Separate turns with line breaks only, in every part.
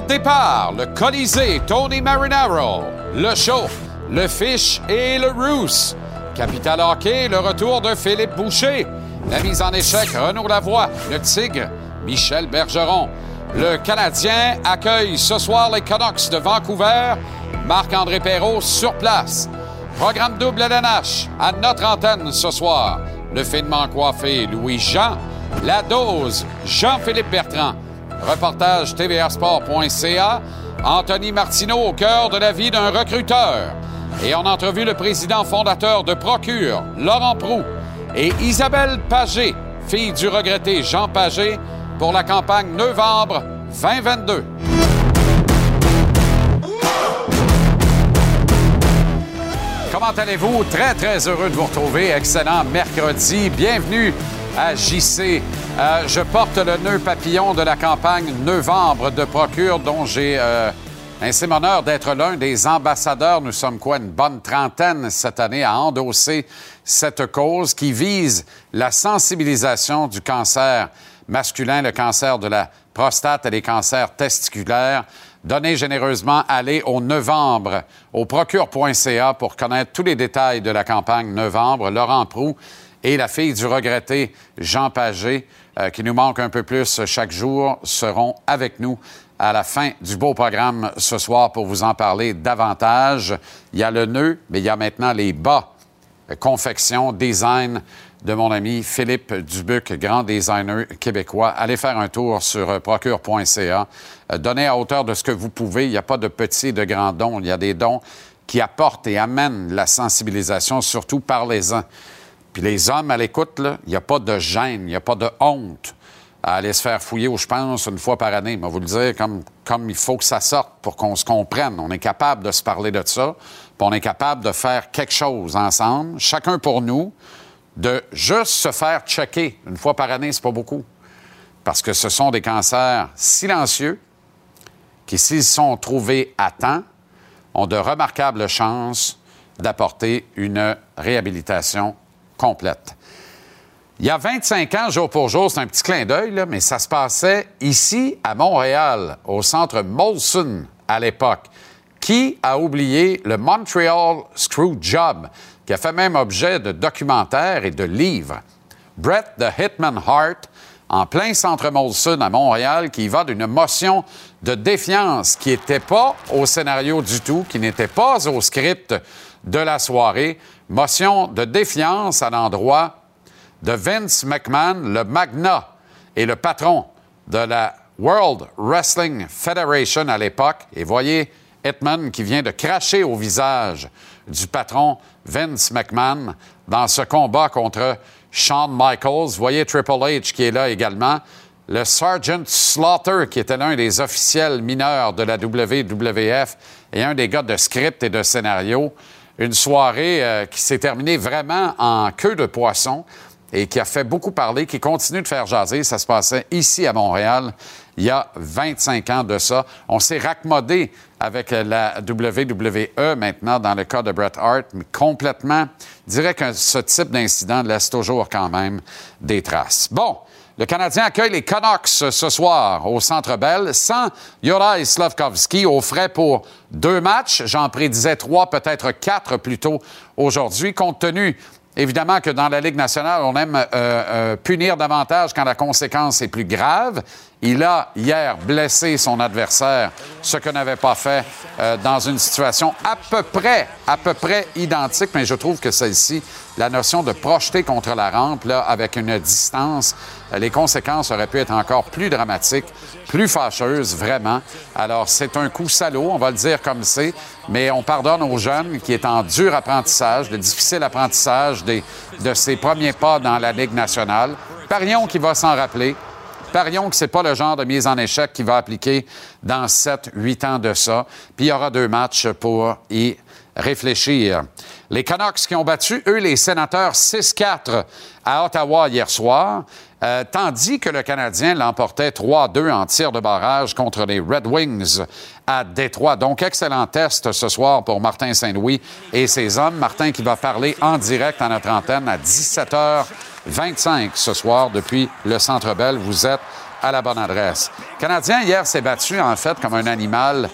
départ, le Colisée, Tony Marinaro, le Show, le Fish et le Roos. Capital Hockey, le retour de Philippe Boucher. La mise en échec, Renaud Lavoie, le Tigre, Michel Bergeron. Le Canadien accueille ce soir les Canucks de Vancouver. Marc-André Perrault sur place. Programme double LNH à notre antenne ce soir. Le finement coiffé Louis-Jean. La dose Jean-Philippe Bertrand. Reportage tvasport.ca. Anthony Martineau au cœur de la vie d'un recruteur. Et on a entrevu le président fondateur de Procure, Laurent Prou, et Isabelle Pagé, fille du regretté Jean Pagé, pour la campagne novembre 2022. Comment allez-vous? Très, très heureux de vous retrouver. Excellent mercredi. Bienvenue à JC. Euh, je porte le nœud papillon de la campagne novembre de Procure, dont j'ai euh, un honneur d'être l'un des ambassadeurs. Nous sommes quoi, une bonne trentaine cette année à endosser cette cause qui vise la sensibilisation du cancer masculin, le cancer de la prostate et les cancers testiculaires. Donnez généreusement, allez au novembre au procure.ca pour connaître tous les détails de la campagne novembre. Laurent Prou et la fille du regretté Jean Pagé, euh, qui nous manque un peu plus chaque jour, seront avec nous à la fin du beau programme ce soir pour vous en parler davantage. Il y a le nœud, mais il y a maintenant les bas, confection, design de mon ami Philippe Dubuc, grand designer québécois. Allez faire un tour sur euh, procure.ca. Euh, donnez à hauteur de ce que vous pouvez. Il n'y a pas de petits et de grands dons. Il y a des dons qui apportent et amènent la sensibilisation, surtout parlez-en. Puis les hommes à l'écoute, il n'y a pas de gêne, il n'y a pas de honte à aller se faire fouiller où je pense une fois par année. Mais vous le dire comme, comme il faut que ça sorte pour qu'on se comprenne. On est capable de se parler de ça, puis on est capable de faire quelque chose ensemble, chacun pour nous, de juste se faire checker une fois par année, c'est pas beaucoup. Parce que ce sont des cancers silencieux qui, s'ils sont trouvés à temps, ont de remarquables chances d'apporter une réhabilitation Il y a 25 ans, jour pour jour, c'est un petit clin d'œil, mais ça se passait ici à Montréal, au centre Molson à l'époque. Qui a oublié le Montreal Screw Job? qui a fait même objet de documentaires et de livres. Brett the Hitman Hart, en plein centre Molson à Montréal, qui va d'une motion de défiance qui n'était pas au scénario du tout, qui n'était pas au script de la soirée. Motion de défiance à l'endroit de Vince McMahon, le magna et le patron de la World Wrestling Federation à l'époque. Et voyez Hitman qui vient de cracher au visage du patron Vince McMahon dans ce combat contre Shawn Michaels. Voyez Triple H qui est là également. Le Sergeant Slaughter, qui était l'un des officiels mineurs de la WWF et un des gars de script et de scénario. Une soirée euh, qui s'est terminée vraiment en queue de poisson et qui a fait beaucoup parler, qui continue de faire jaser. Ça se passait ici à Montréal il y a 25 ans de ça. On s'est raccommodé avec la WWE maintenant dans le cas de Bret Hart, mais complètement. Je dirais que ce type d'incident laisse toujours quand même des traces. Bon. Le Canadien accueille les Canucks ce soir au Centre Bell sans Juraj Slavkovski au frais pour deux matchs. J'en prédisais trois, peut-être quatre plutôt aujourd'hui, compte tenu Évidemment que dans la Ligue nationale, on aime euh, euh, punir davantage quand la conséquence est plus grave. Il a hier blessé son adversaire, ce que n'avait pas fait euh, dans une situation à peu près, à peu près identique, mais je trouve que celle-ci, la notion de projeter contre la rampe, là, avec une distance, euh, les conséquences auraient pu être encore plus dramatiques, plus fâcheuses, vraiment. Alors, c'est un coup salaud, on va le dire comme c'est, mais on pardonne aux jeunes qui est en dur apprentissage, de difficile apprentissage des, de ses premiers pas dans la Ligue nationale. Parions qui va s'en rappeler. Parions que ce n'est pas le genre de mise en échec qui va appliquer dans 7-8 ans de ça. Puis il y aura deux matchs pour y réfléchir. Les Canucks qui ont battu, eux, les sénateurs 6-4 à Ottawa hier soir, euh, tandis que le Canadien l'emportait 3-2 en tir de barrage contre les Red Wings à Détroit. Donc, excellent test ce soir pour Martin Saint-Louis et ses hommes. Martin qui va parler en direct à notre antenne à 17h 25 ce soir depuis le Centre Bell. Vous êtes à la bonne adresse. Le Canadien, hier, s'est battu, en fait, comme un animal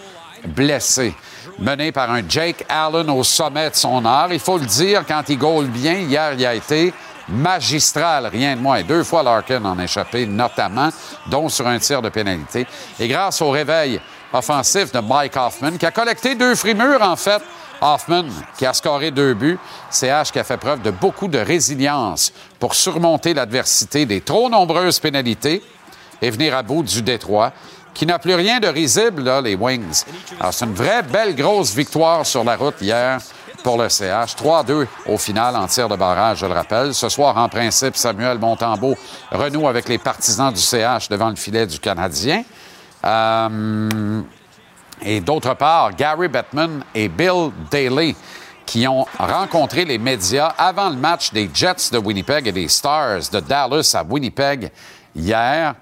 blessé, mené par un Jake Allen au sommet de son art. Il faut le dire, quand il goal bien, hier, il a été magistral, rien de moins. Deux fois, Larkin en échappé, notamment, dont sur un tir de pénalité. Et grâce au réveil offensif de Mike Hoffman, qui a collecté deux frimures, en fait, Hoffman, qui a scoré deux buts, CH qui a fait preuve de beaucoup de résilience pour surmonter l'adversité des trop nombreuses pénalités et venir à bout du Détroit, qui n'a plus rien de risible, là, les Wings. Alors, c'est une vraie belle grosse victoire sur la route hier pour le CH. 3-2 au final en tir de barrage, je le rappelle. Ce soir, en principe, Samuel Montembeau renoue avec les partisans du CH devant le filet du Canadien. Euh, et d'autre part, Gary Bettman et Bill Daly qui ont rencontré les médias avant le match des Jets de Winnipeg et des Stars de Dallas à Winnipeg hier.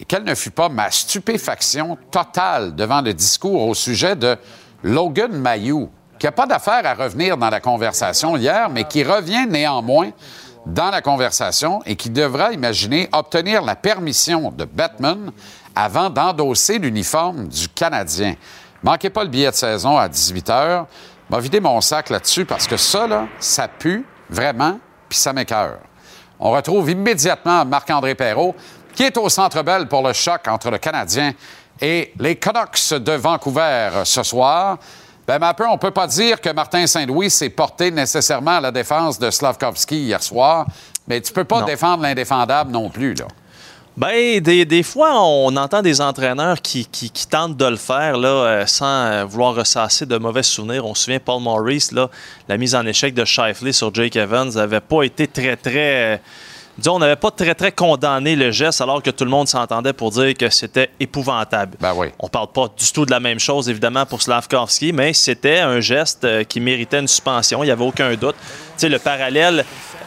Et quelle ne fut pas ma stupéfaction totale devant le discours au sujet de Logan Mayou, qui n'a pas d'affaire à revenir dans la conversation hier, mais qui revient néanmoins dans la conversation et qui devra imaginer obtenir la permission de Batman avant d'endosser l'uniforme du Canadien. Manquez pas le billet de saison à 18 h. M'a vidé mon sac là-dessus parce que ça, là, ça pue vraiment, puis ça m'écœure. On retrouve immédiatement Marc-André Perrault, qui est au Centre Bell pour le choc entre le Canadien et les Canucks de Vancouver ce soir. Ben, ma peu, on peut pas dire que Martin Saint-Louis s'est porté nécessairement à la défense de Slavkovski hier soir, mais tu peux pas défendre l'indéfendable non plus, là.
Ben, des, des, fois, on entend des entraîneurs qui, qui, qui tentent de le faire là, euh, sans euh, vouloir ressasser de mauvais souvenirs. On se souvient, Paul Maurice, là, la mise en échec de Shifley sur Jake Evans n'avait pas été très, très. Euh, disons, on n'avait pas très, très condamné le geste alors que tout le monde s'entendait pour dire que c'était épouvantable.
Ben oui.
On parle pas du tout de la même chose, évidemment, pour Slavkovski, mais c'était un geste qui méritait une suspension. Il n'y avait aucun doute. Le parallèle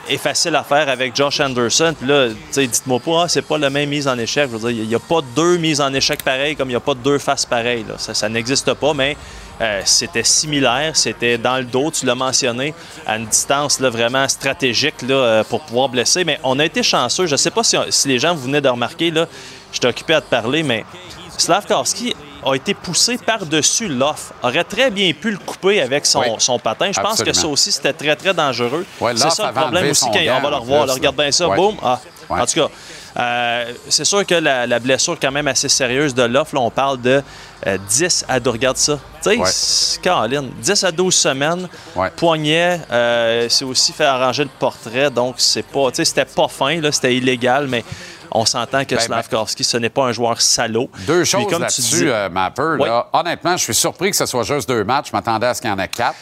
est facile à faire avec Josh Anderson. Puis là, dites-moi pas, ah, c'est pas la même mise en échec. Je veux dire, il n'y a pas deux mises en échec pareilles comme il n'y a pas deux faces pareilles. Ça, ça n'existe pas, mais euh, c'était similaire, c'était dans le dos, tu l'as mentionné, à une distance là, vraiment stratégique là, euh, pour pouvoir blesser. Mais on a été chanceux. Je ne sais pas si, si, les gens vous venaient de remarquer, là, j'étais occupé à te parler, mais Slavkowski a été poussé par-dessus l'off. Aurait très bien pu le couper avec son, son patin. Je pense que ça aussi, c'était très, très dangereux. c'est ça le problème aussi. Quand, on va le revoir. regarde bien ça. Boum. Ah. En tout cas, euh, c'est sûr que la, la, blessure quand même assez sérieuse de l'off, on parle de 10 euh, à 12, regarde ça. Tu sais, Caroline, 10 à 12 semaines, poignet, euh, c'est aussi fait arranger le portrait, donc c'est pas, tu sais, c'était pas fin, là, c'était illégal, mais on s'entend que ben, ben Slavkovski, ce n'est pas un joueur salaud.
Deux choses là-dessus, euh, Mapper. Honnêtement, je suis surpris que ce soit juste deux matchs. Je m'attendais à ce qu'il y en ait quatre.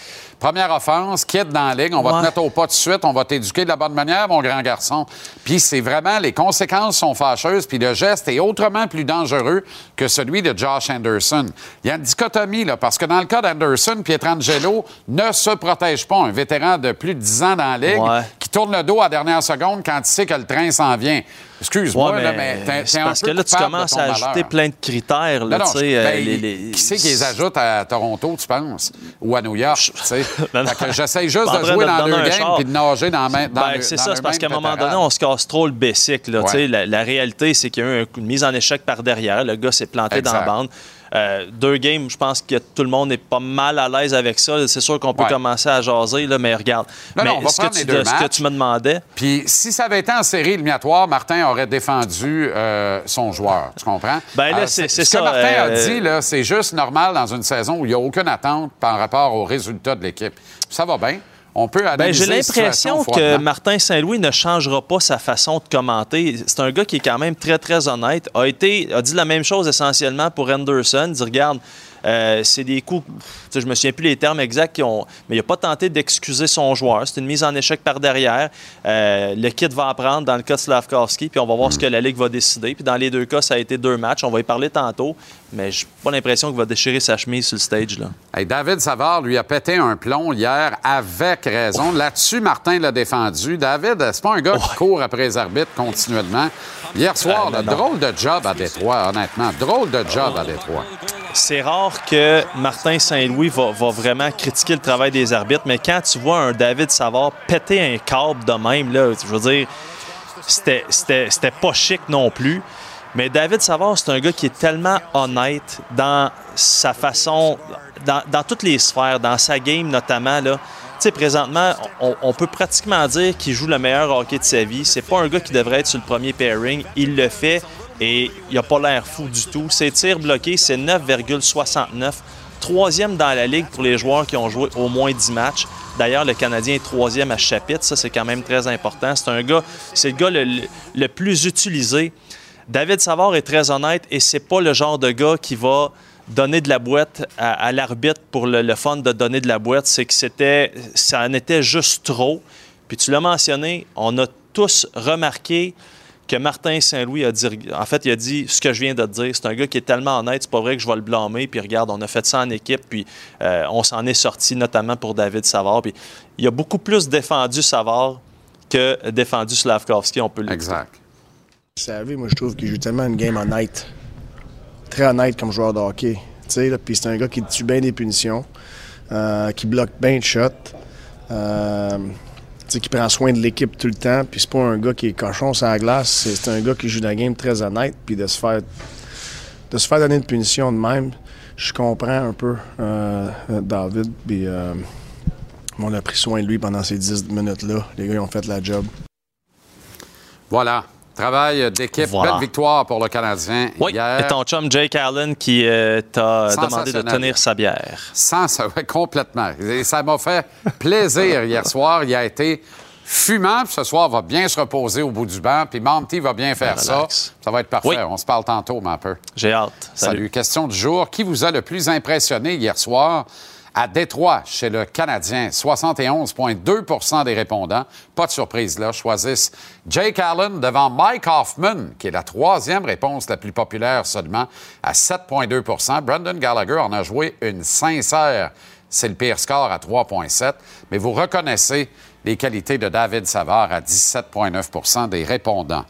Première offense, quitte dans la ligne, on va te mettre au pas de suite, on va t'éduquer de la bonne manière, mon grand garçon. Puis c'est vraiment, les conséquences sont fâcheuses, puis le geste est autrement plus dangereux que celui de Josh Anderson. Il y a une dichotomie, là, parce que dans le cas d'Anderson, Pietrangelo ne se protège pas. Un vétéran de plus de 10 ans dans la ligue qui tourne le dos à la dernière seconde quand il sait que le train s'en vient. Excuse-moi, mais, mais
t'es, parce que là, tu commences à ajouter plein de critères. Là,
non,
non,
euh, les, Qui c'est qui les ajoute à Toronto, tu penses? Ou à New York, j'essaye juste de jouer dans deux games puis de nager dans, dans
ben, C'est ça, c'est parce qu'à un moment donné, on se casse trop le basic. Là, la, la, réalité, c'est qu'il y a eu une mise en échec par derrière. Le gars s'est planté dans la bande. Euh, deux games, je pense que tout le monde est pas mal à l'aise avec ça. C'est sûr qu'on peut commencer à jaser, là, mais regarde. mais ce, que tu, ce, que tu, me demandais.
Puis si ça avait été en série éliminatoire, Martin aurait défendu euh, son joueur. Tu comprends?
Ben là, euh, c'est ça.
Ce que Martin a dit, c'est juste normal dans une saison où il n'y a aucune attente par rapport aux résultats de l'équipe. Ça va bien. On peut
ben, J'ai l'impression que Martin Saint-Louis ne changera pas sa façon de commenter. C'est un gars qui est quand même très, très honnête. A, été, a dit la même chose essentiellement pour Anderson. Il dit, regarde, euh, c'est des coups, je me souviens plus les termes exacts, ont, mais il n'a pas tenté d'excuser son joueur. C'est une mise en échec par derrière. Euh, le kit va apprendre dans le cas de Slavkovski, puis on va voir ce que la Ligue va décider. Puis dans les deux cas, ça a été deux matchs. On va y parler tantôt, mais j'ai pas l'impression qu'il va déchirer sa chemise sur le stage. Là.
David Savard lui a pété un plomb hier avec raison. Là-dessus, Martin l'a défendu. David, c'est pas un gars qui court après les arbitres continuellement. Hier soir, euh, drôle de job à Détroit, honnêtement. Drôle de job à Détroit
c'est rare que Martin Saint-Louis va, vraiment critiquer le travail des arbitres, mais quand tu vois un David Savard péter un câble de même, là, je veux dire, c'était pas chic non plus. Mais David Savard, c'est un gars qui est tellement honnête dans sa façon, dans, dans toutes les sphères, dans sa game notamment. Là. Présentement, on, peut pratiquement dire qu'il joue le meilleur hockey de sa vie. C'est pas un gars qui devrait être sur le premier pairing. Il le fait et il a pas l'air fou du tout. Ses tirs bloqués, c'est 9,69. Troisième dans la ligue pour les joueurs qui ont joué au moins 10 matchs. D'ailleurs, le Canadien est troisième à chapitre. Ça, c'est quand même très important. C'est un gars, c'est le gars le, le plus utilisé. David Savard est très honnête et c'est pas le genre de gars qui va donner de la boîte à, à l'arbitre pour le, le, fun de donner de la boîte. C'est que c'était, ça en était juste trop. Puis tu l'as mentionné, on a tous remarqué que Martin Saint-Louis a dit, en fait, il a dit ce que je viens de te dire. C'est un gars qui est tellement honnête, c'est pas vrai que je vais le blâmer. Puis regarde, on a fait ça en équipe, puis euh, on s'en est sorti, notamment pour David Savard. Puis il a beaucoup plus défendu Savard que défendu Slavkovski, on peut le dire.
Exact.
Vous savez, moi, je trouve qu'il joue tellement une game honnête. Très honnête comme joueur de hockey. Puis c'est un gars qui tue bien des punitions, euh, qui bloque bien de shots, euh, qui prend soin de l'équipe tout le temps. Puis c'est pas un gars qui est cochon sur la glace. C'est un gars qui joue la game très honnête. Puis de se faire de se faire donner une punition de même, je comprends un peu euh, David. Puis on a pris soin de lui pendant ces 10 minutes-là. Les gars, ils ont fait la job.
Voilà. Travail d'équipe, voilà. belle victoire pour le Canadien.
Oui,
hier.
et ton chum Jake Allen qui euh, t'a demandé de tenir sa bière.
Sans, ouais, complètement. Et ça m'a fait plaisir hier soir. Il a été fumant. Puis ce soir, va bien se reposer au bout du banc. Puis Monty va bien faire ça. Ça va être parfait.
Oui.
On se parle tantôt, ma peu.
J'ai hâte.
Salut. Salut. Question du jour. Qui vous a le plus impressionné hier soir? À Détroit, chez le Canadien, 71,2% des répondants, pas de surprise là, choisissent Jake Allen devant Mike Hoffman, qui est la troisième réponse la plus populaire seulement, à 7,2% Brendan Gallagher en a joué une sincère. C'est le pire score à 3,7 Mais vous reconnaissez les qualités de David Savard à 17,9% des répondants.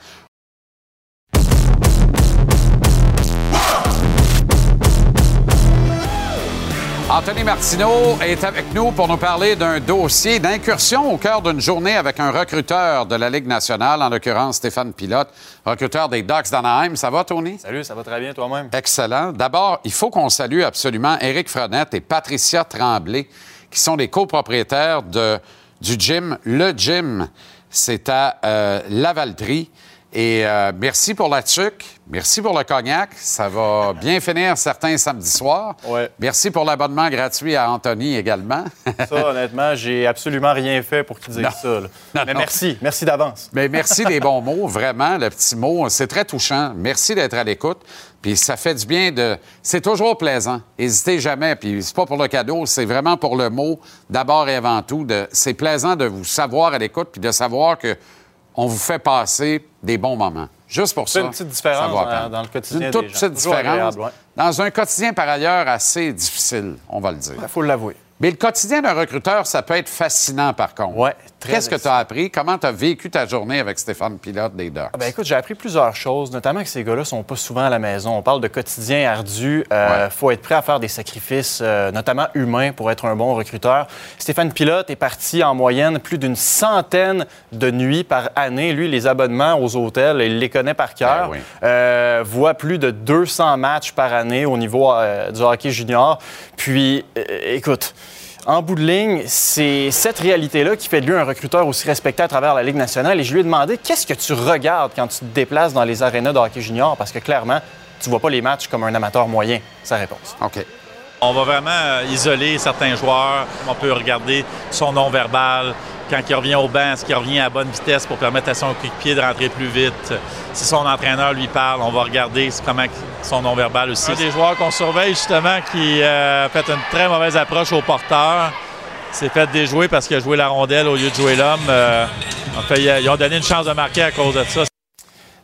Anthony Martineau est avec nous pour nous parler d'un dossier d'incursion au cœur d'une journée avec un recruteur de la Ligue nationale, en l'occurrence Stéphane Pilote, recruteur des Ducks d'Anaheim. Ça va, Tony?
Salut, ça va très bien toi-même?
Excellent. D'abord, il faut qu'on salue absolument Éric Frenette et Patricia Tremblay, qui sont les copropriétaires de, du gym Le Gym. C'est à euh, Lavaltrie. Et euh, merci pour la tuque, merci pour le cognac. Ça va bien finir certains samedis soirs.
Ouais.
Merci pour l'abonnement gratuit à Anthony également.
ça, honnêtement, j'ai absolument rien fait pour qu'il dise ça. Non, Mais non. merci, merci d'avance.
Mais merci des bons mots, vraiment, le petit mot. C'est très touchant. Merci d'être à l'écoute. Puis ça fait du bien de. C'est toujours plaisant. N'hésitez jamais. Puis c'est pas pour le cadeau, c'est vraiment pour le mot, d'abord et avant tout. De... C'est plaisant de vous savoir à l'écoute puis de savoir que on vous fait passer des bons moments. Juste pour ça.
C'est une petite différence dans, dans, le quotidien.
Une toute
des gens.
petite différence.
Agréable, ouais.
Dans un quotidien, par ailleurs, assez difficile, on va le dire.
Il faut l'avouer.
Mais le quotidien d'un recruteur, ça peut être fascinant, par contre.
Oui,
Qu'est-ce que tu as appris? Comment tu as vécu ta journée avec Stéphane Pilote des Ducks?
Ah ben écoute, j'ai appris plusieurs choses, notamment que ces gars-là sont pas souvent à la maison. On parle de quotidien ardu. Il euh, ouais. faut être prêt à faire des sacrifices, euh, notamment humains, pour être un bon recruteur. Stéphane Pilote est parti en moyenne plus d'une centaine de nuits par année. Lui, les abonnements aux hôtels, il les connaît par cœur.
Ben oui.
euh, voit plus de 200 matchs par année au niveau du hockey junior. Puis, écoute, en bout de ligne, c'est cette réalité-là qui fait de lui un recruteur aussi respecté à travers la Ligue nationale. Et je lui ai demandé qu'est-ce que tu regardes quand tu te déplaces dans les arénas de hockey junior, parce que clairement, tu vois pas les matchs comme un amateur moyen. Sa réponse.
OK.
On va vraiment euh, isoler certains joueurs. On peut regarder son non-verbal. Quand il revient au banc, est-ce qu'il revient à bonne vitesse pour permettre à son pied de rentrer plus vite? Si son entraîneur lui parle, on va regarder comment son non-verbal aussi. Un des joueurs qu'on surveille, justement, qui euh, fait une très mauvaise approche au porteur, s'est fait déjouer parce qu'il a joué la rondelle au lieu de jouer l'homme. Euh, en fait, ils ont donné une chance de marquer à cause de ça.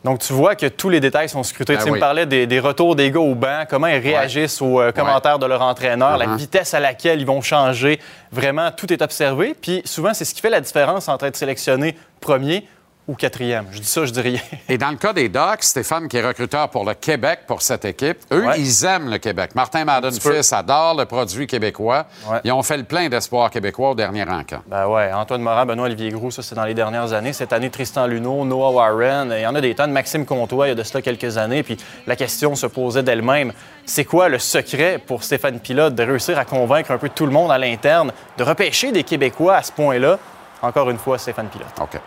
Donc, tu vois que tous les détails sont scrutés.
Ben
tu
oui.
me parlais des, des, retours des gars au banc, comment ils réagissent ouais. aux euh, commentaires ouais. de leur entraîneur, la vitesse à laquelle ils vont changer. Vraiment, tout est observé. Puis souvent, c'est ce qui fait la différence entre être sélectionné premier ou quatrième. Je dis ça, je dis rien.
Et dans le cas des Ducks, Stéphane, qui est recruteur pour le Québec pour cette équipe, eux,
Ouais.
ils aiment le Québec. Martin Madden
petit peu.
fils adore le produit québécois.
Ouais.
Ils ont fait le plein d'espoirs québécois au dernier encamp.
Ben ouais, Antoine Morin, Benoît-Olivier Groux, ça c'est dans les dernières années. Cette année, Tristan Luneau, Noah Warren, il y en a des tonnes. Maxime Comtois, il y a de cela quelques années. Puis la question se posait d'elle-même, c'est quoi le secret pour Stéphane Pilote de réussir à convaincre un peu tout le monde à l'interne de repêcher des Québécois à ce point-là? Encore une fois, Stéphane Pilote.
OK.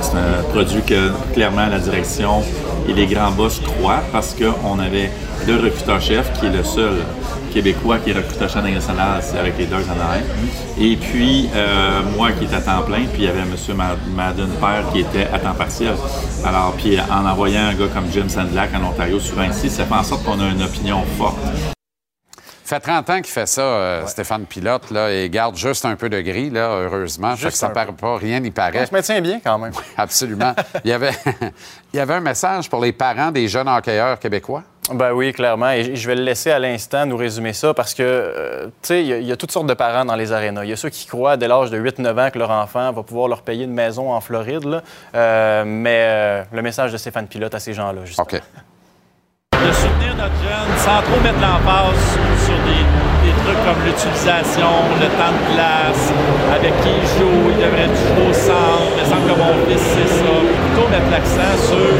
C'est un produit que clairement la direction et les grands boss croient parce qu'on avait le recruteur-chef qui est le seul Québécois qui est recruteur-chef national, c'est avec les Ducks arrière. Et puis euh, moi qui étais à temps plein, puis il y avait M. Madden Père qui était à temps partiel. Alors, puis en envoyant un gars comme Jim Sandlack en Ontario souvent ici, ça fait en sorte qu'on a une opinion forte.
Fait 30 ans qu'il fait ça, euh, Stéphane Pilote, là, et garde juste un peu de gris, là, heureusement. Fait
Juste
que ça
un
paraît pas, rien n'y
On
paraît.
se maintient bien quand même.
Absolument. il, y avait, il y avait un message pour les parents des jeunes hockeyeurs québécois.
Ben oui, clairement. Et je vais le laisser à l'instant nous résumer ça parce que, euh, tu sais, il y a- il y, a toutes sortes de parents dans les arénas. Il y a ceux qui croient dès l'âge de 8-9 ans que leur enfant va pouvoir leur payer une maison en Floride. là. Euh, mais euh, le message de Stéphane Pilote à ces gens-là, justement.
OK.
de soutenir notre jeune sans trop mettre l'emphase sur des, trucs comme l'utilisation, le temps de glace, avec qui il joue, il devrait jouer au centre, il me semble que mon fils c'est ça. Plutôt mettre l'accent sur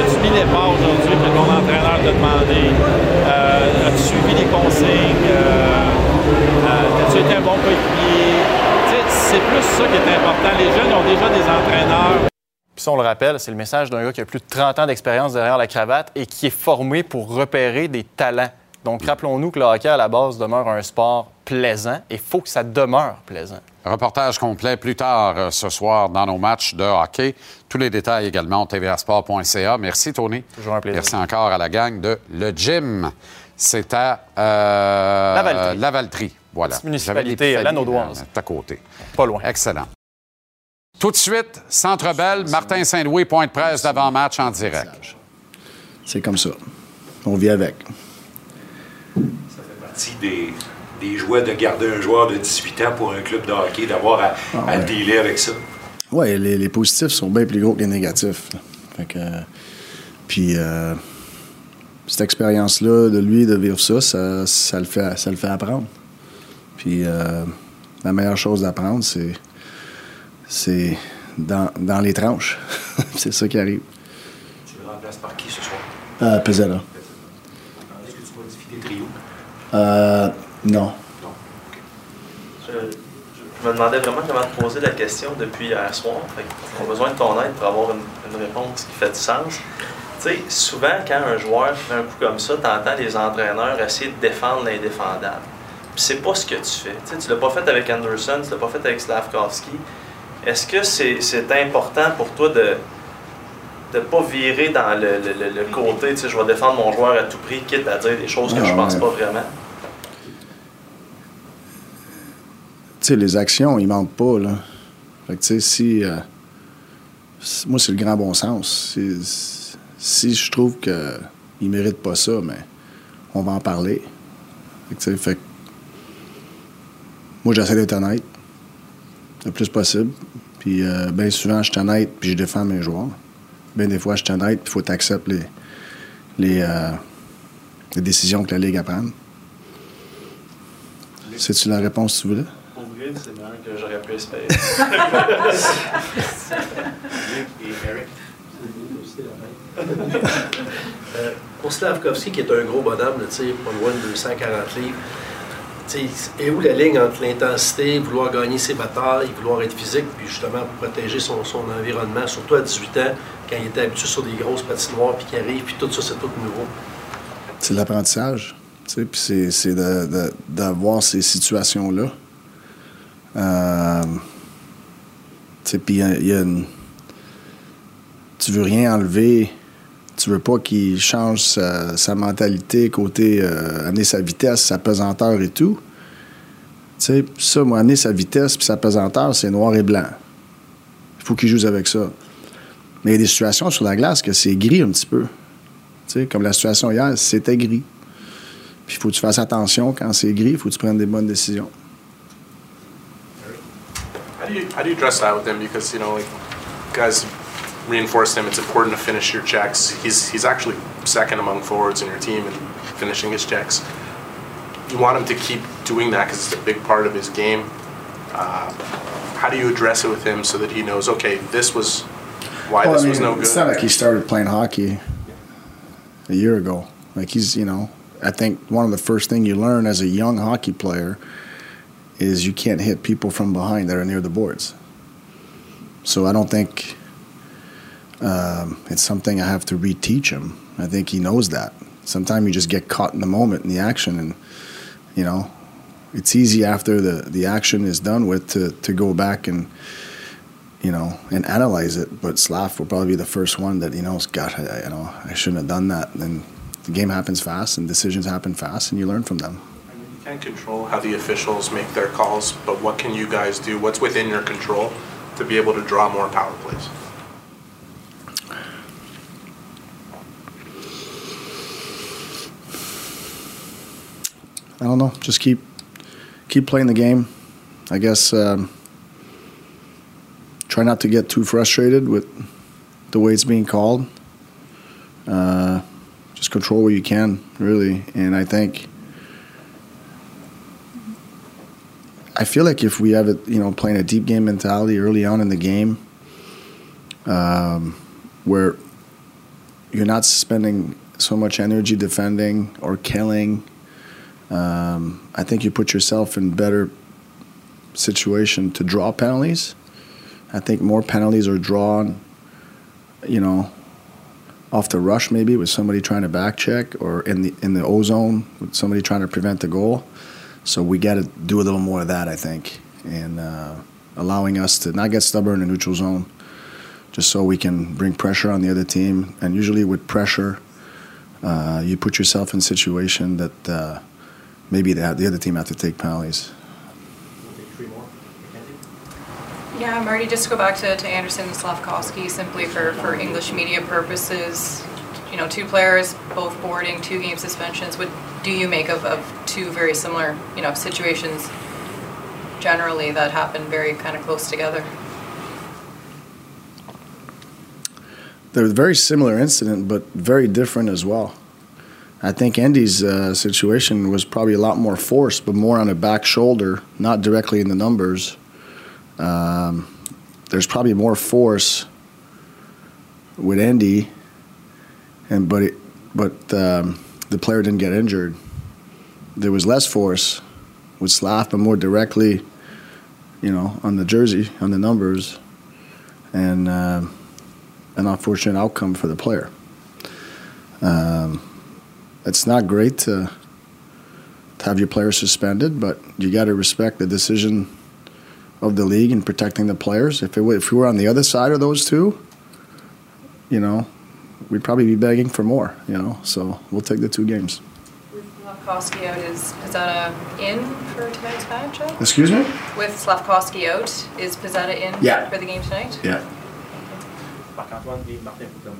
as-tu mis pas aujourd'hui que ton entraîneur t'a demandé, Euh, as-tu suivi les consignes, Euh, euh, as-tu été un bon coéquipier? C'est plus ça qui est important. Les jeunes ont déjà des entraîneurs.
Puis ça, on le rappelle, c'est le message d'un gars qui a plus de 30 ans d'expérience derrière la cravate et qui est formé pour repérer des talents. Donc, rappelons-nous que le hockey, à la base, demeure un sport plaisant et il faut que ça demeure plaisant.
Reportage complet plus tard euh, ce soir dans nos matchs de hockey. Tous les détails également au tvsport.ca. Merci, Tony.
Toujours un plaisir.
Merci encore à la gang de Le Gym. C'est à euh,
Lavaltrie.
Voilà.
Municipalité, la
C'est à côté.
Pas loin.
Excellent. Tout de suite, Centre Belle, Martin Saint-Louis, point de presse d'avant-match en direct.
C'est comme ça. On vit avec.
partie des, des jouets de garder un joueur de 18 ans pour un club de hockey, d'avoir à, à dealer avec ça.
Oui, les, les positifs sont bien plus gros que les négatifs. Fait que, puis, euh, cette expérience-là, de lui, de vivre ça, ça, ça le, fait, ça le fait apprendre. Puis, euh, la meilleure chose d'apprendre, c'est, c'est dans, dans les tranches. c'est ça qui arrive.
Tu le remplaces par qui ce soir?
Euh, Pezzella.
Est-ce que tu modifies tes trios?
Euh, non.
Je, je me demandais vraiment comment te poser la question depuis hier soir. On a besoin de ton aide pour avoir une, une réponse qui fait du sens. Tu sais, souvent, quand un joueur fait un coup comme ça, tu entends les entraîneurs essayer de défendre l'indéfendable. Puis c'est pas ce que tu fais. Tu sais, tu l'as pas fait avec Anderson, tu l'as pas fait avec Slavkovski. Est-ce que c'est c'est important pour toi de de pas virer dans le, le- le- côté, tu sais, je vais défendre mon joueur à tout prix, quitte à dire des choses que
Ah,
je pense
ouais.
pas vraiment?
Tu sais, les actions, ils mentent pas, là. Fait que, tu sais, si... euh, moi, c'est le grand bon sens. Si, si je trouve qu'ils ne méritent pas ça, mais on va en parler. Fait que, tu sais, fait que moi, j'essaie d'être honnête le plus possible. Puis, euh, bien souvent, je suis honnête, puis je défends mes joueurs. Bien des fois, je suis honnête, puis il faut que tu acceptes les, les, euh, les décisions que la Ligue a prendre. C'est-tu la réponse que tu voulais?
Pour vrai, c'est meilleur que j'aurais pu espérer.
Euh, pour Slavkovski, qui est un gros bonhomme, là, tu sais, pas loin de 240 livres, et où la ligne entre l'intensité, vouloir gagner ses batailles, vouloir être physique, puis justement protéger son, environnement, surtout à 18 ans, quand il était habitué sur des grosses patinoires, puis qui arrive, puis tout ça, c'est tout nouveau.
c'est l'apprentissage. Puis c'est, d'avoir ces situations-là. Euh, il y y a une- Tu veux rien enlever. Tu veux pas qu'il change sa, mentalité, côté euh, amener sa vitesse, sa pesanteur et tout. Tu sais, ça, moi, amener sa vitesse puis sa pesanteur, c'est noir et blanc. Il faut qu'il joue avec ça. Mais il y a des situations sur la glace que c'est gris un petit peu. Tu sais, comme la situation hier, c'était gris. Puis il faut que tu fasses attention quand c'est gris, il faut que tu prennes des bonnes décisions.
How do you how do that with? Because you know, reinforced him it's important to finish your checks. He's he's actually second among forwards in your team in finishing his checks. You want him to keep doing that because it's a big part of his game. Uh, how do you address it with him so that he knows, okay, this was why
Well,
this
I
was no good?
It's not like he started playing hockey a year ago. Like he's, you know, I think one of the first thing you learn as a young hockey player is you can't hit people from behind that are near the boards. So I don't think um, it's something I have to reteach him. I think he knows that. Sometimes you just get caught in the moment in the action, and you know, it's easy after the the action is done with to to go back and you know, and analyze it. But Slav will probably be the first one that you know, God, I, you know, I shouldn't have done that. And the game happens fast, and decisions happen fast, and you learn from them.
You can't control how the officials make their calls, but what can you guys do? What's within your control to be able to draw more power plays?
I don't know. Just keep keep playing the game. I guess um, try not to get too frustrated with the way it's being called. Uh, just control what you can, really. And I think I feel like if we have it, you know, playing a deep game mentality early on in the game, um, where you're not spending so much energy defending or killing um, I think you put yourself in better situation to draw penalties. I think more penalties are drawn, you know, off the rush maybe with somebody trying to back check or in the in the O zone with somebody trying to prevent the goal. So we got to do a little more of that, I think, and uh, allowing us to not get stubborn in neutral zone, just so we can bring pressure on the other team. And usually with pressure, uh, you put yourself in situation that. Uh, maybe the, the other team have to take penalties.
Yeah, Marty, just to go back to, to Anderson and Slavkovsky, simply for, for English media purposes, you know, two players, both boarding, two game suspensions. What do you make of, of two very similar, you know, situations generally that happen very kind of close together?
They're a very similar incident, but very different as well. I think Andy's uh, situation was probably a lot more force, but more on a back shoulder, not directly in the numbers. Um, there's probably more force with Andy, and but it, but um, the player didn't get injured. There was less force with Slav, but more directly, you know, on the jersey, on the numbers, and uh, an unfortunate outcome for the player. Um, it's not great to, to have your players suspended, but you got to respect the decision of the league in protecting the players. If it if we were on the other side of those two, you know, we'd probably be begging for more. You know, so we'll take the two games.
With Slavkovsky out, is Pizzetta in for tonight's matchup?
Excuse me.
With Slavkovsky out, is Pizzetta in
Yeah.
for the game tonight?
Yeah.
Marc-Antoine et Martin pour.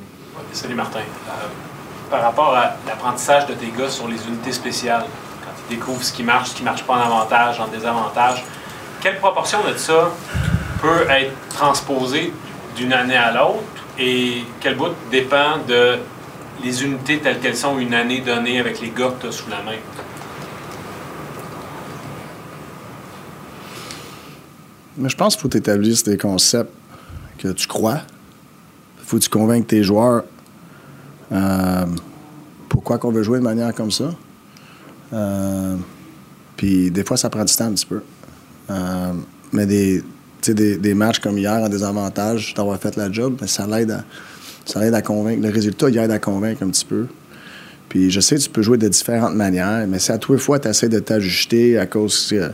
Salut Martin. Euh, Par rapport à l'apprentissage de tes gars sur les unités spéciales, quand ils découvrent ce qui marche, ce qui ne marche pas en avantage, en désavantage, quelle proportion de ça peut être transposée d'une année à l'autre et quel bout dépend de les unités telles qu'elles sont une année donnée avec les gars que tu as sous la main?
Mais je pense qu'il faut établisses des concepts que tu crois. Il faut que tu convainques tes joueurs euh, pourquoi qu'on veut jouer de manière comme ça? Euh, puis des fois, ça prend du temps un petit peu. Euh, mais des, des, matchs comme hier en désavantage, d'avoir fait la job, mais ça l'aide à, ça à convaincre. Le résultat, il aide à convaincre un petit peu. Puis je sais que tu peux jouer de différentes manières, mais si à tous les fois, tu essaies de t'ajuster à cause que,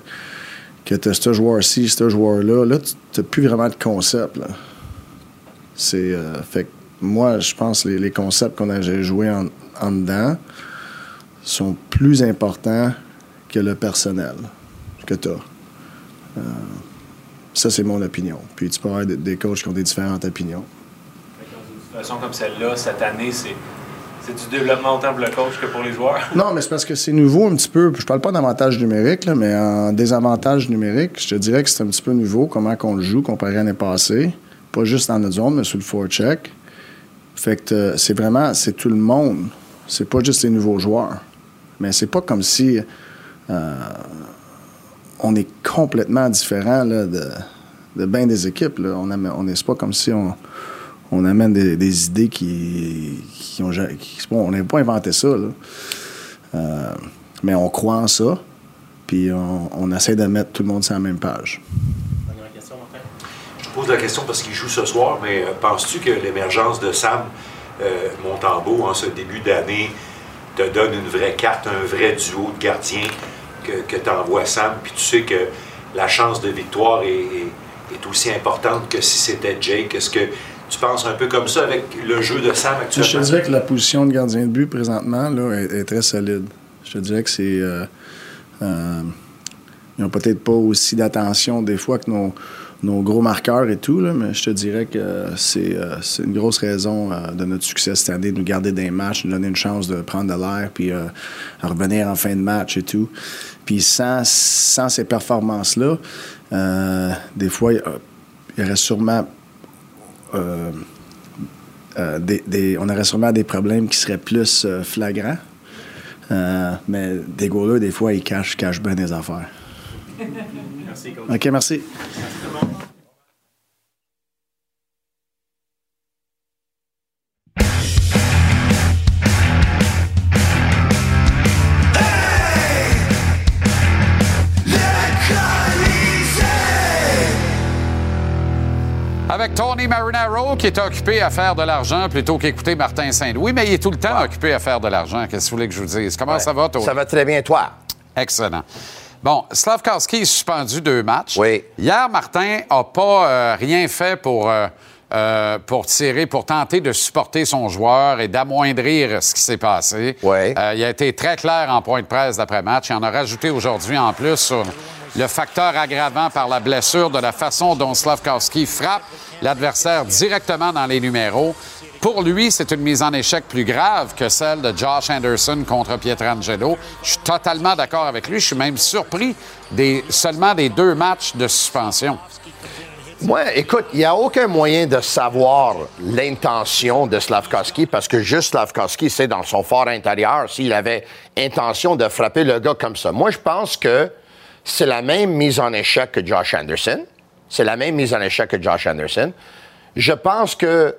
que tu as ce joueur-ci, ce joueur-là, là, tu n'as plus vraiment de concept. C'est, euh, fait moi, je pense que les, les concepts qu'on a joués en, en dedans sont plus importants que le personnel que tu as. Euh, ça, c'est mon opinion. Puis tu peux avoir des, des coachs qui ont des différentes opinions.
Dans une situation comme celle-là, cette année, c'est. C'est du développement autant pour le coach que pour les joueurs?
Non, mais c'est parce que c'est nouveau un petit peu. Je parle pas d'avantage numérique, là, mais en désavantage numérique, je te dirais que c'est un petit peu nouveau comment on le joue comparé à l'année passée. pas juste dans notre zone, mais sur le forecheck. Fait que euh, c'est vraiment, c'est tout le monde. C'est pas juste les nouveaux joueurs. Mais c'est pas comme si euh, on est complètement différent de, de bien des équipes. On n'est pas comme si on, on amène des, idées qui, qui ont on n'a pas inventé ça. Euh, mais on croit en ça. Puis on essaie de mettre tout le monde sur la même page.
La question parce qu'il joue ce soir, mais euh, penses-tu que l'émergence de Sam euh, Montembeau en ce début d'année te donne une vraie carte, un vrai duo de gardiens que, que Sam, puis tu sais que la chance de victoire est, aussi importante que si c'était Jake? Est-ce que tu penses un peu comme ça avec le jeu de Sam
Je te
actuellement?
dirais que la position de gardien de but présentement là, est, est très solide. Je te dirais que c'est. euh, euh, ils n'ont peut-être pas aussi d'attention des fois que nos, nos gros marqueurs et tout, là, mais je te dirais que c'est euh, une grosse raison euh, de notre succès cette année, de nous garder des matchs, de nous donner une chance de prendre de l'air, puis euh, revenir en fin de match et tout. Puis sans, sans ces performances-là, euh, des fois, il y aurait sûrement. des- des- on aurait sûrement des problèmes qui seraient plus flagrants. Mais des goalers, des fois, ils cachent, cachent bien des affaires.
Merci, coach.
OK, merci.
Avec Tony Marinaro, qui est occupé à faire de l'argent plutôt qu'écouter Martin Saint-Louis, mais il est tout le temps occupé à faire de l'argent. Qu'est-ce que vous voulez que je vous dise? Comment ça va, Tony?
Ça va très bien, toi?
Excellent. Bon, Slavkowski est suspendu deux matchs.
Oui.
Hier, Martin n'a pas euh, rien fait pour, euh, euh, pour tirer, pour tenter de supporter son joueur et d'amoindrir ce qui s'est passé.
Oui.
Euh, il a été très clair en point de presse d'après-match. Il en a rajouté aujourd'hui en plus sur le facteur aggravant par la blessure de la façon dont Slavkowski frappe l'adversaire directement dans les numéros. Pour lui, c'est une mise en échec plus grave que celle de Josh Anderson contre Pietrangelo. Je suis totalement d'accord avec lui. Je suis même surpris des, seulement des deux matchs de suspension.
Moi, écoute, il n'y a aucun moyen de savoir l'intention de Slavkovski parce que juste Slavkovski sait dans son fort intérieur s'il avait intention de frapper le gars comme ça. Moi, je pense que c'est la même mise en échec que Josh Anderson. C'est la même mise en échec que Josh Anderson. Je pense que,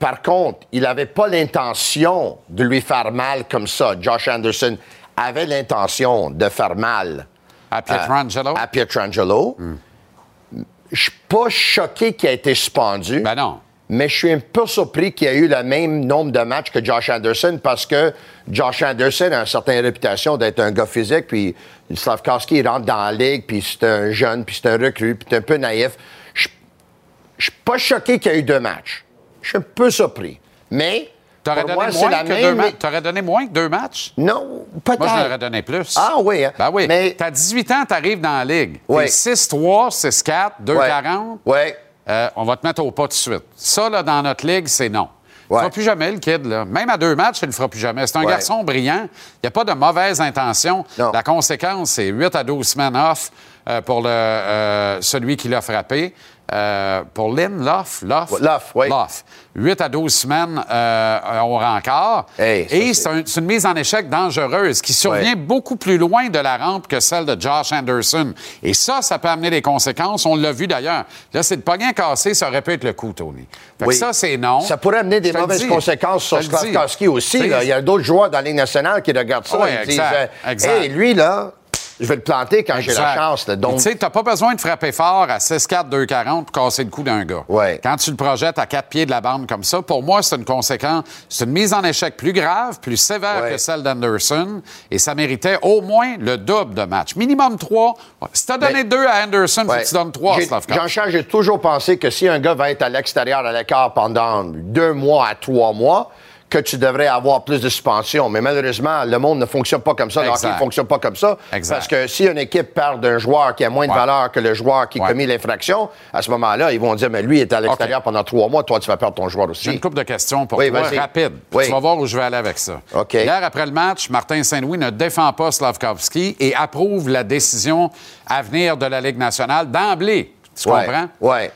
par contre, il n'avait pas l'intention de lui faire mal comme ça. Josh Anderson avait l'intention de faire mal
À Pietrangelo?
à Pietrangelo. Je suis pas choqué qu'il ait été suspendu.
Ben non.
Mais je suis un peu surpris qu'il y ait eu le même nombre de matchs que Josh Anderson parce que Josh Anderson a une certaine réputation d'être un gars physique, puis Slavkowski il rentre dans la ligue, puis c'est un jeune, puis c'est un recrue, puis c'est un peu naïf. Je je suis pas choqué qu'il y ait eu deux matchs. Je suis un peu surpris. Mais
T'aurais donné,
même...
donné moins que deux matchs?
Non, peut-être.
Moi, je l'aurais donné plus.
Ah oui, hein?
Ben oui.
Mais-
T'as 18 ans, t'arrives dans la ligue.
Oui.
6-3, 6-4, 2-40.
Oui.
Euh, on va te mettre au pas tout de suite. Ça, là, dans notre ligue, c'est non. Il ne
Ouais.
fera plus jamais, le kid. Là. Même à deux matchs, il ne le fera plus jamais. C'est un
Ouais.
garçon brillant. Il n'y a pas de mauvaise intention.
Non.
La conséquence, c'est 8 à 12 semaines off euh, pour le, euh, celui qui l'a frappé. Euh, pour Lynn, Loff, Loff.
Loff, oui.
Loff. 8 à 12 semaines euh, au rencard.
Hey,
Et
c'est-
c'est un- c'est une mise en échec dangereuse qui survient
Ouais.
beaucoup plus loin de la rampe que celle de Josh Anderson. Et ça, ça peut amener des conséquences. On l'a vu d'ailleurs. Là, c'est le pognon cassé, ça aurait pu être le coup, Tony. Fait que
Oui.
ça, c'est non.
Ça pourrait amener des mauvaises conséquences sur. Slavkowski aussi. Là. Il y a d'autres joueurs dans la Ligue nationale qui regardent ça.
Oui,
disent,
exact,
euh,
exact.
Hey, lui, là, je vais le planter quand j'ai la chance. là. Donc,
Tu sais, t'as pas besoin de frapper fort à 6-4, 2-40 pour casser le cou d'un gars.
Ouais.
Quand tu le projettes à quatre pieds de la bande comme ça, pour moi, c'est une conséquence, c'est une mise en échec plus grave, plus sévère
Ouais.
que celle d'Anderson, et ça méritait au moins le double de match. Minimum 3. Si t'as donné
Mais-
2 à Anderson, faut
ouais.
que tu donnes 3 à.
Jean-Charles, j'ai toujours pensé que si un gars va être à l'extérieur, à l'écart pendant deux mois à trois mois, que tu devrais avoir plus de suspension. Mais malheureusement, le monde ne fonctionne pas comme ça. Le
Exact.
hockey ne fonctionne pas comme ça.
Exact.
Parce que si une équipe perd d'un joueur qui a moins de
Ouais.
valeur que le joueur qui a
Ouais.
commis l'infraction, à ce moment-là, ils vont dire, mais lui il est à l'extérieur pendant trois mois, toi, tu vas perdre ton joueur aussi.
J'ai une couple de questions pour
Oui,
toi, rapide.
Oui.
Tu vas voir où je vais aller avec ça.
OK.
Hier, après le match, Martin Saint-Louis ne défend pas Slavkovski et approuve la décision à venir de la Ligue nationale d'emblée. Tu
Ouais.
comprends?
Ouais.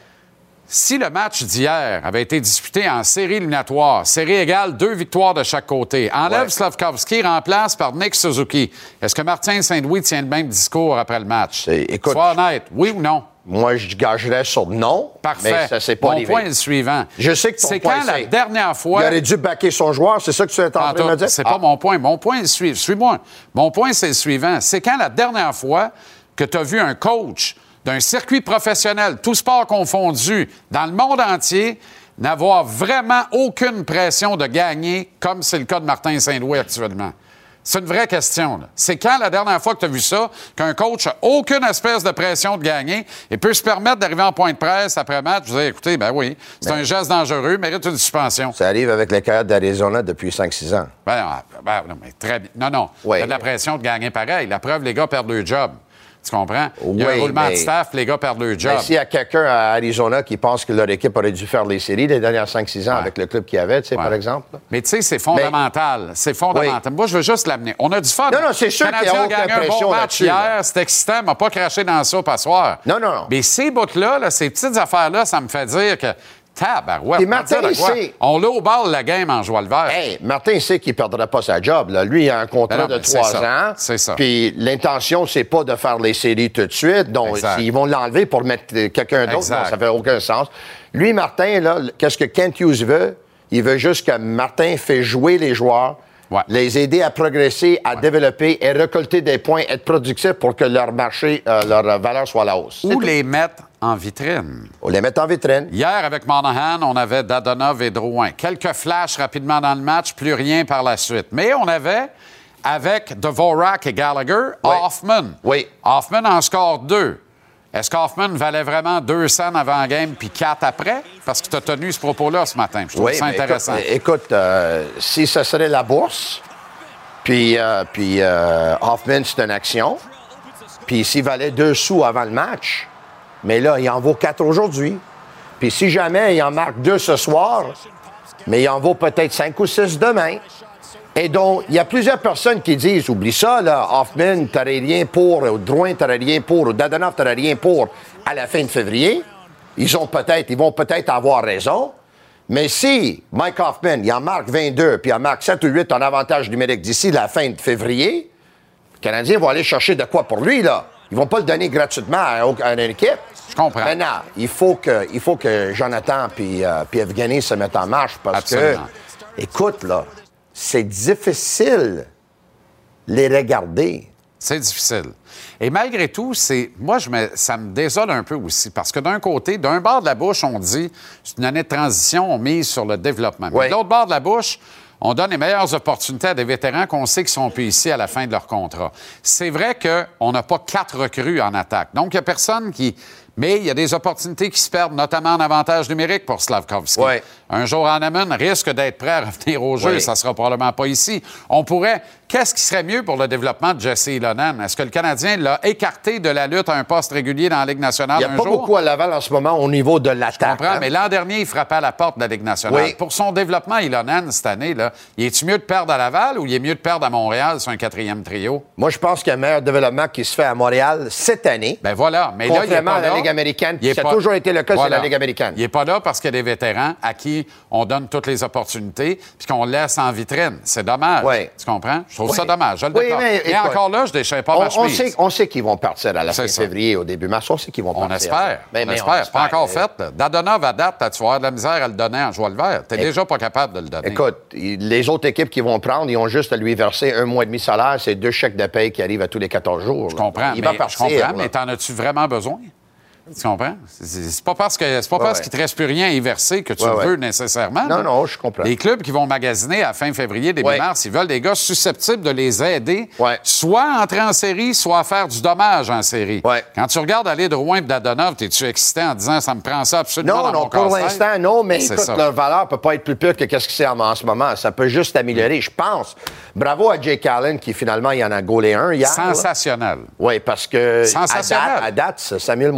Si le match d'hier avait été disputé en série éliminatoire, série égale, deux victoires de chaque côté, enlève
Ouais.
Slavkovski, remplace par Nick Suzuki, est-ce que Martin Saint-Louis tient le même discours après le match?
Écoute-
Sois honnête, oui ou non?
Moi, je gagerais sur non.
Parfait.
Mais ça s'est pas
Mon
arrivé.
point est le suivant.
Je sais que ton
C'est
point,
quand la dernière fois...
Il aurait dû baquer son joueur, c'est ça que tu es en train de me dire?
C'est
Ah.
pas mon point. Mon point est le suivant. Suis-moi. Mon point, c'est le suivant. C'est quand la dernière fois que tu as vu un coach d'un circuit professionnel, tout sport confondu, dans le monde entier, n'avoir vraiment aucune pression de gagner, comme c'est le cas de Martin Saint-Louis actuellement? C'est une vraie question. C'est quand la dernière fois que tu as vu ça, qu'un coach n'a aucune espèce de pression de gagner et peut se permettre d'arriver en point de presse après match, vous dire, écoutez, ben oui, c'est un geste dangereux, mérite une suspension.
Ça arrive avec les Coyotes d'Arizona depuis 5-6 ans.
Ben, non, ben, non, mais très bien. Non, non.
Oui.
Il y a de la pression de gagner pareil. La preuve, les gars perdent leur job. Tu comprends? Il y a
Oui,
un roulement de staff, les gars perdent leur job.
Mais s'il y a quelqu'un à Arizona qui pense que leur équipe aurait dû faire les séries les dernières 5-6 ans
Ouais.
avec le club qu'il y avait, tu sais,
Ouais.
par exemple.
Mais tu sais, c'est fondamental. C'est fondamental. Moi, je veux juste l'amener. On a du fun.
Non, non, c'est sûr
Le
qu'il y a aucune
gagné un bon match hier. C'était excitant. m'a pas craché dans la soupe à soir.
Non, non, non.
Mais ces bouts-là, là, ces petites affaires-là, ça me fait dire que... Tabarouette. Va
Martin, sait.
On l'a au bal la game en jouant le vert.
Hey, Martin sait qu'il ne perdra pas sa job. Là. Lui, il a un contrat
Ben non,
de trois ans.
C'est ça.
Puis l'intention, c'est pas de faire les séries tout de suite. Donc, ils vont l'enlever pour mettre quelqu'un d'autre. Ça fait aucun sens. Lui, Martin, là, qu'est-ce que Kent Hughes veut? Il veut juste que Martin fait jouer les joueurs,
Ouais.
les aider à progresser, à développer et récolter des points, être productifs pour que leur marché, euh, leur valeur soit à la hausse.
Ou les mettre en vitrine.
On les met en vitrine.
Hier, avec Monahan, on avait Dadonov et Drouin. Quelques flashs rapidement dans le match, plus rien par la suite. Mais on avait, avec Dvorak et Gallagher,
Oui.
Hoffman.
Oui.
Hoffman en score 2. Est-ce qu'Hoffman valait vraiment 2 cents avant la game puis 4 après? Parce que tu as tenu ce propos-là ce matin. Je trouve ça intéressant.
Écoute, écoute, euh, si ce serait la bourse, puis, euh, puis euh, Hoffman, c'est une action, puis s'il valait deux sous avant le match, mais là, il en vaut quatre aujourd'hui. Puis si jamais il en marque deux ce soir, mais il en vaut peut-être cinq ou six demain. Et donc, il y a plusieurs personnes qui disent, oublie ça, là, Hoffman, t'aurais rien pour, ou Drouin, t'aurais rien pour, ou Dadonov, t'aurais rien pour à la fin de février. Ils ont peut-être, ils vont peut-être avoir raison. Mais si Mike Hoffman, il en marque 22, puis il en marque 7 ou 8 en avantage numérique d'ici la fin de février, les Canadiens vont aller chercher de quoi pour lui, là. Ils vont pas le donner gratuitement à, à une équipe.
Je comprends.
Maintenant, il faut que, il faut que Jonathan puis, euh, puis Evgeny se mettent en marche parce
Absolument.
que, écoute, là, c'est difficile les regarder.
C'est difficile. Et malgré tout, c'est moi, je me, ça me désole un peu aussi. Parce que d'un côté, d'un bord de la bouche, on dit c'est une année de transition, on mise sur le développement. Mais
Oui.
de l'autre bord de la bouche, on donne les meilleures opportunités à des vétérans qu'on sait qu'ils sont plus ici à la fin de leur contrat. C'est vrai qu'on n'a pas quatre recrues en attaque. Donc, il n'y a personne qui. Mais il y a des opportunités qui se perdent, notamment en avantage numérique pour Slavkovski.
Oui.
Un jour, Hanneman risque d'être prêt à revenir au jeu.
Oui.
Ça sera probablement pas ici. On pourrait. Qu'est-ce qui serait mieux pour le développement de Jesse Ilonen? Est-ce que le Canadien l'a écarté de la lutte à un poste régulier dans la Ligue nationale
Il n'y a
un
pas
jour?
beaucoup à Laval en ce moment au niveau de l'attaque.
comprends,
hein.
mais l'an dernier, il frappait à la porte de la Ligue nationale.
Oui.
Pour son développement, Ilonen, cette année, là, il est-tu mieux de perdre à Laval ou il est mieux de perdre à Montréal sur un quatrième trio?
Moi, je pense qu'il y a un meilleur développement qui se fait à Montréal cette année.
Ben voilà. Mais là, il est
Contrairement
pas
à la
là.
Ligue américaine,
Il
a toujours été le cas, c'est
Voilà.
la Ligue américaine.
Il n'est pas là parce qu'il y a des vétérans à qui on donne toutes les opportunités puis qu'on laisse en vitrine. C'est dommage.
Oui.
Tu comprends? Je trouve
Oui.
ça dommage. Je le
Oui,
Et encore là, je déchire pas
on,
ma
on
chemise.
sait, on sait qu'ils vont partir à la fin
ça.
février, au début mars. On sait qu'ils vont
On
partir.
espère.
Mais-
on espère. Pas
espère.
encore fait. Dadonov, à date, tu vas avoir de la misère à le donner en jouant le vert. Tu déjà pas capable de le donner.
Écoute, les autres équipes qui vont prendre, ils ont juste à lui verser un mois et demi salaire. C'est deux chèques de paye qui arrivent à tous les 14 jours.
je comprends.
Il
mais,
va partir.
je comprends,
là.
mais t'en as-tu vraiment besoin? Tu comprends? C'est- pas parce que c'est pas parce qu'il te reste plus rien à y verser que tu
Ouais,
le
ouais.
veux nécessairement.
Non, non, je comprends.
Les clubs qui vont magasiner à fin février, début mars, ils veulent des gars susceptibles de les aider, soit à entrer en série, soit à faire du dommage en série. Quand tu regardes aller de Rouen et Dadonov, es-tu excité en disant ça me prend ça absolument
Non,
dans
non,
mon
pour l'instant, non, mais
C'est
écoute,
ça.
leur valeur peut pas être plus pire que qu'est-ce que c'est en, en ce moment. Ça peut juste améliorer, je pense. Bravo à Jake Allen qui, finalement, il en a gaulé un hier.
Sensationnel.
Oui, parce que à
Sensationnel.
date, à date, Samuel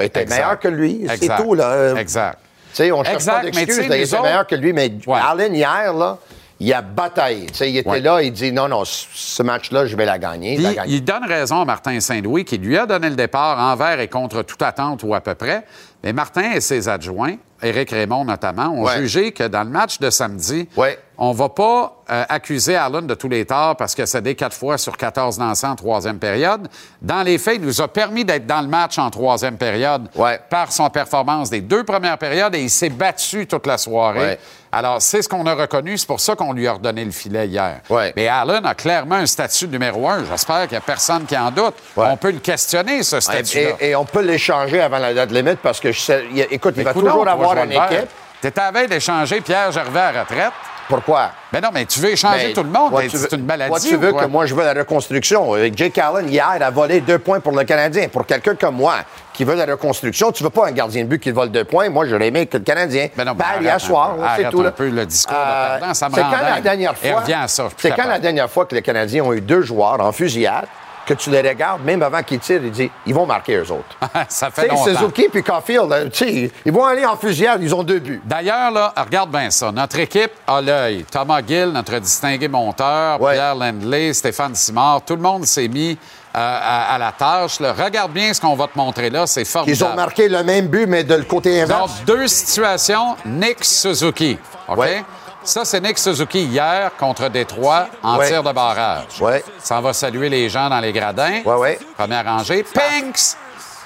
Était
Exact.
meilleur que lui. C'est tout, là.
Exact.
Tu sais, on cherche
Exact,
pas d'excuses, il était
autres-
meilleur que lui, mais
Ouais.
Allen, hier, là, il a bataillé. Tu sais, il était
Ouais.
là, il dit non, non, ce match-là, je vais la gagner.
Puis,
gagner.
il donne raison à Martin Saint-Louis qui lui a donné le départ envers et contre toute attente ou à peu près. Mais Martin et ses adjoints, Éric Raymond notamment, ont
Ouais.
jugé que dans le match de samedi,
Ouais.
on va pas euh, accuser Allen de tous les torts parce que cédé quatre fois sur 14 lancés en troisième période. Dans les faits, il nous a permis d'être dans le match en troisième période
Ouais.
par son performance des deux premières périodes et il s'est battu toute la soirée. Alors, c'est ce qu'on a reconnu. C'est pour ça qu'on lui a redonné le filet hier. Mais Allen a clairement un statut numéro un. J'espère qu'il n'y a personne qui en doute. On peut le questionner, ce statut-là.
Et, et on peut l'échanger avant la date limite parce que, je sais- il y a- écoute, il va toujours avoir une équipe.
T'étais à veille d'échanger Pierre Gervais à retraite?
Pourquoi?
Mais non, mais tu veux échanger
Mais
tout le monde. mais C'est
veux-
une maladie.
Toi, tu veux
quoi?
que moi, je veux la reconstruction. Euh, Jake Allen, hier, a volé deux points pour le Canadien. Pour quelqu'un comme moi qui veut la reconstruction, tu veux pas un gardien de but qui vole deux points. Moi, j'aurais aimé que le Canadien
Ben non, mais arrête
hier soir.
peu.
là, C'est
Arrête
tout.
un
là.
peu le discours de
Euh,
perdant, ça me
C'est quand la dernière fois.
ça,
quand la dernière fois que les Canadiens ont eu deux joueurs en fusillade? Que tu les regardes, même avant qu'ils tirent, ils disent ils vont marquer eux autres.
ça fait
sais,
longtemps.
Suzuki puis Caulfield, sais, ils vont aller en fusillade, ils ont deux buts.
D'ailleurs, là, regarde bien ça. Notre équipe a l'œil. Thomas Gill, notre distingué monteur,
Ouais.
Pierre Lendley, Stéphane Simard, tout le monde s'est mis euh, à, à la tâche. là. Regarde bien ce qu'on va te montrer là. C'est formidable.
Ils ont marqué le même but, mais de le côté
Donc,
inverse.
deux situations. Nick Suzuki. OK?
Ouais.
Ça, c'est Nick Suzuki hier contre Détroit en
Ouais.
tir de barrage.
Ouais.
Ça va saluer les gens dans les gradins.
Ouais, ouais.
Première rangée. Pinks!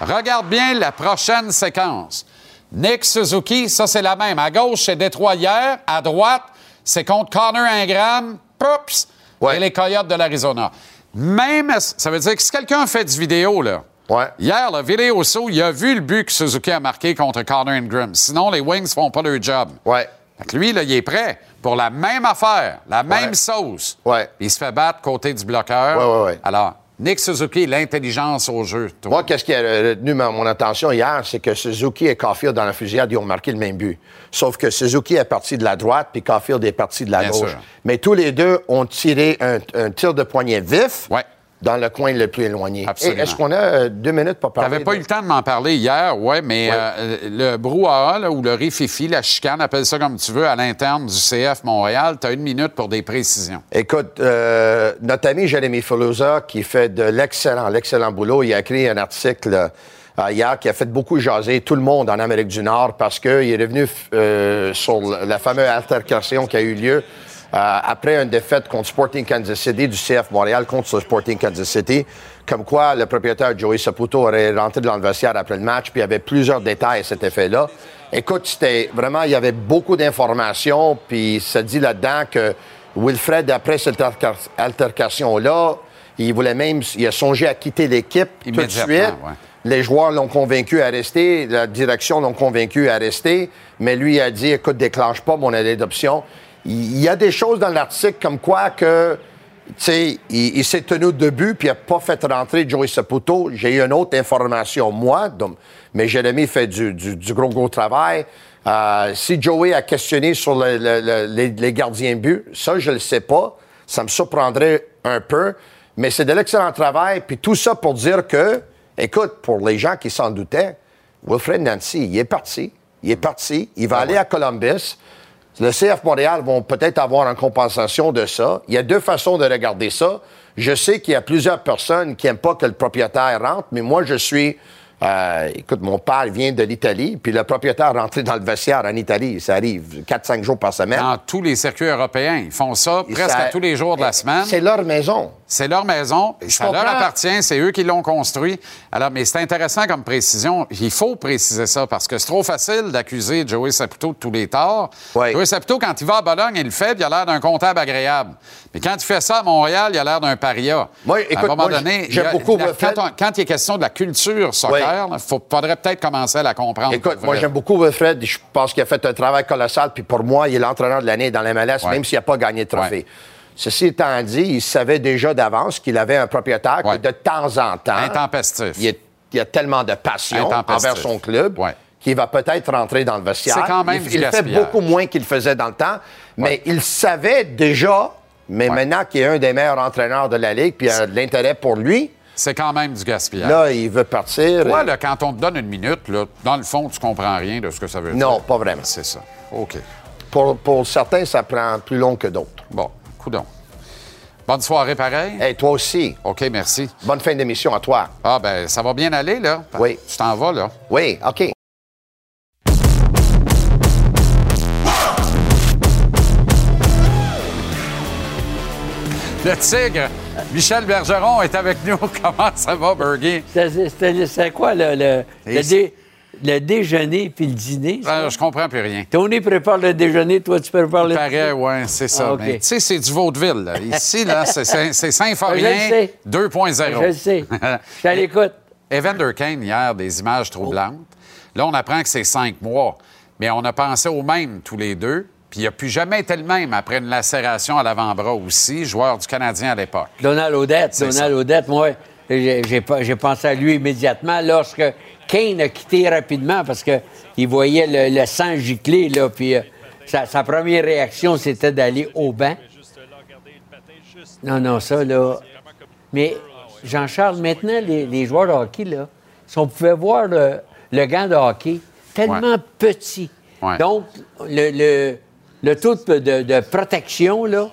Regarde bien la prochaine séquence. Nick Suzuki, ça, c'est la même. À gauche, c'est Détroit hier. À droite, c'est contre Connor Ingram. Poups!
Ouais.
Et les Coyotes de l'Arizona. Même, ça veut dire que si quelqu'un fait du vidéo, là,
Ouais.
Hier, le vidéo saut, il a vu le but que Suzuki a marqué contre Connor Ingram. Sinon, les Wings font pas leur job.
Ouais.
Fait que lui, là, il est prêt pour la même affaire, la même
Ouais.
sauce.
Ouais.
Il se fait battre côté du bloqueur.
Ouais.
Alors, Nick Suzuki, l'intelligence au jeu. toi.
Moi, qu'est-ce qui a retenu ma- mon attention hier, c'est que Suzuki et Caulfield, dans la fusillade, ils ont marqué le même but. Sauf que Suzuki est parti de la droite, puis Caulfield est parti de la
Bien
gauche.
sûr.
Mais tous les deux ont tiré un, un tir de poignet vif
Ouais.
Dans le coin le plus éloigné.
Absolument.
Et Est-ce qu'on a euh, deux minutes pour parler?
T'avais pas
de-
eu le temps de m'en parler hier, ouais, mais
Ouais.
euh, le brouhaha là, ou le rififi, la chicane, appelle ça comme tu veux, à l'interne du CF Montréal, tu as une minute pour des précisions.
Écoute, euh, notre ami Jérémy Filosa, qui fait de l'excellent, l'excellent boulot, il a écrit un article hier qui a fait beaucoup jaser tout le monde en Amérique du Nord parce qu'il est revenu sur la fameuse altercation qui a eu lieu euh, après une défaite contre Sporting Kansas City du CF Montréal contre Sporting Kansas City, comme quoi le propriétaire Joey Saputo aurait rentré dans le vestiaire après le match, puis il y avait plusieurs détails à cet effet-là. Écoute, c'était vraiment, il y avait beaucoup d'informations, puis ça dit là-dedans que Wilfred, après cette alterca- altercation-là, il voulait même, il a songé à quitter l'équipe tout de suite.
ouais.
Les joueurs l'ont convaincu à rester, la direction l'ont convaincu à rester, mais lui a dit, écoute, déclenche pas mon allée d'option. Il y a des choses dans l'article comme quoi que, tu sais, il, il s'est tenu debout puis il n'a pas fait rentrer Joey Saputo. J'ai eu une autre information, moi, donc, mais Jérémy fait du, du- du gros, gros travail. Euh, si Joey a questionné sur le- le- le- les, les gardiens but, ça, je ne le sais pas. Ça me surprendrait un peu. Mais c'est de l'excellent travail. Puis tout ça pour dire que, écoute, pour les gens qui s'en doutaient, Wilfred Nancy, il est parti. Il est parti. Il va aller à Columbus. Le CF Montréal vont peut-être avoir en compensation de ça. Il y a deux façons de regarder ça. Je sais qu'il y a plusieurs personnes qui n'aiment pas que le propriétaire rentre, mais moi, je suis. Euh, écoute, mon père vient de l'Italie, puis le propriétaire rentré dans le vestiaire en Italie. Ça arrive 4-5 jours par semaine.
Dans tous les circuits européens, ils font ça presque
Ça-
à tous les jours de la semaine.
C'est leur maison.
C'est leur maison, et ça leur appartient, c'est eux qui l'ont construit. Alors, mais c'est intéressant comme précision. Il faut préciser ça parce que c'est trop facile d'accuser Joey Saputo de tous les torts.
Ouais.
Joey Saputo, quand il va à Bologne, il le fait, puis il a l'air d'un comptable agréable. Mais quand il fait ça à Montréal, il a l'air d'un paria.
Moi,
à
écoute,
un moment
moi,
donné, il a-
beaucoup
quand, on- quand il est question de la culture soccer, il faudrait peut-être commencer à la comprendre.
Écoute, moi, j'aime beaucoup Wilfred. Je pense qu'il a fait un travail colossal. Puis pour moi, il est l'entraîneur de l'année dans la MLS,
Ouais.
même s'il n'a pas gagné de trophée.
Ouais.
Ceci étant dit, il savait déjà d'avance qu'il avait un propriétaire
Ouais.
qui, de temps en temps,
Intempestif.
il, est- il a tellement de passion envers son club qu'il va peut-être rentrer dans le vestiaire.
C'est quand même
il, il fait beaucoup moins qu'il faisait dans le temps, mais il savait déjà, mais maintenant qu'il est un des meilleurs entraîneurs de la Ligue, puis il a de l'intérêt pour lui,
C'est quand même du gaspillage.
là, il veut partir.
Toi, là, quand on te donne une minute, là, dans le fond, tu comprends rien de ce que ça veut dire.
Non, pas vraiment.
C'est ça. OK.
Pour, pour certains, ça prend plus long que d'autres.
Bon, coudon. Bonne soirée, pareil.
Et toi aussi.
OK, merci.
Bonne fin d'émission à toi.
Ah, ben, ça va bien aller, là?
Oui.
Tu t'en vas, là?
Oui, OK.
Le tigre. Michel Bergeron est avec nous. Comment ça va, Bergie?
C'était- quoi le, le, le dé- le déjeuner puis le dîner?
Ah, je comprends plus rien.
Tony prépare le déjeuner, toi tu prépares le
Paraît, oui, c'est ça.
Ah.
Mais tu sais, c'est du vaudeville. là. Ici, là, c'est Saint-Forien
sais.
2.0.
Je le sais. Je suis à l'écoute.
Evander Kane, hier, des images troublantes. Là, on apprend que c'est cinq mois. Mais on a pensé au même tous les deux. Puis il n'a plus jamais été le même après une lacération à l'avant-bras aussi, joueur du Canadien à l'époque.
Donald Odette, Donald. Odette, moi, j'ai pensé à lui immédiatement lorsque Kane a quitté rapidement parce qu'il voyait le, le sang gicler, là, puis euh, sa, sa première réaction, c'était d'aller au banc. Non, non, ça, là... Mais, Jean-Charles, maintenant, les, les joueurs de hockey, là, si on pouvait voir le, le gant de hockey, tellement petit.
Ouais.
Donc, le, le, le taux de, de- de protection, là,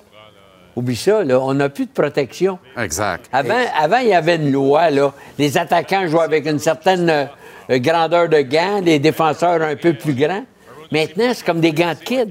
oublie ça, là, on n'a plus de protection.
Exact.
Avant, avant, il y avait une loi, là. Les attaquants jouaient avec une certaine euh, grandeur de gants, les défenseurs un peu plus grands. Maintenant, c'est comme des gants de kid.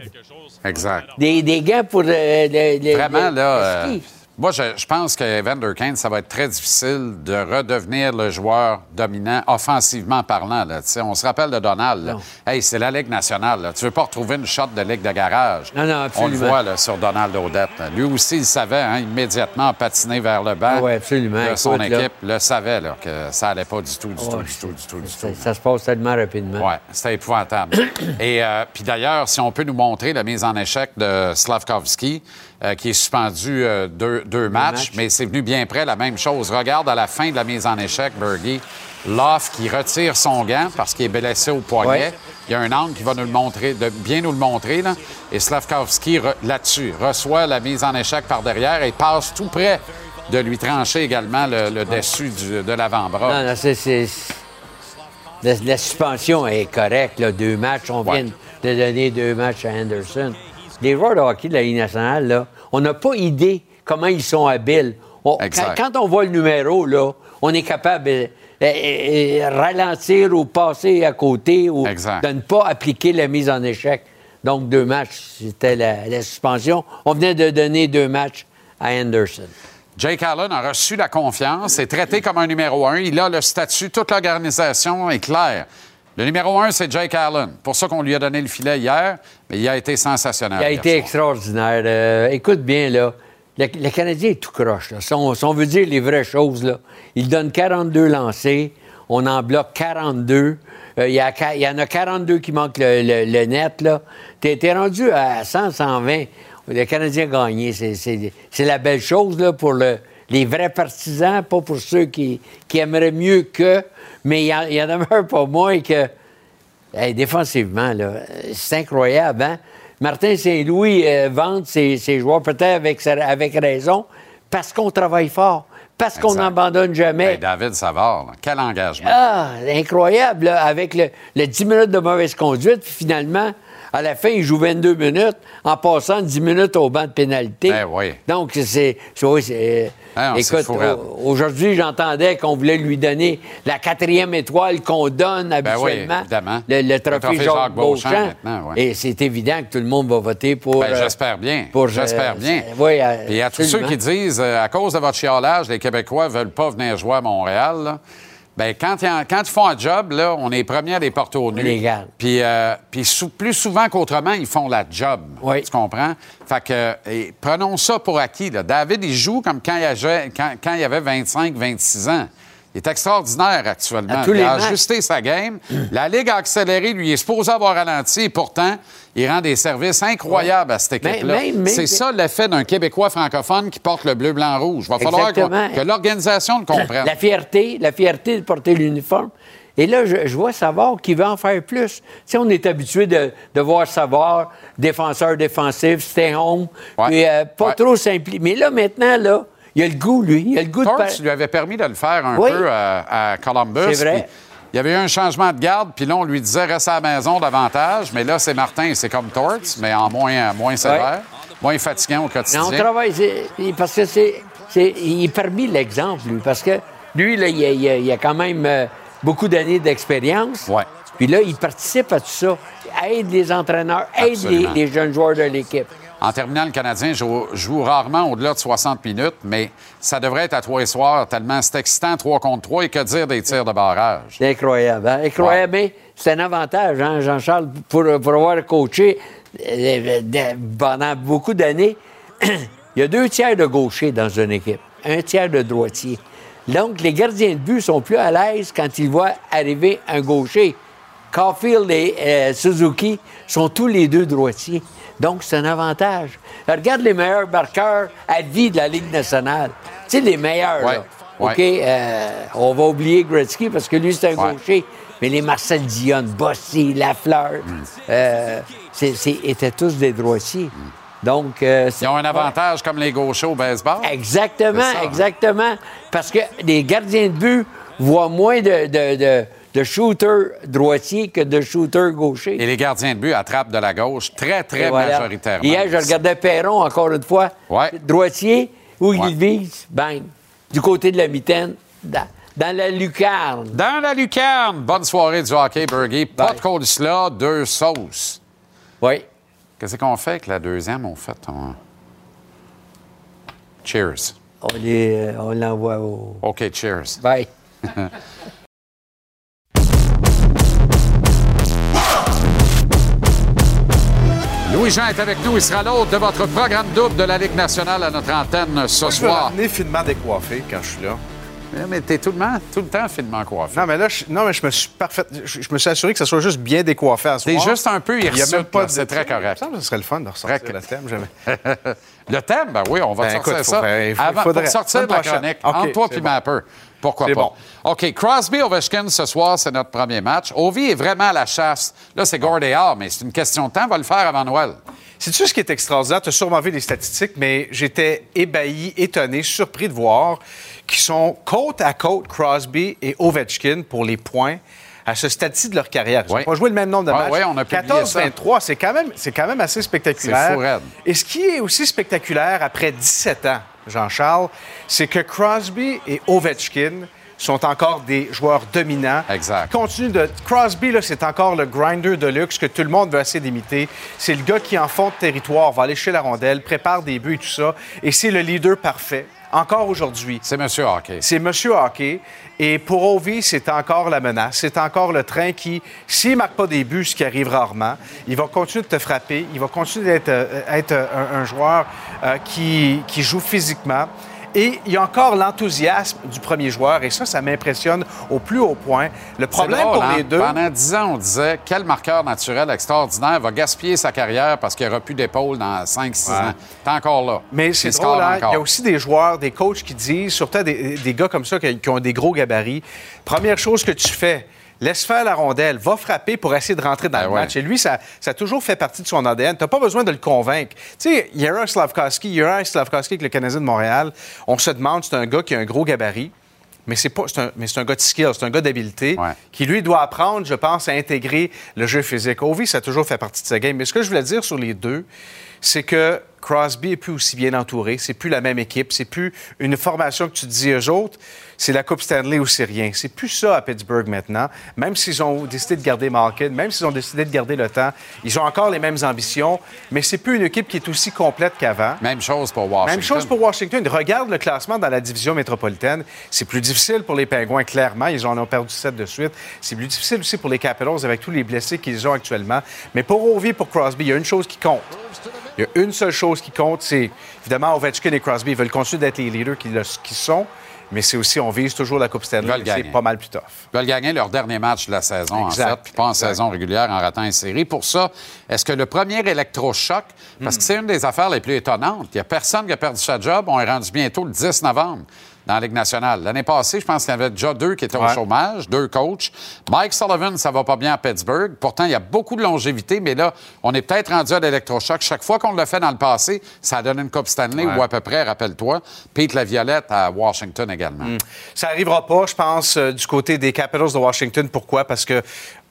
Exact.
Des, des gants pour euh, le,
Vraiment,
le-
là,
le ski.
Moi, je, je pense que Evander Kane, ça va être très difficile de redevenir le joueur dominant, offensivement parlant. Là. On se rappelle de Donald. Hey, c'est la Ligue nationale. là. Tu veux pas retrouver une shot de Ligue de garage.
Non, non,
On le voit là, sur Donald Odette. Lui aussi, il savait hein, immédiatement patiner vers le banc.
Ah ouais, absolument.
Là, son
Écoute,
équipe le savait que ça allait pas du tout, du tout, du tout, du tout, du tout.
Ça, ça se passe tellement rapidement.
Oui, c'était épouvantable. Et euh, puis d'ailleurs, si on peut nous montrer la mise en échec de Slavkovski, euh, qui est suspendu euh, deux, deux matchs, mais c'est venu bien près la même chose. Regarde à la fin de la mise en échec, Bergie, Loff qui retire son gant parce qu'il est blessé au poignet.
Ouais.
Il y a un angle qui va nous le montrer, de bien nous le montrer. Là. Et Slavkovski, re- là-dessus, reçoit la mise en échec par derrière et passe tout près de lui trancher également le, le dessus du- de l'avant-bras.
Non, non, c'est... c'est- La, la suspension est correcte, là, deux matchs. On
Ouais.
vient de donner deux matchs à Anderson. Les joueurs de hockey de la Ligue nationale, là, on n'a pas idée comment ils sont habiles. On- quand, on voit le numéro, là, on est capable de euh, euh, ralentir ou passer à côté ou
Exact.
de ne pas appliquer la mise en échec. Donc, deux matchs, c'était la, la suspension. On venait de donner deux matchs à Anderson.
Jake Allen a reçu la confiance, est traité comme un numéro un. Il a le statut, toute l'organisation est claire. Le numéro un, c'est Jake Allen. Pour ça qu'on lui a donné le filet hier, mais il a été sensationnel.
Il a été
soir.
extraordinaire. Euh, écoute bien, là. Le, le Canadien est tout croche. Là. Si, on, si on veut dire les vraies choses, là, il donne 42 lancés. On en bloque 42. Euh, il, y a, qua- il y en a 42 qui manquent le, le- le net. là. T'es rendu à 100, 120. Le Canadien a gagné. C'est la belle chose là, pour le- les vrais partisans, pas pour ceux qui, qui aimeraient mieux que. Mais il y y en demeure pas moins que. Hey, défensivement, là, c'est incroyable. Hein? Martin Saint-Louis euh, vante ses, ses joueurs peut-être avec, raison parce qu'on travaille fort, parce qu'on n'abandonne jamais.
Hey, David Savard, quel engagement.
Ah, incroyable, là, avec le, le 10 minutes de mauvaise conduite, puis finalement, à la fin, il joue 22 minutes en passant 10 minutes au banc de pénalité.
Ben oui.
Donc, c'est.
Ah
écoute, aujourd'hui, j'entendais qu'on voulait lui donner la quatrième étoile qu'on donne
Ben oui,
habituellement.
évidemment.
Le, le trophée,
trophée
Jacques,
Jacques Beauchamp,
Beauchamp.
maintenant, ouais.
Et c'est évident que tout le monde va voter pour.
Ben,
euh,
J'espère bien.
pour,
J'espère
euh,
bien.
oui,
Et à tous ceux qui disent, euh, à cause de votre chiolage, les Québécois veulent pas venir jouer à Montréal, là, ben, quand, ils en- quand ils font un job, là, on est premiers à les porter au nu.
garde.
Puis, euh, puis sou- plus souvent qu'autrement, ils font la job.
Oui.
Tu comprends? Fait que, et prenons ça pour acquis. Là. David, il joue comme quand il, avait, quand, quand il avait 25, 26 ans. Il est extraordinaire actuellement. Il a
matchs.
ajusté sa game. La Ligue a accéléré, lui il est supposé avoir ralenti. Et pourtant, il rend des services incroyables à cette équipe-là. C'est ça l'effet d'un Québécois francophone qui porte le bleu, blanc, rouge. Il va falloir que l'organisation le comprenne.
La fierté, la fierté de porter l'uniforme. Et là, je, je vois Savard qui veut en faire plus. Tu sais, on est habitué de, de voir Savard, défenseur défensif, stay home,
Ouais.
puis, euh, pas
Ouais.
trop simplifié. Mais là, maintenant, là, il a le goût, lui. Il a le goût de...
Torts
par-
lui avait permis de le faire un
Oui.
peu à, à Columbus.
C'est vrai.
Il y avait eu un changement de garde, puis là, on lui disait reste à la maison davantage. Mais là, c'est Martin, c'est comme Torts, mais en moins, moins sévère, moins fatigant au quotidien.
Non, on travaille, parce que c'est, il est parmi l'exemple, lui, parce que lui, là, il, a, il a- il a quand même euh, beaucoup d'années d'expérience.
Ouais.
Puis là, il participe à tout ça, aide les entraîneurs, aide les, les jeunes joueurs de l'équipe.
En terminant, le Canadien joue, joue rarement au-delà de 60 minutes, mais ça devrait être à trois et soir tellement c'est excitant 3 contre 3 et que dire des tirs de barrage?
C'est incroyable. hein? Incroyable, mais c'est un avantage, hein, Jean-Charles, pour, pour avoir coaché euh, de- pendant beaucoup d'années. Il y a deux tiers de gauchers dans une équipe, un tiers de droitier. Donc, les gardiens de but sont plus à l'aise quand ils voient arriver un gaucher. Caulfield et euh, Suzuki sont tous les deux droitiers. Donc, c'est un avantage. Regarde les meilleurs marqueurs à vie de la Ligue nationale. Tu sais, les meilleurs,
Ouais,
là.
ouais.
OK? euh, on va oublier Gretzky parce que lui, c'est un
Ouais.
gaucher. Mais les Marcel Dion, Bossy, Lafleur,
Mm.
euh, étaient tous des droitiers. Donc, euh,
Ils ont un avantage comme les gauchers au baseball.
Exactement,
hein?
exactement. Parce que les gardiens de but voient moins de, de, de, de shooters droitiers que de shooters gauchers.
Et les gardiens de but attrapent de la gauche très, très
voilà.
majoritairement.
Hier, je regardais Perron encore une fois.
Ouais.
Droitier, où
Ouais.
il vise, bang. Du côté de la mitaine, dans, dans la lucarne.
Dans la lucarne, bonne soirée du hockey, Burgie. Pas de coleslaw, deux sauces.
Oui.
Qu'est-ce qu'on fait avec la deuxième? On fait. Cheers.
On les- euh, on l'envoie au.
OK, cheers.
Bye.
Louis-Jean est avec nous. Il sera l'hôte de votre programme double de la Ligue nationale à notre antenne ce
Moi, je
soir.
ramener finement décoiffé quand je suis là.
Mais t'es tout le, temps- tout le temps finement coiffé.
Non, mais là, je, non, mais je me suis parfait, je, je me suis assuré que ça soit juste bien décoiffé à soir.
T'es juste un peu
Il y a même pas
c'est très correct.
Ça ce serait le fun de ressortir le thème. Jamais.
Le thème, ben oui, on va
Ben,
sortir
écoute,
ça.
faut-
Avant,
faudrait-
pour sortir de la chronique,
OK,
entre toi puis
bon.
Mapper. Pourquoi pas?
bon.
OK, Crosby Ovechkin ce soir, c'est notre premier match. Ovi est vraiment à la chasse. Là, c'est Gordéard, mais c'est une question de temps. On va le faire avant Noël.
Sais-tu ce qui est extraordinaire? Tu as sûrement vu les statistiques, mais j'étais ébahi, étonné, surpris de voir qu'ils sont côte à côte, Crosby et Ovechkin, pour les points à ce stade-ci de leur carrière. Ils n'ont
Oui.
pas joué le même nombre de matchs.
ouais, on a publié
14-23, c'est quand, même- c'est quand même assez spectaculaire.
C'est.
Et ce qui est aussi spectaculaire après 17 ans, Jean-Charles, c'est que Crosby et Ovechkin sont encore des joueurs dominants.
Exact.
Continue de Crosby là, c'est encore le grinder de luxe que tout le monde veut essayer d'imiter. C'est le gars qui en fond de territoire va aller chez la rondelle, prépare des buts et tout ça, et c'est le leader parfait. Encore aujourd'hui.
C'est Monsieur Hockey.
C'est Monsieur Hockey. Et pour Ovi, c'est encore la menace. C'est encore le train qui, s'il ne marque pas des buts, ce qui arrive rarement, il va continuer de te frapper. Il va continuer d'être euh, être un, un joueur euh, qui, qui joue physiquement. Et il y a encore l'enthousiasme du premier joueur. Et ça, ça m'impressionne au plus haut point. Le problème
drôle,
pour
hein?
les deux.
Pendant dix ans, on disait quel marqueur naturel extraordinaire va gaspiller sa carrière parce qu'il n'y aura plus d'épaule dans 5-6
Ouais.
ans. T'es encore là.
Mais c'est drôle, hein?
encore.
il y a aussi des joueurs, des coachs qui disent, surtout des, des gars comme ça qui, qui ont des gros gabarits, première chose que tu fais, laisse faire la rondelle, va frapper pour essayer de rentrer dans
Ben
le
ouais.
match. Et lui, ça, ça a toujours fait partie de son ADN. Tu n'as pas besoin de le convaincre. Tu sais, il y a un Slavkowski, il y a un Slavkowski avec le Canadien de Montréal. On se demande, c'est un gars qui a un gros gabarit. Mais c'est pas, c'est un, mais c'est un gars de skill, c'est un gars d'habileté
Ouais.
qui lui doit apprendre, je pense, à intégrer le jeu physique. Ovi, ça a toujours fait partie de sa game. Mais ce que je voulais dire sur les deux, c'est que Crosby est plus aussi bien entouré, c'est plus la même équipe, c'est plus une formation que tu te dis eux autres, c'est la Coupe Stanley ou c'est rien. C'est plus ça à Pittsburgh maintenant. Même s'ils ont décidé de garder Malkin, même s'ils ont décidé de garder le temps, ils ont encore les mêmes ambitions, mais c'est plus une équipe qui est aussi complète qu'avant.
Même chose pour Washington.
Même chose pour Washington. Regarde le classement dans la division métropolitaine. C'est plus difficile pour les Pingouins, clairement. Ils en ont perdu sept de suite. C'est plus difficile aussi pour les Capitals avec tous les blessés qu'ils ont actuellement. Mais pour Ovi pour Crosby, il y a une chose qui compte. Il y a une seule chose qui compte, c'est évidemment Ovechkin et Crosby veulent continuer d'être les leaders qu'ils qu'ils sont, mais c'est aussi, on vise toujours la Coupe
Ils
Stanley. C'est pas mal plus tough.
Ils veulent gagner leur dernier match de la saison,
Exact.
en fait, puis pas en
Exact.
saison régulière en ratant une série. Pour ça, est-ce que le premier électrochoc, parce que c'est une des affaires les plus étonnantes, il n'y a personne qui a perdu sa job, on est rendu bientôt le 10 novembre dans la Ligue nationale. L'année passée, je pense qu'il y avait déjà deux qui étaient au chômage, deux coachs. Mike Sullivan, ça va pas bien à Pittsburgh. Pourtant, il y a beaucoup de longévité, mais là, on est peut-être rendu à l'électrochoc. Chaque fois qu'on l'a fait dans le passé, ça a donné une Coupe Stanley,
Ouais.
ou à peu près, rappelle-toi. Pete Laviolette à Washington également.
Ça n'arrivera pas, je pense, euh, du côté des Capitals de Washington. Pourquoi? Parce que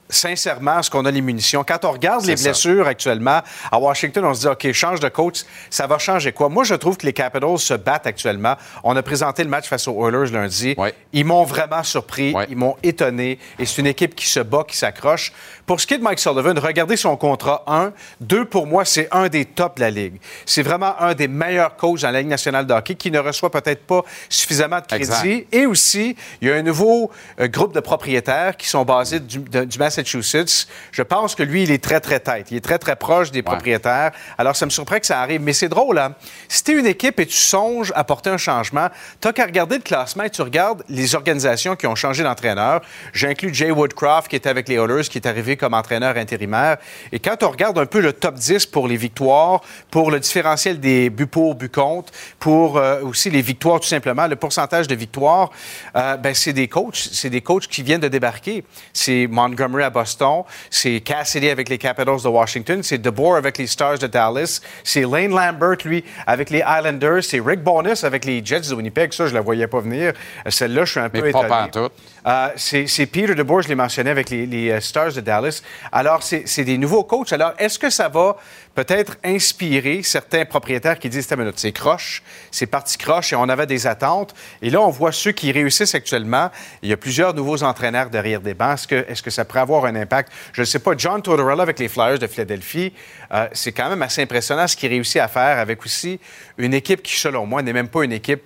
sincèrement, est-ce qu'on a les munitions? Quand on regarde les
ça.
blessures actuellement, à Washington, on se dit, OK, change de coach, ça va changer quoi? Moi, je trouve que les Capitals se battent actuellement. On a présenté le match face aux Oilers lundi. Ils m'ont vraiment surpris, ils m'ont étonné, et c'est une équipe qui se bat, qui s'accroche. Pour ce qui est de Mike Sullivan, regardez son contrat. Un. Deux, pour moi, c'est un des tops de la Ligue. C'est vraiment un des meilleurs coachs dans la Ligue nationale de hockey qui ne reçoit peut-être pas suffisamment de crédit.
Exact.
Et aussi, il y a un nouveau euh, groupe de propriétaires qui sont basés du, de- du Massachusetts. Je pense que lui, il est très, très tête. Il est très, très proche des propriétaires. Alors, ça me surprend que ça arrive. Mais c'est drôle, hein? Si tu es une équipe et tu songes à porter un changement, tu qu'à regarder le classement et tu regardes les organisations qui ont changé d'entraîneur. J'inclus Jay Woodcroft, qui était avec les Oilers, qui est arrivé comme entraîneur intérimaire. Et quand on regarde un peu le top 10 pour les victoires, pour le différentiel des buts pour, buts contre, pour euh, aussi les victoires, tout simplement, le pourcentage de victoires, euh, ben, c'est des coachs. C'est des coachs qui viennent de débarquer. C'est Montgomery à Boston, c'est Cassidy avec les Capitals de Washington, c'est DeBoer avec les Stars de Dallas, c'est Lane Lambert, lui, avec les Islanders, c'est Rick Bonus avec les Jets de Winnipeg. Ça, je la voyais pas venir. Celle-là, je suis un
Mais
peu
pas
étonné.
pantoute.
Euh, c'est Peter DeBoer, je l'ai mentionné, avec les, euh, Stars de Dallas. Alors, c'est des nouveaux coachs. Alors, est-ce que ça va peut-être inspirer certains propriétaires qui disent, c'est croche, c'est parti croche et on avait des attentes. Et là, on voit ceux qui réussissent actuellement. Il y a plusieurs nouveaux entraîneurs derrière des bancs. Est-ce que, ça pourrait avoir un impact? Je ne sais pas. John Tortorella avec les Flyers de Philadelphie, euh, c'est quand même assez impressionnant ce qu'il réussit à faire avec aussi une équipe qui, selon moi, n'est même pas une équipe...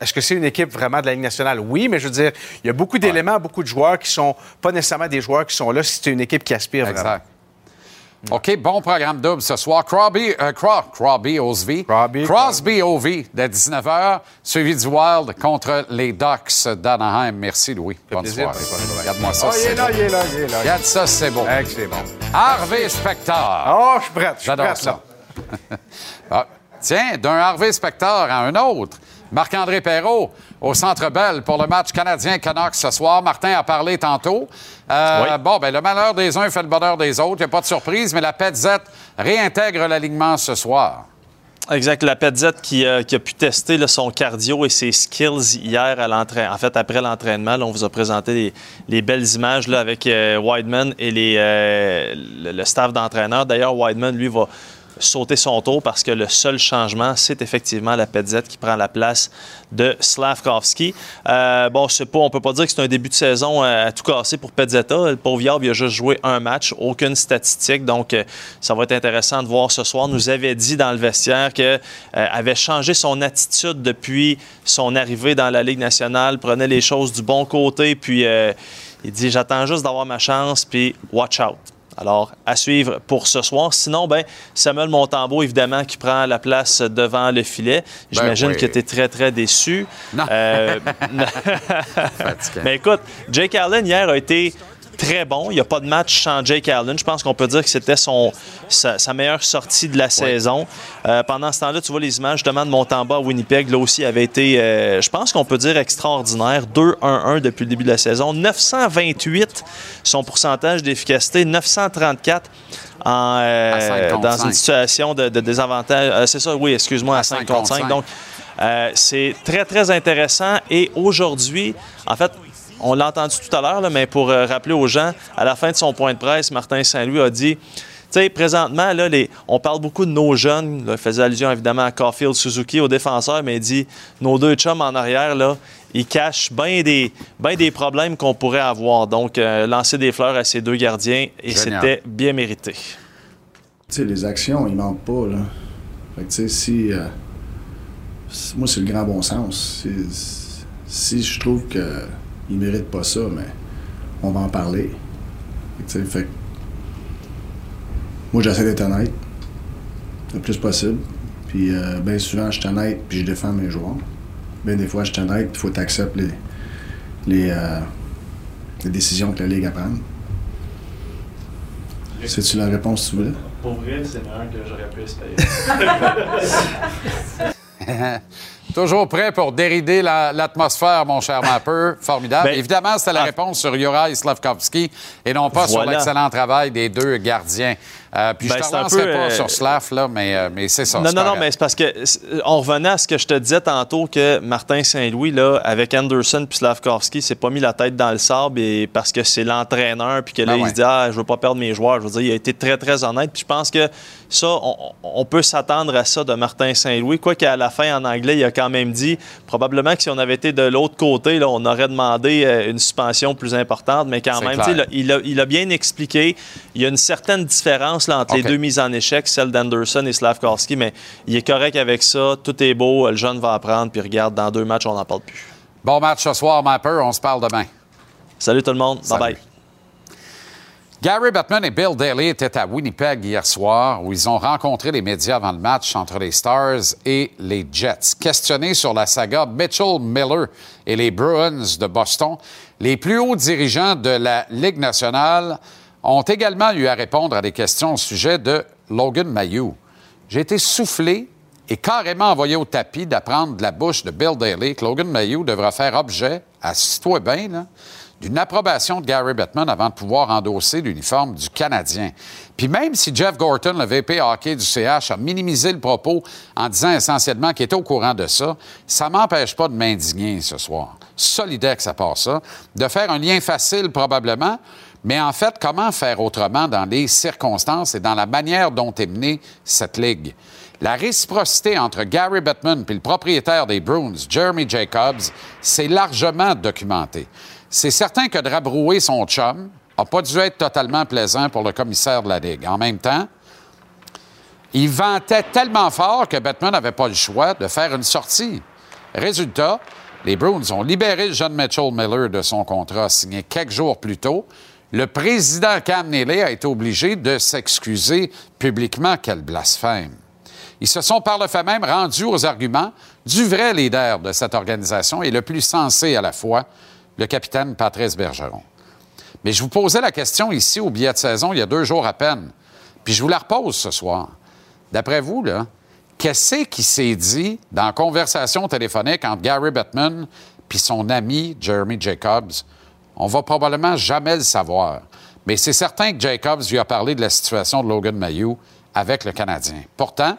est-ce que c'est une équipe vraiment de la Ligue nationale? Oui, mais je veux dire, il y a beaucoup d'éléments, beaucoup de joueurs qui sont pas nécessairement des joueurs qui sont là si c'est une équipe qui aspire vraiment.
Exact. OK, bon programme double ce soir. Crosby, euh, Cro- Crosby, Osby. Crosby, Ovi, dès 19h, suivi du Wild contre les Ducks d'Anaheim. Merci, Louis. Bonne
plaisir.
soirée. Regarde-moi ça,
Ah, il est là, il est là, il est là.
Regarde ça, c'est beau.
c'est bon.
Harvey Spector.
Oh, je suis prête,
J'adore ça. Ah, tiens, d'un Harvey Spector à un autre. Marc-André Perrault au Centre Bell pour le match canadien-Canucks ce soir. Martin a parlé tantôt. Euh, Bon, ben le malheur des uns fait le bonheur des autres. Il n'y a pas de surprise, mais la Petzette réintègre l'alignement ce soir.
Exact. La Petzette qui, euh, qui a pu tester là, son cardio et ses skills hier à l'entraînement. En fait, après l'entraînement, on vous a présenté les, les belles images là, avec euh, Wideman et les, euh, le, le staff d'entraîneur. D'ailleurs, Wideman, lui, va sauter son tour parce que le seul changement, c'est effectivement la Petzette qui prend la place de Slavkovski. Euh, bon, c'est pas, on peut pas dire que c'est un début de saison euh, à tout casser pour Pezzetta. Le pauvre il a juste joué un match, aucune statistique. Donc, euh, ça va être intéressant de voir ce soir. Nous avait dit dans le vestiaire qu'il avait changé son attitude depuis son arrivée dans la Ligue nationale, prenait les choses du bon côté, puis il dit J'attends juste d'avoir ma chance, puis watch out. Alors, à suivre pour ce soir. Sinon, ben, Samuel Montembeau, évidemment, qui prend la place devant le filet. J'imagine
oui.
que tu es très, très déçu.
Non.
Euh, mais écoute, Jake Allen, hier, a été très bon. Il n'y a pas de match sans Jake Allen. Je pense qu'on peut dire que c'était son, sa, sa meilleure sortie de la saison. Euh, pendant ce temps-là, tu vois les images justement de Montembeau à Winnipeg. Là aussi, avait été, euh, je pense qu'on peut dire, extraordinaire. 2-1-1 depuis le début de la saison. 928 son pourcentage d'efficacité. 934 en, euh, dans une situation de, de désavantage. C'est ça, oui, excuse-moi, à, 5
cinq
contre
contre
5.
cinq.
Donc, euh, c'est très, très intéressant. Et aujourd'hui, en fait, on l'a entendu tout à l'heure, mais pour euh, rappeler aux gens, à la fin de son point de presse, Martin Saint-Louis a dit tu sais, présentement, là, les, on parle beaucoup de nos jeunes. Là, il faisait allusion évidemment à Caulfield, Suzuki, aux défenseurs, mais il dit nos deux chums en arrière, là, ils cachent bien des, ben des problèmes qu'on pourrait avoir. Donc, euh, lancer des fleurs à ces deux gardiens, et c'était bien mérité.
Tu sais, les actions, ils manquent pas, là. Fait que, tu sais, si... euh, si- moi, c'est le grand bon sens. Si, si je trouve qu'ils méritent pas ça, mais on va en parler. Fait fait moi, j'essaie d'être honnête le plus possible. Puis, euh, bien souvent, je suis honnête, puis je défends mes joueurs. Bien des fois, je suis honnête, puis il faut que tu acceptes les, les, euh, les décisions que la Ligue a prendre. C'est-tu la réponse que tu voulais?
Pour vrai, c'est un que j'aurais pu espérer.
Toujours prêt pour dérider la- l'atmosphère, mon cher Mapper. Formidable.
Ben,
Évidemment, c'était la
ah.
réponse sur Juraj Slavkovski et non pas sur l'excellent travail des deux gardiens. Euh, puis
Ben,
je
peu,
pas
euh,
sur Slav, là, mais, euh, mais c'est ça.
Non, non, non, mais c'est parce que on revenait à ce que je te disais tantôt que Martin Saint-Louis, là, avec Anderson puis Slavkovski, s'est pas mis la tête dans le sable et parce que c'est l'entraîneur puis que là,
Ben
il se dit Ah, je veux pas perdre mes joueurs. Je veux dire, il a été très, très honnête. Puis je pense que ça, on, on peut s'attendre à ça de Martin Saint-Louis. Quoi qu'à la fin, en anglais, il a quand même dit probablement que si on avait été de l'autre côté, là, on aurait demandé une suspension plus importante, mais quand même, là, il, a, il a bien expliqué. Il y a une certaine différence là, entre les deux mises en échec, celle d'Anderson et Slavkovski, mais il est correct avec ça. Tout est beau. Le jeune va apprendre. Puis regarde, dans deux matchs, on n'en parle plus.
Bon match ce soir, Mapper. On se parle demain.
Salut tout le monde.
Salut.
Bye bye.
Gary Bettman et Bill Daly étaient à Winnipeg hier soir où ils ont rencontré les médias avant le match entre les Stars et les Jets. Questionnés sur la saga Mitchell Miller et les Bruins de Boston, les plus hauts dirigeants de la Ligue nationale ont également eu à répondre à des questions au sujet de Logan Mayou. J'ai été soufflé et carrément envoyé au tapis d'apprendre de la bouche de Bill Daly que Logan Mayou devra faire objet, assis-toi bien, d'une approbation de Gary Bettman avant de pouvoir endosser l'uniforme du Canadien. Puis même si Jeff Gorton, le VP hockey du CH, a minimisé le propos en disant essentiellement qu'il était au courant de ça, ça m'empêche pas de m'indigner ce soir. Solidex à part ça, de faire un lien facile probablement, mais en fait, comment faire autrement dans les circonstances et dans la manière dont est menée cette ligue? La réciprocité entre Gary Bettman et le propriétaire des Bruins, Jeremy Jacobs, c'est largement documenté. C'est certain que de rabrouer son chum n'a pas dû être totalement plaisant pour le commissaire de la Ligue. En même temps, il vantait tellement fort que Bettman n'avait pas le choix de faire une sortie. Résultat, les Bruins ont libéré le jeune Mitchell Miller de son contrat signé quelques jours plus tôt. Le président Cam Neely a été obligé de s'excuser publiquement. Quel blasphème! Ils se sont par le fait même rendus aux arguments du vrai leader de cette organisation et le plus sensé à la fois, le capitaine Patrice Bergeron. Mais je vous posais la question ici au billet de saison il y a deux jours à peine, puis je vous la repose ce soir. D'après vous, là, qu'est-ce qui s'est dit dans la conversation téléphonique entre Gary Bettman puis son ami Jeremy Jacobs? On va probablement jamais le savoir. Mais c'est certain que Jacobs lui a parlé de la situation de Logan Mayou avec le Canadien. Pourtant,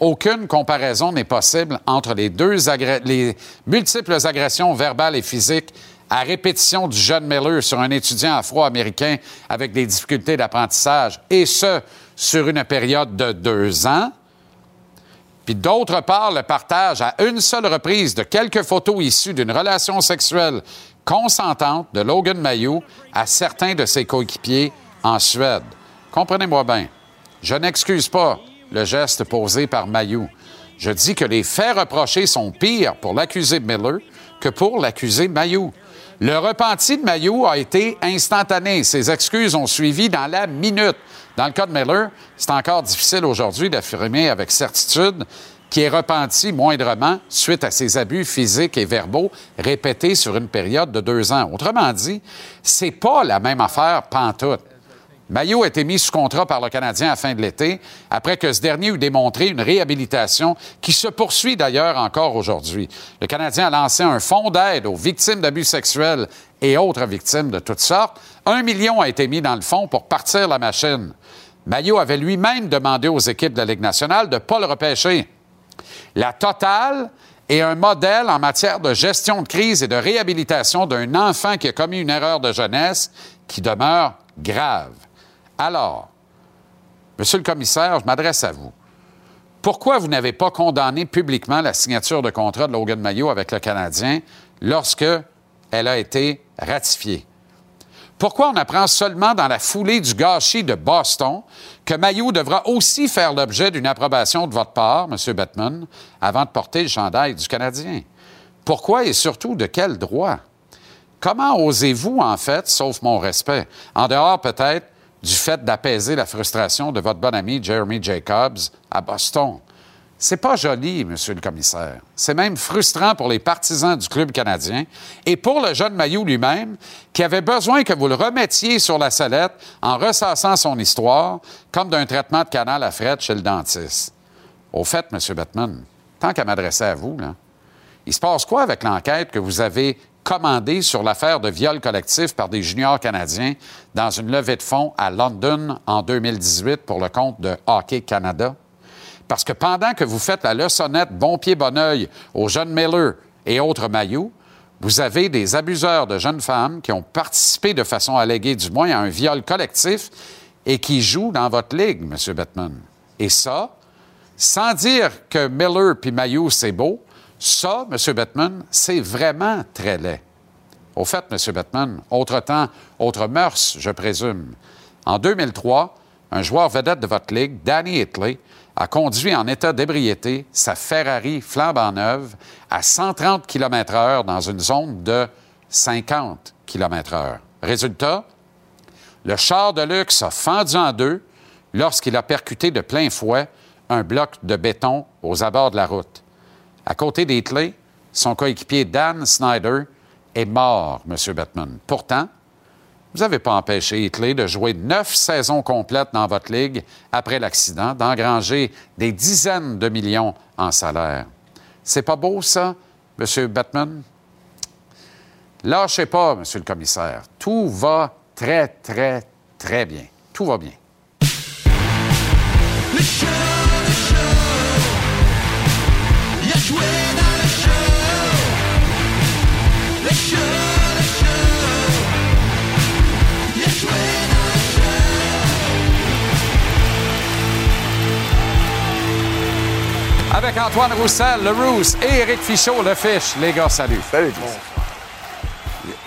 aucune comparaison n'est possible entre les multiples agressions verbales et physiques à répétition du jeune Miller sur un étudiant afro-américain avec des difficultés d'apprentissage, et ce, sur une période de deux ans. Puis d'autre part, le partage à une seule reprise de quelques photos issues d'une relation sexuelle consentante de Logan Mayou à certains de ses coéquipiers en Suède. Comprenez-moi bien, je n'excuse pas le geste posé par Mayou. Je dis que les faits reprochés sont pires pour l'accusé Miller que pour l'accusé Mayou. Le repenti de Mayou a été instantané. Ses excuses ont suivi dans la minute. Dans le cas de Miller, c'est encore difficile aujourd'hui d'affirmer avec certitude qui est repenti moindrement suite à ses abus physiques et verbaux répétés sur une période de deux ans. Autrement dit, c'est pas la même affaire pantoute. Maillot a été mis sous contrat par le Canadien à la fin de l'été, après que ce dernier eut démontré une réhabilitation qui se poursuit d'ailleurs encore aujourd'hui. Le Canadien a lancé un fonds d'aide aux victimes d'abus sexuels et autres victimes de toutes sortes. Un million a été mis dans le fonds pour partir la machine. Maillot avait lui-même demandé aux équipes de la Ligue nationale de ne pas le repêcher. La totale est un modèle en matière de gestion de crise et de réhabilitation d'un enfant qui a commis une erreur de jeunesse qui demeure grave. Alors, Monsieur le commissaire, je m'adresse à vous. Pourquoi vous n'avez pas condamné publiquement la signature de contrat de Logan Mayo avec le Canadien lorsque elle a été ratifiée? Pourquoi on apprend seulement dans la foulée du gâchis de Boston que Mayo devra aussi faire l'objet d'une approbation de votre part, M. Bettman, avant de porter le chandail du Canadien? Pourquoi et surtout de quel droit? Comment osez-vous, en fait, sauf mon respect, en dehors peut-être du fait d'apaiser la frustration de votre bon ami Jeremy Jacobs à Boston? C'est pas joli, monsieur le commissaire. C'est même frustrant pour les partisans du club canadien et pour le jeune Maillot lui-même, qui avait besoin que vous le remettiez sur la sellette en ressassant son histoire, comme d'un traitement de canal à fret chez le dentiste. Au fait, monsieur Bettman, tant qu'à m'adresser à vous, là, il se passe quoi avec l'enquête que vous avez commandée sur l'affaire de viol collectif par des juniors canadiens dans une levée de fonds à London en 2018 pour le compte de Hockey Canada? Parce que pendant que vous faites la leçonnette bon pied, bon oeil aux jeunes Miller et autres maillots, vous avez des abuseurs de jeunes femmes qui ont participé de façon alléguée, du moins, à un viol collectif et qui jouent dans votre ligue, M. Bettman. Et ça, sans dire que Miller puis Maillot, c'est beau, ça, M. Bettman, c'est vraiment très laid. Au fait, M. Bettman, autre temps, autre mœurs, je présume. En 2003, un joueur vedette de votre ligue, Danny Hitley, a conduit en état d'ébriété sa Ferrari flambant neuve à 130 km/h dans une zone de 50 km/h. Résultat, le char de luxe a fendu en deux lorsqu'il a percuté de plein fouet un bloc de béton aux abords de la route. À côté d'Hitley, son coéquipier Dan Snyder est mort, M. Bettman. Pourtant, vous n'avez pas empêché Hitley de jouer neuf saisons complètes dans votre ligue après l'accident, d'engranger des dizaines de millions en salaire. C'est pas beau, ça, M. Batman? Lâchez pas, M. le commissaire. Tout va très, très, très bien. Tout va bien. Avec Antoine Roussel, le Rousse, et Éric Fichaud, le Fiche. Les gars, salut.
Salut.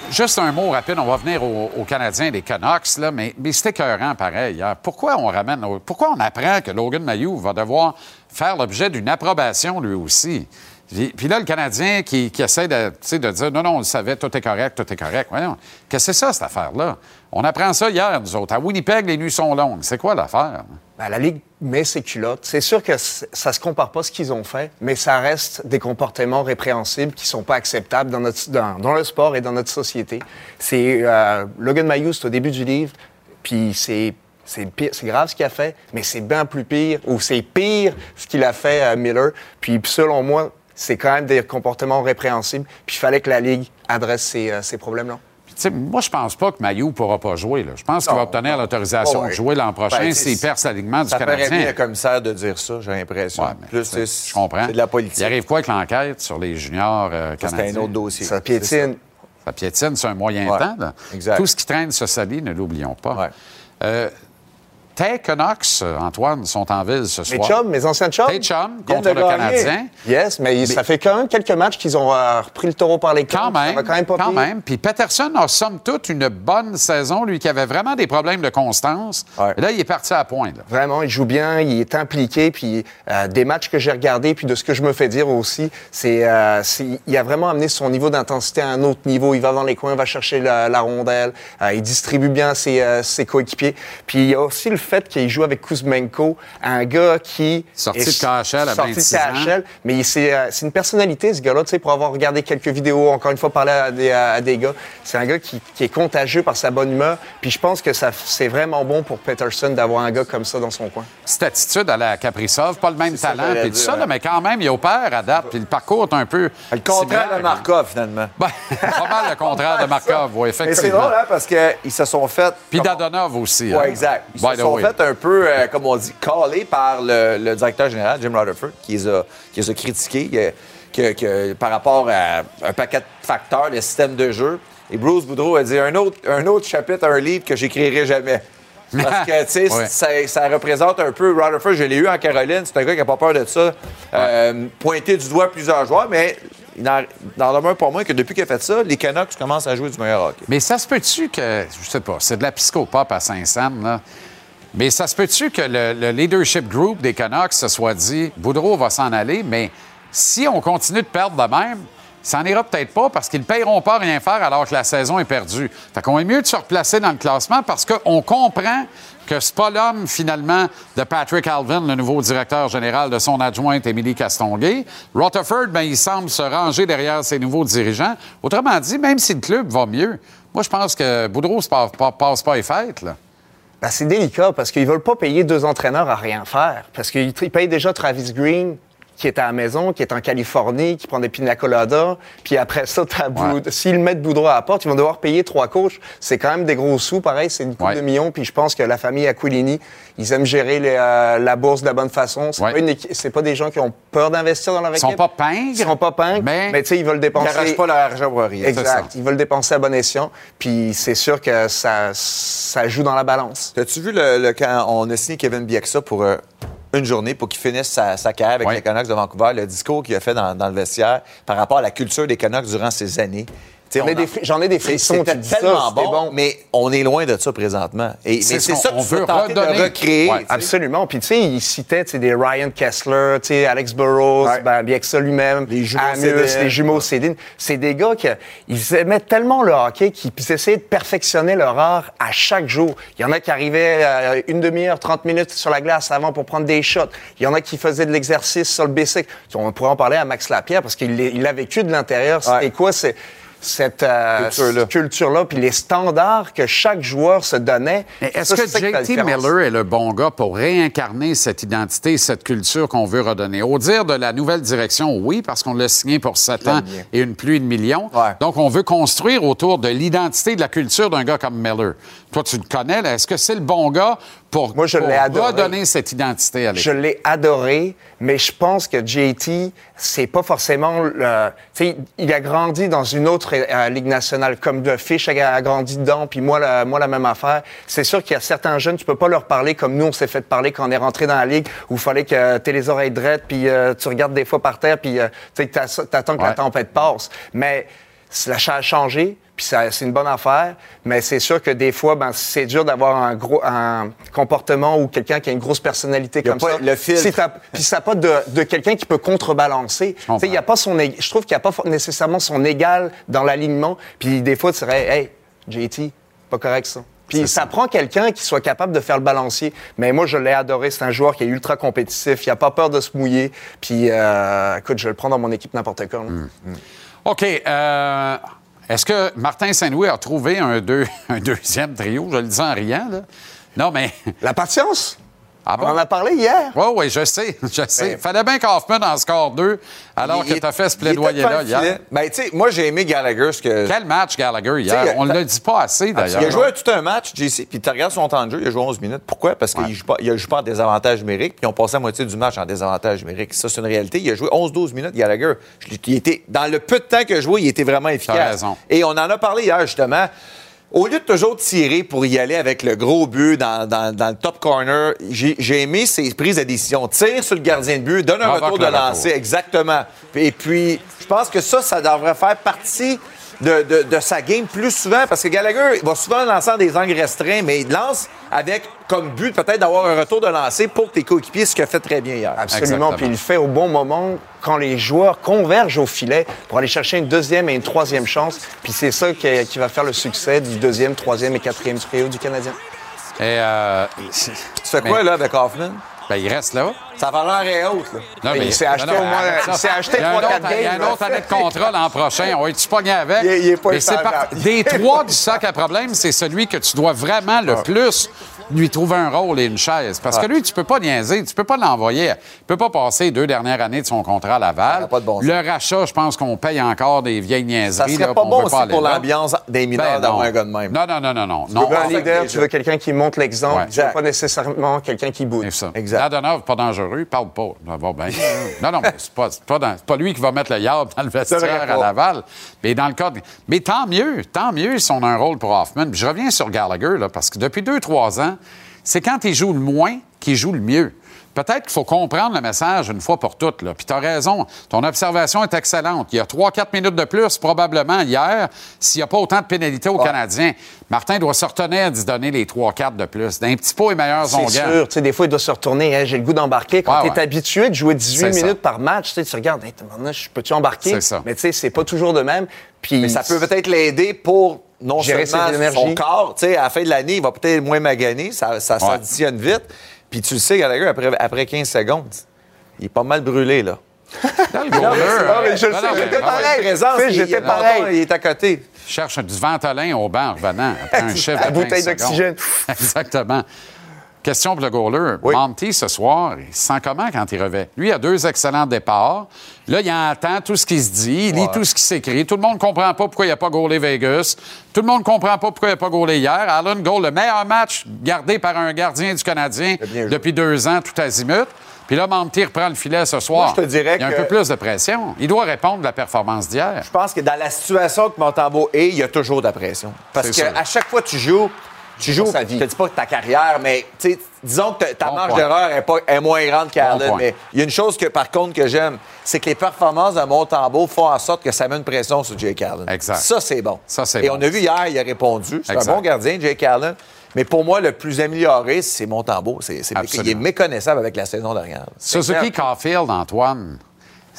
Juste un mot rapide, on va venir aux, Canadiens des Canucks, là, mais, mais c'était écœurant pareil. Hein. Pourquoi on ramène, pourquoi on apprend que Logan Mayou va devoir faire l'objet d'une approbation lui aussi? Puis, là, le Canadien qui, essaie de, de, dire non, non, on le savait, tout est correct, tout est correct. Voyons, qu'est-ce que c'est ça, cette affaire-là? On apprend ça hier, nous autres. À Winnipeg, les nuits sont longues. C'est quoi l'affaire?
Ben, la Ligue met ses culottes. C'est sûr que ça se compare pas ce qu'ils ont fait, mais ça reste des comportements répréhensibles qui sont pas acceptables dans, le sport et dans notre société. C'est euh, Logan Mayou, au début du livre, puis c'est grave ce qu'il a fait, mais c'est bien plus pire, ou c'est pire ce qu'il a fait à Miller. Puis selon moi, c'est quand même des comportements répréhensibles. Puis il fallait que la Ligue adresse ces, euh, ces problèmes-là.
Moi, je pense pas que Mayou ne pourra pas jouer. Là. Je pense qu'il va obtenir l'autorisation de jouer l'an prochain ben, s'il perd l'alignement du Canadien.
Ça paraît bien le commissaire de dire ça, j'ai l'impression.
Plus, je comprends.
C'est de la politique.
Il arrive quoi avec l'enquête sur les juniors euh, canadiens?
C'est un autre dossier. Ça piétine.
Ça, piétine, c'est un moyen temps. Exact. Tout ce qui traîne se salit, ne l'oublions pas. Euh, tes Canucks, Antoine, sont en ville ce soir.
Mes chums, mes anciens chums.
Tes chums contre le Canadien.
Yes, mais, ça fait quand même quelques matchs qu'ils ont euh, repris le taureau par les
cornes. Quand même, quand même. Pas quand même. Puis Peterson a somme toute une bonne saison, lui qui avait vraiment des problèmes de constance. Et là, il est parti à point.
Vraiment, il joue bien, il est impliqué. Puis euh, des matchs que j'ai regardés, puis de ce que je me fais dire aussi, c'est euh, il a vraiment amené son niveau d'intensité à un autre niveau. Il va dans les coins, va chercher la, rondelle, il distribue bien ses, ses coéquipiers. Puis il y a aussi le fait qu'il joue avec Kuzmenko, un gars qui.
Sorti de KHL à 26 ans.
mais euh, c'est une personnalité, ce gars-là, tu sais, pour avoir regardé quelques vidéos, encore une fois, parler à des, à des gars. C'est un gars qui, est contagieux par sa bonne humeur. Puis je pense que c'est vraiment bon pour Peterson d'avoir un gars comme ça dans son coin.
Cette attitude à la Kaprizov, pas le même talent, puis tout ça, mais quand même, il opère à date, puis le parcours est un peu.
Le contraire de Markov, finalement.
Ben, pas mal le contraire de Markov, oui, effectivement.
Mais c'est drôle, hein, parce qu'ils se sont fait.
Puis Dadonov aussi.
Oui, hein. exact. Ils se sont fait un peu, euh, comme on dit, calé par le, directeur général, Jim Rutherford, qui les a, qui a critiqués que, par rapport à un paquet de facteurs, le système de jeu. Et Bruce Boudreau a dit un autre, un autre chapitre, un livre que j'écrirai jamais. Parce que, tu sais, ça, représente un peu. Rutherford, je l'ai eu en Caroline, c'est un gars qui n'a pas peur de ça. Euh, pointer du doigt plusieurs joueurs, mais il n'en demeure pas moins que depuis qu'il a fait ça, les Canucks commencent à jouer du meilleur hockey.
Mais ça se peut-tu que, je sais pas, c'est de la psychopop à Saint-Saëns, là? Mais ça se peut-tu que le, leadership group des Canucks se soit dit Boudreau va s'en aller, mais si on continue de perdre de même, ça n'ira peut-être pas parce qu'ils ne paieront pas rien faire alors que la saison est perdue. Fait qu'on est mieux de se replacer dans le classement parce qu'on comprend que c'est pas l'homme, finalement, de Patrick Alvin, le nouveau directeur général de son adjointe, Émilie Castonguay. Rutherford, ben, il semble se ranger derrière ses nouveaux dirigeants. Autrement dit, même si le club va mieux, moi, je pense que Boudreau ne passe pas les fêtes, là.
Ben, c'est délicat parce qu'ils veulent pas payer deux entraîneurs à rien faire. Parce qu'ils payent déjà Travis Green,
qui est à la maison, qui est en Californie, qui prend des pina coladas, puis après ça, s'ils mettent Boudreau à la porte, ils vont devoir payer trois coachs. C'est quand même des gros sous, pareil, c'est une coupe de millions, puis je pense que la famille Aquilini, ils aiment gérer les, euh, la bourse de la bonne façon. C'est pas, c'est pas des gens qui ont peur d'investir dans leur
Ils
équipe.
sont pas pingres.
Ils sont pas pingres, mais, tu sais, ils veulent dépenser...
Ils n'arrachent pas leur argent pour rien.
Exact. Ils veulent dépenser à bon escient, puis c'est sûr que ça, ça joue dans la balance.
As-tu vu le, le- quand on a signé Kevin Bieksa pour euh, une journée pour qu'il finisse sa, sa carrière avec les Canucks de Vancouver, le discours qu'il a fait dans, dans le vestiaire par rapport à la culture des Canucks durant ces années?
J'en ai ai des frissons, tu dis ça,
tellement
c'était
bon,
bon.
mais on est loin de ça présentement. Et,
C'est
mais
ce
c'est
qu'on-
ça que
on
tu veux
veut
tenter de
redonner.
recréer.
Ouais, absolument. Puis, tu sais, il citait tu sais, des Ryan Kessler, tu sais, Alex Burrows, ben, bien que ça lui-même, les
jumeaux
Amos,
Sedin.
les jumeaux Cédine. C'est des gars qui ils aimaient tellement le hockey qu'ils essayaient de perfectionner leur art à chaque jour. Il y en a qui arrivaient euh, une demi-heure, 30 minutes sur la glace avant pour prendre des shots. Il y en a qui faisaient de l'exercice sur le bicycle. On pourrait en parler à Max Lapierre parce qu'il il l'a vécu de l'intérieur. C'était quoi? C'est cette euh,
Culture-là.
culture-là, puis les standards que chaque joueur se donnait.
Mais est-ce que JT. Miller est le bon gars pour réincarner cette identité, cette culture qu'on veut redonner? Au dire de la nouvelle direction, oui, parce qu'on l'a signé pour 7 ans
bien.
et une pluie de millions. Donc, on veut construire autour de l'identité, de la culture d'un gars comme Miller. Toi, tu le connais. Est-ce que c'est le bon gars pour,
Moi, je
pour redonner cette identité à
Je l'ai adoré, mais je pense que JT, c'est pas forcément le. Tu sais, il a grandi dans une autre euh, ligue nationale, comme le Fish a, grandi dedans, puis moi, la, moi, la même affaire. C'est sûr qu'il y a certains jeunes, tu peux pas leur parler comme nous, on s'est fait parler quand on est rentré dans la ligue, où il fallait que tu les oreilles drettes, puis euh, tu regardes des fois par terre, puis euh, tu sais, que la tempête passe. Mais la a changé, puis c'est une bonne affaire, mais c'est sûr que des fois, ben, c'est dur d'avoir un gros un comportement ou quelqu'un qui a une grosse personnalité comme
pas
ça.
le filtre.
Puis ça pas de, de quelqu'un qui peut contrebalancer. Il y a pas son, je trouve qu'il n'y a pas nécessairement son égal dans l'alignement. Puis des fois, tu dirais, hey, JT, pas correct ça. Puis ça, prend quelqu'un qui soit capable de faire le balancier. Mais moi, je l'ai adoré. C'est un joueur qui est ultra compétitif. Il n'a pas peur de se mouiller. Puis, euh, écoute, je le prends dans mon équipe n'importe quand. là.
Hmm. OK. euh, Est-ce que Martin Saint-Louis a trouvé un, deux- un deuxième trio? Je le dis en riant, là. Non, mais.
La patience?
Ah bon?
On en a parlé hier.
Oui, oui, je sais, je sais.
Ben-
Fallait bien qu'Hoffman en score deux, alors
Il-
que tu as fait ce plaidoyer-là hier.
Ben, tu sais, moi, j'ai aimé Gallagher. Ce que...
Quel match, Gallagher, hier?
T'sais,
On ne le dit pas assez, d'ailleurs.
Il a joué tout un match, JC, puis tu regardes son temps de jeu, il a joué 11 minutes. Pourquoi? Parce qu'il ne joue, pas- il joue pas en désavantage numérique, puis ils ont passé la moitié du match en désavantage numérique. Ça, c'est une réalité. Il a joué 11-12 minutes, Gallagher. Je Il était, dans le peu de temps qu'il a joué, il était vraiment efficace.
raison.
Et on en a parlé hier, justement. Au lieu de toujours tirer pour y aller avec le gros but dans, dans- dans le top corner, j'ai aimé ses prises de décision. Tire sur le gardien de but, donne un retour de
retour.
lancer, exactement. Et puis, je pense que ça, ça devrait faire partie de, de- de sa game plus souvent parce que Gallagher il va souvent lancer des angles restreints, mais il lance avec comme but peut-être d'avoir un retour de lancer pour tes coéquipiers, ce qu'il a fait très bien hier.
Absolument. Puis il le fait au bon moment quand les joueurs convergent au filet pour aller chercher une deuxième et une troisième chance. Puis c'est ça qui, qui va faire le succès du deuxième, troisième et quatrième trio du Canadien.
Et, euh,
tu fais quoi, là, avec Hoffman?
Ben, il reste là.
Ça va l'air est haute, là.
Non,
Il s'est acheté
non, non,
au moins- il s'est acheté
Il y a un
3-4
autre- Il y a
games,
un autre
là.
année de contrat l'an prochain. On va-tu pogner avec?
Il est- il est pas
Mais par- Des trois du sac à problème, c'est celui que tu dois vraiment le plus lui trouver un rôle et une chaise. Parce que
Ah.
lui, tu peux pas niaiser, tu peux pas l'envoyer. Il peut pas passer les deux dernières années de son contrat à Laval. le rachat, je pense qu'on paye encore des vieilles
Ça
niaiseries.
serait
là,
pas bon aussi pour l'ambiance des mineurs
Ben
d'avoir un gars de même.
Non, non, non, non, non.
Tu
non
veux un leader, tu veux quelqu'un qui montre l'exemple,
Ouais.
tu veux pas nécessairement quelqu'un qui boude.
Ça. Ladonov, pas dangereux, parle pas. Ça bien. non, non, c'est pas, c'est pas, dans- pas lui qui va mettre le yard dans le vestiaire à
pas.
Laval. Mais dans le cas de- Mais tant mieux, tant mieux si on a un rôle pour Hoffman. Puis je reviens sur Gallagher, là, parce que depuis deux, trois ans, c'est quand il joue le moins qu'il joue le mieux. Peut-être qu'il faut comprendre le message une fois pour toutes. Là. Puis tu as raison. Ton observation est excellente. Il y a 3-4 minutes de plus, probablement, hier, s'il n'y a pas autant de pénalités aux Canadiens. Martin doit se retenir d'y donner les 3-4 de plus. D'un petit pot et meilleurs
C'est
onguents.
sûr. Tu sais, des fois, il doit se retourner. Hey, J'ai le goût d'embarquer. Quand
Ah
tu es
ouais.
habitué de jouer 18
C'est ça.
minutes par match, tu sais, tu regardes, hey, peux-tu embarquer?
C'est ça.
Mais tu sais, c'est pas toujours de même. Puis
Mais ça peut peut-être l'aider pour non
Gérer
seulement son corps. Tu sais, à la fin de l'année, il va peut-être moins maganer. Ça, ça s'additionne vite. Puis tu le sais, Gallagher, après, après 15 secondes, il est pas mal brûlé, là.
Dans le
Non, mais je le sais, j'étais pareil. Présence,
j'étais pareil.
Il est à côté.
cherche du ventolin au banc en revenant après un chiffre
La bouteille
15
d'oxygène.
Exactement. Question pour le goaler. Monty, ce soir, il se sent comment quand il revêt? Lui, il a deux excellents départs. Là, il entend tout ce qui se dit, il lit tout ce qui s'écrit. Tout le monde ne comprend pas pourquoi il n'a pas goalé Vegas. Tout le monde ne comprend pas pourquoi il n'a pas goalé hier. Allen goal, le meilleur match gardé par un gardien du Canadien depuis deux ans, tout azimut. Puis là, Monty reprend le filet ce soir.
Moi, je te dirais
il y a un peu plus de pression. Il doit répondre de la performance d'hier.
Je pense que dans la situation que Montembeau est, il y a toujours de la pression. Parce qu'à chaque fois que tu joues, tu joues, je te dis pas ta carrière, mais disons que ta-
Bon
marge d'erreur est, pas- est moins grande
Bon
qu'Allen.
point.
mais il y a une chose que, par contre, que j'aime, c'est que les performances de Montembeau font en sorte que ça met une pression sur Jake Allen.
Exact.
Ça, c'est bon.
Ça, c'est
Et
bon.
on a vu hier, il a répondu. C'est un bon gardien, Jake Allen. Mais pour moi, le plus amélioré, c'est Montembeau. C'est, il est méconnaissable avec la saison dernière.
Suzuki Caulfield, Antoine.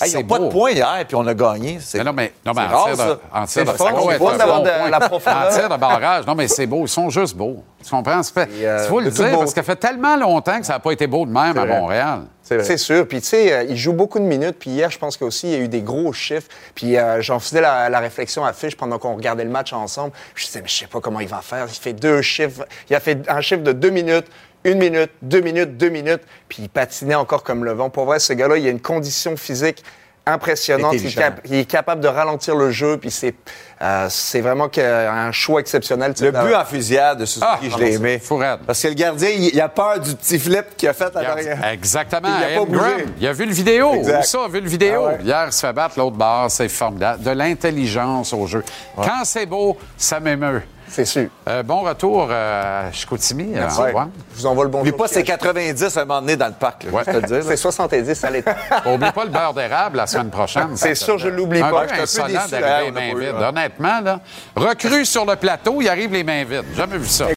Hey, ils
c'est
n'ont pas de points hier, puis on a gagné. C'est,
Mais non, mais, non, mais
c'est
en tir de, en tir de, ça bon
de
point.
la profondeur.
En tir de barrage, non, mais c'est beau. Ils sont juste beaux. Tu comprends?
Euh,
Il faut le dire, parce que ça fait tellement longtemps que ça n'a pas été beau de même à. Montréal.
C'est sûr. Puis, tu sais, euh, il joue beaucoup de minutes. Puis, hier, je pense qu'aussi, il y a eu des gros chiffres. Puis, euh, j'en faisais la, la réflexion à Fiche pendant qu'on regardait le match ensemble. Je disais, mais je sais pas comment il va faire. Il fait deux chiffres. Il a fait un chiffre de deux minutes, une minute, deux minutes, deux minutes. Puis, il patinait encore comme le vent. Pour vrai, ce gars-là, il a une condition physique impressionnante. Il cap- il est capable de ralentir le jeu. Puis, c'est euh, c'est vraiment un choix exceptionnel.
Le but en fusillade de Suzuki,
Ah,
je l'ai aimé.
Fou raide.
Parce que le gardien, il, a peur du petit flip qu'il a fait à l'arrière.
Exactement.
Il a pas bougé.
il a vu le vidéo.
Exact.
Ça, a vu le vidéo?
Ah ouais.
Hier, il se fait battre l'autre barre. C'est formidable. De l'intelligence au jeu. Quand c'est beau, ça m'émeut.
C'est sûr.
Euh, bon retour euh, à Chicoutimi, euh, Antoine.
Je vous envoie le bon
Oublie pas, c'est 90 un moment donné dans le parc,
Ouais.
C'est 70 à l'état.
Oublie pas le beurre d'érable la semaine prochaine.
C'est sûr, je l'oublie
un
pas. Je suis un peu déçu,
mains vides. Honnêtement, là, recrue sur le plateau, il arrive les mains vides. Jamais vu ça.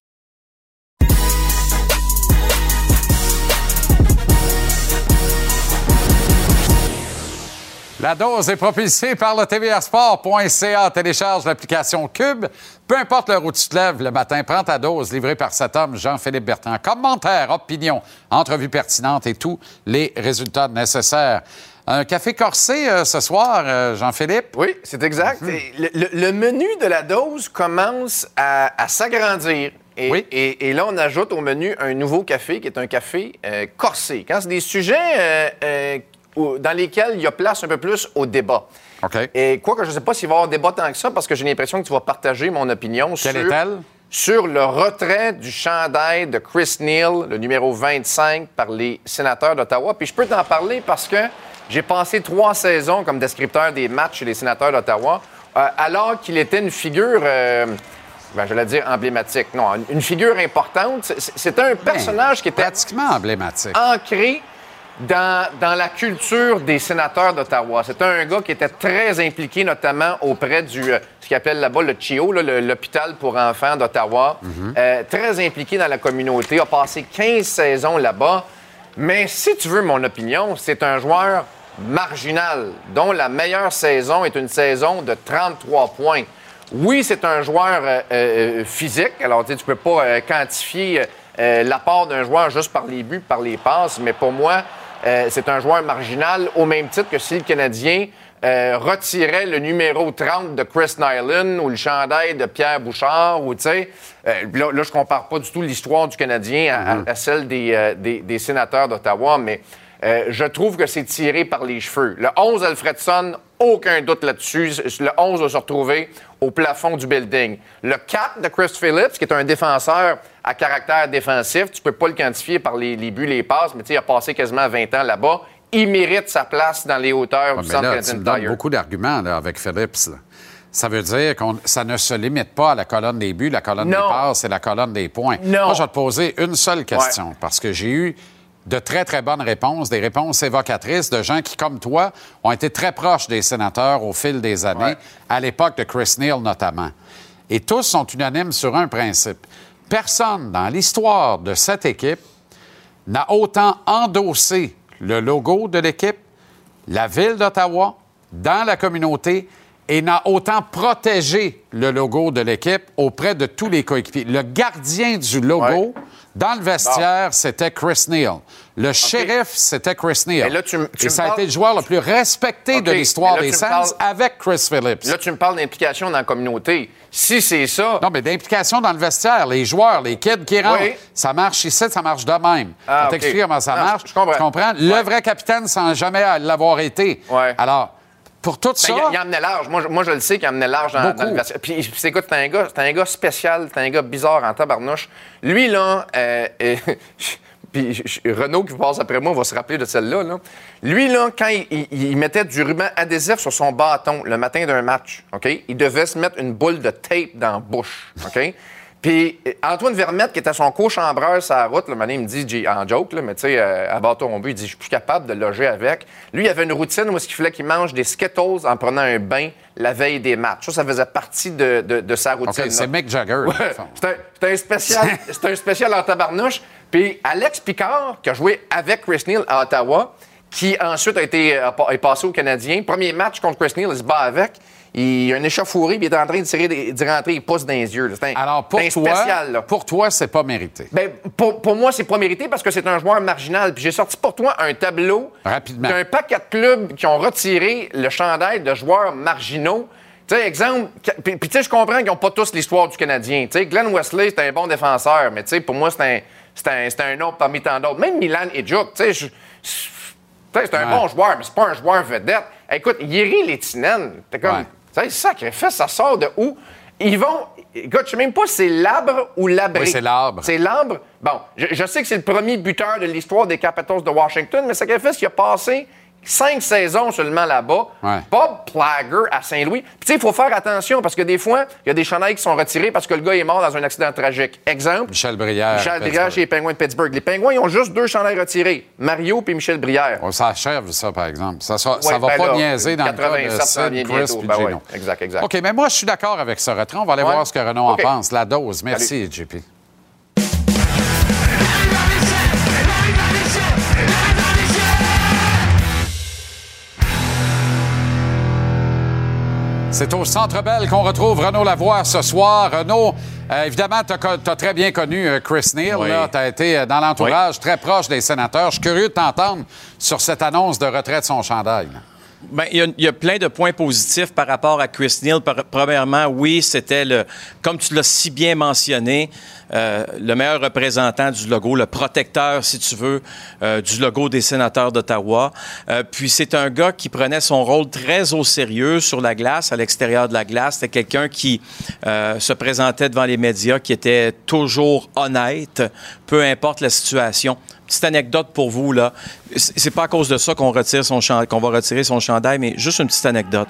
La dose est propulsée par le tvrsport.ca. Télécharge l'application Cube. Peu importe l'heure où tu te lèves le matin, prends ta dose livrée par cet homme, Jean-Philippe Bertrand. Commentaires, opinions, entrevues pertinentes et tous les résultats nécessaires. Un café corsé euh, ce soir, euh, Jean-Philippe?
Oui, c'est exact. Et Le, le- le menu de la dose commence à, à s'agrandir. Et,
Oui.
et- et là, on ajoute au menu un nouveau café qui est un café euh, corsé. Quand c'est des sujets dans lesquels il y a place un peu plus au débat.
OK.
Et quoi que je ne sais pas s'il va y avoir débat tant que ça, parce que j'ai l'impression que tu vas partager mon opinion
Quelle
sur,
est-elle?
sur le retrait du chandail de Chris Neal, le numéro 25, par les sénateurs d'Ottawa. Puis je peux t'en parler parce que j'ai passé trois saisons comme descripteur des matchs chez les sénateurs d'Ottawa, euh, alors qu'il était une figure, euh, ben, je vais dire emblématique, non, une- figure importante. C'était un personnage qui était
Pratiquement emblématique.
ancré dans, dans la culture des sénateurs d'Ottawa. C'était un gars qui était très impliqué, notamment auprès du, euh, ce qu'ils appellent là-bas le CHIO, l'hôpital pour enfants d'Ottawa. Euh, très impliqué dans la communauté, a passé 15 saisons là-bas. Mais si tu veux mon opinion, c'est un joueur marginal, dont la meilleure saison est une saison de 33 points. Oui, c'est un joueur euh, euh, physique. Alors, tu ne peux pas quantifier l'apport d'un joueur juste par les buts, par les passes, mais pour moi, euh, c'est un joueur marginal au même titre que si le Canadien euh, retirait le numéro 30 de Chris Nyland ou le chandail de Pierre Bouchard, ou tu sais, euh, là, là, je compare pas du tout l'histoire du Canadien à, à- à celle des, des- des sénateurs d'Ottawa, mais je trouve que c'est tiré par les cheveux. Le 11 Alfredson, aucun doute là-dessus. Le 11 va se retrouver au plafond du building. Le 4 de Chris Phillips, qui est un défenseur à caractère défensif, tu peux pas le quantifier par les, les buts, les passes, mais tu sais, il a passé quasiment 20 ans là-bas. Il mérite sa place dans les hauteurs
Ouais,
du centre
là, tu me donnes beaucoup d'arguments avec Phillips. Ça veut dire que ça ne se limite pas à la colonne des buts, la colonne
Non.
des passes et la colonne des points.
Non.
Moi, je vais te poser une seule question parce que j'ai eu de très, très bonnes réponses, des réponses évocatrices de gens qui, comme toi, ont été très proches des sénateurs au fil des années, à l'époque de Chris Neal notamment. Et tous sont unanimes sur un principe. Personne dans l'histoire de cette équipe n'a autant endossé le logo de l'équipe, la ville d'Ottawa, dans la communauté et n'a autant protégé le logo de l'équipe auprès de tous les coéquipiers. Le gardien du logo dans le vestiaire, c'était Chris Neal. Le shérif, c'était Chris Neal.
Là, tu tu
et ça a
parles-
été le joueur le plus respecté de l'histoire des Sands
parles-
avec Chris Phillips.
Là, tu me parles d'implication dans la communauté. Si c'est ça.
Non, mais d'implication dans le vestiaire, les joueurs, les kids qui rentrent,
Oui.
ça marche ici, ça marche de même.
Ah,
je
OK.
t'explique comment ça
Non,
marche.
je comprends.
Tu comprends? Le vrai capitaine sans jamais l'avoir été. Alors, pour tout ça...
Ben, il, il emmenait large. Moi, je- moi, je le sais qu'il emmenait large dans, le vestiaire. Puis, c'est écoute, c'est un gars, un gars spécial, c'est un gars bizarre en tabarnouche. Lui, là, euh, euh, puis Renaud qui passe après moi va se rappeler de celle-là. là. Lui, là, quand il, il- il mettait du ruban adhésif sur son bâton le matin d'un match, OK, il devait se mettre une boule de tape dans la bouche, OK? Puis euh, Antoine Vermette, qui était son co-chambreur sur la route, le matin, il me dit, en joke, là, mais tu sais, euh, à bâton but, il dit, je suis plus capable de loger avec. Lui, il avait une routine où il fallait qu'il mange des Skittles en prenant un bain la veille des matchs. Ça, ça faisait partie de, de- de sa routine.
OK, c'est. Mick Jagger. fond.
C'est un, c'est un spécial, c'est un spécial en tabarnouche. Puis Alex Picard, qui a joué avec Chris Neal à Ottawa, qui ensuite a été pa- est passé au Canadien. Premier match contre Chris Neal, il se bat avec. Il a un échauffouré, puis il est en train de tirer des- rentrer, il pousse dans les yeux. C'est un,
Alors, pour
un
toi,
spécial, là.
pour toi, c'est pas mérité.
Ben, pour, pour moi, c'est pas mérité parce que c'est un joueur marginal. Puis j'ai sorti pour toi un tableau d'un paquet de clubs qui ont retiré le chandail de joueurs marginaux. Tu sais, exemple, puis, puis tu sais, je comprends qu'ils n'ont pas tous l'histoire du Canadien. Tu sais, Glenn Wesley, c'est un bon défenseur, mais tu sais, pour moi, c'est un, c'est un, c'est un autre parmi tant d'autres. Même Milan et tu sais, c'est un
Ouais.
bon joueur, mais c'est pas un joueur vedette. Écoute, Yeri Létinen, t'es comme,
Ouais.
Sais, sacrifice, ça sort de où? Ils vont. Écoute, je sais même pas si c'est l'arbre ou l'abri.
Oui, c'est l'arbre.
C'est l'arbre? Bon, je, je sais que c'est le premier buteur de l'histoire des Capitals de Washington, mais sacrifice, il a passé cinq saisons seulement là-bas.
Ouais.
Bob Plager à Saint-Louis. Puis tu sais, il faut faire attention parce que des fois, il y a des chandails qui sont retirés parce que le gars est mort dans un accident tragique. Exemple.
Michel Brière.
Michel. Brière chez les Penguins de Pittsburgh. Les Penguins, ils ont juste deux chandails retirés. Mario puis Michel Brière.
On s'achève, ça, par exemple. Ça, ça, ça
Ouais,
va
ben
pas
là,
niaiser dans le cas
87
de Sid, Chris
bientôt.
puis
Ben ouais, exact, exact.
OK, mais moi, je suis d'accord avec ce retrait. On va aller voir ce que Renaud en pense. La dose. Merci, JP. C'est au Centre Bell qu'on retrouve Renaud Lavoie ce soir. Renaud, euh, évidemment, tu as, très bien connu euh, Chris Neal.
Oui.
Tu as été euh, dans l'entourage très proche des sénateurs. Je suis curieux de t'entendre sur cette annonce de retrait de son chandail.
Ben, il, y a, plein de points positifs par rapport à Chris Neal. Premièrement, oui, c'était le, comme tu l'as si bien mentionné, euh, le meilleur représentant du logo, le protecteur, si tu veux, euh, du logo des sénateurs d'Ottawa. Euh, puis c'est un gars qui prenait son rôle très au sérieux sur la glace, à l'extérieur de la glace. C'était quelqu'un qui se présentait devant les médias, qui était toujours honnête, peu importe la situation. Petite anecdote pour vous, là. C'est pas à cause de ça qu'on retire son qu'on va retirer son chandail, mais juste une petite anecdote.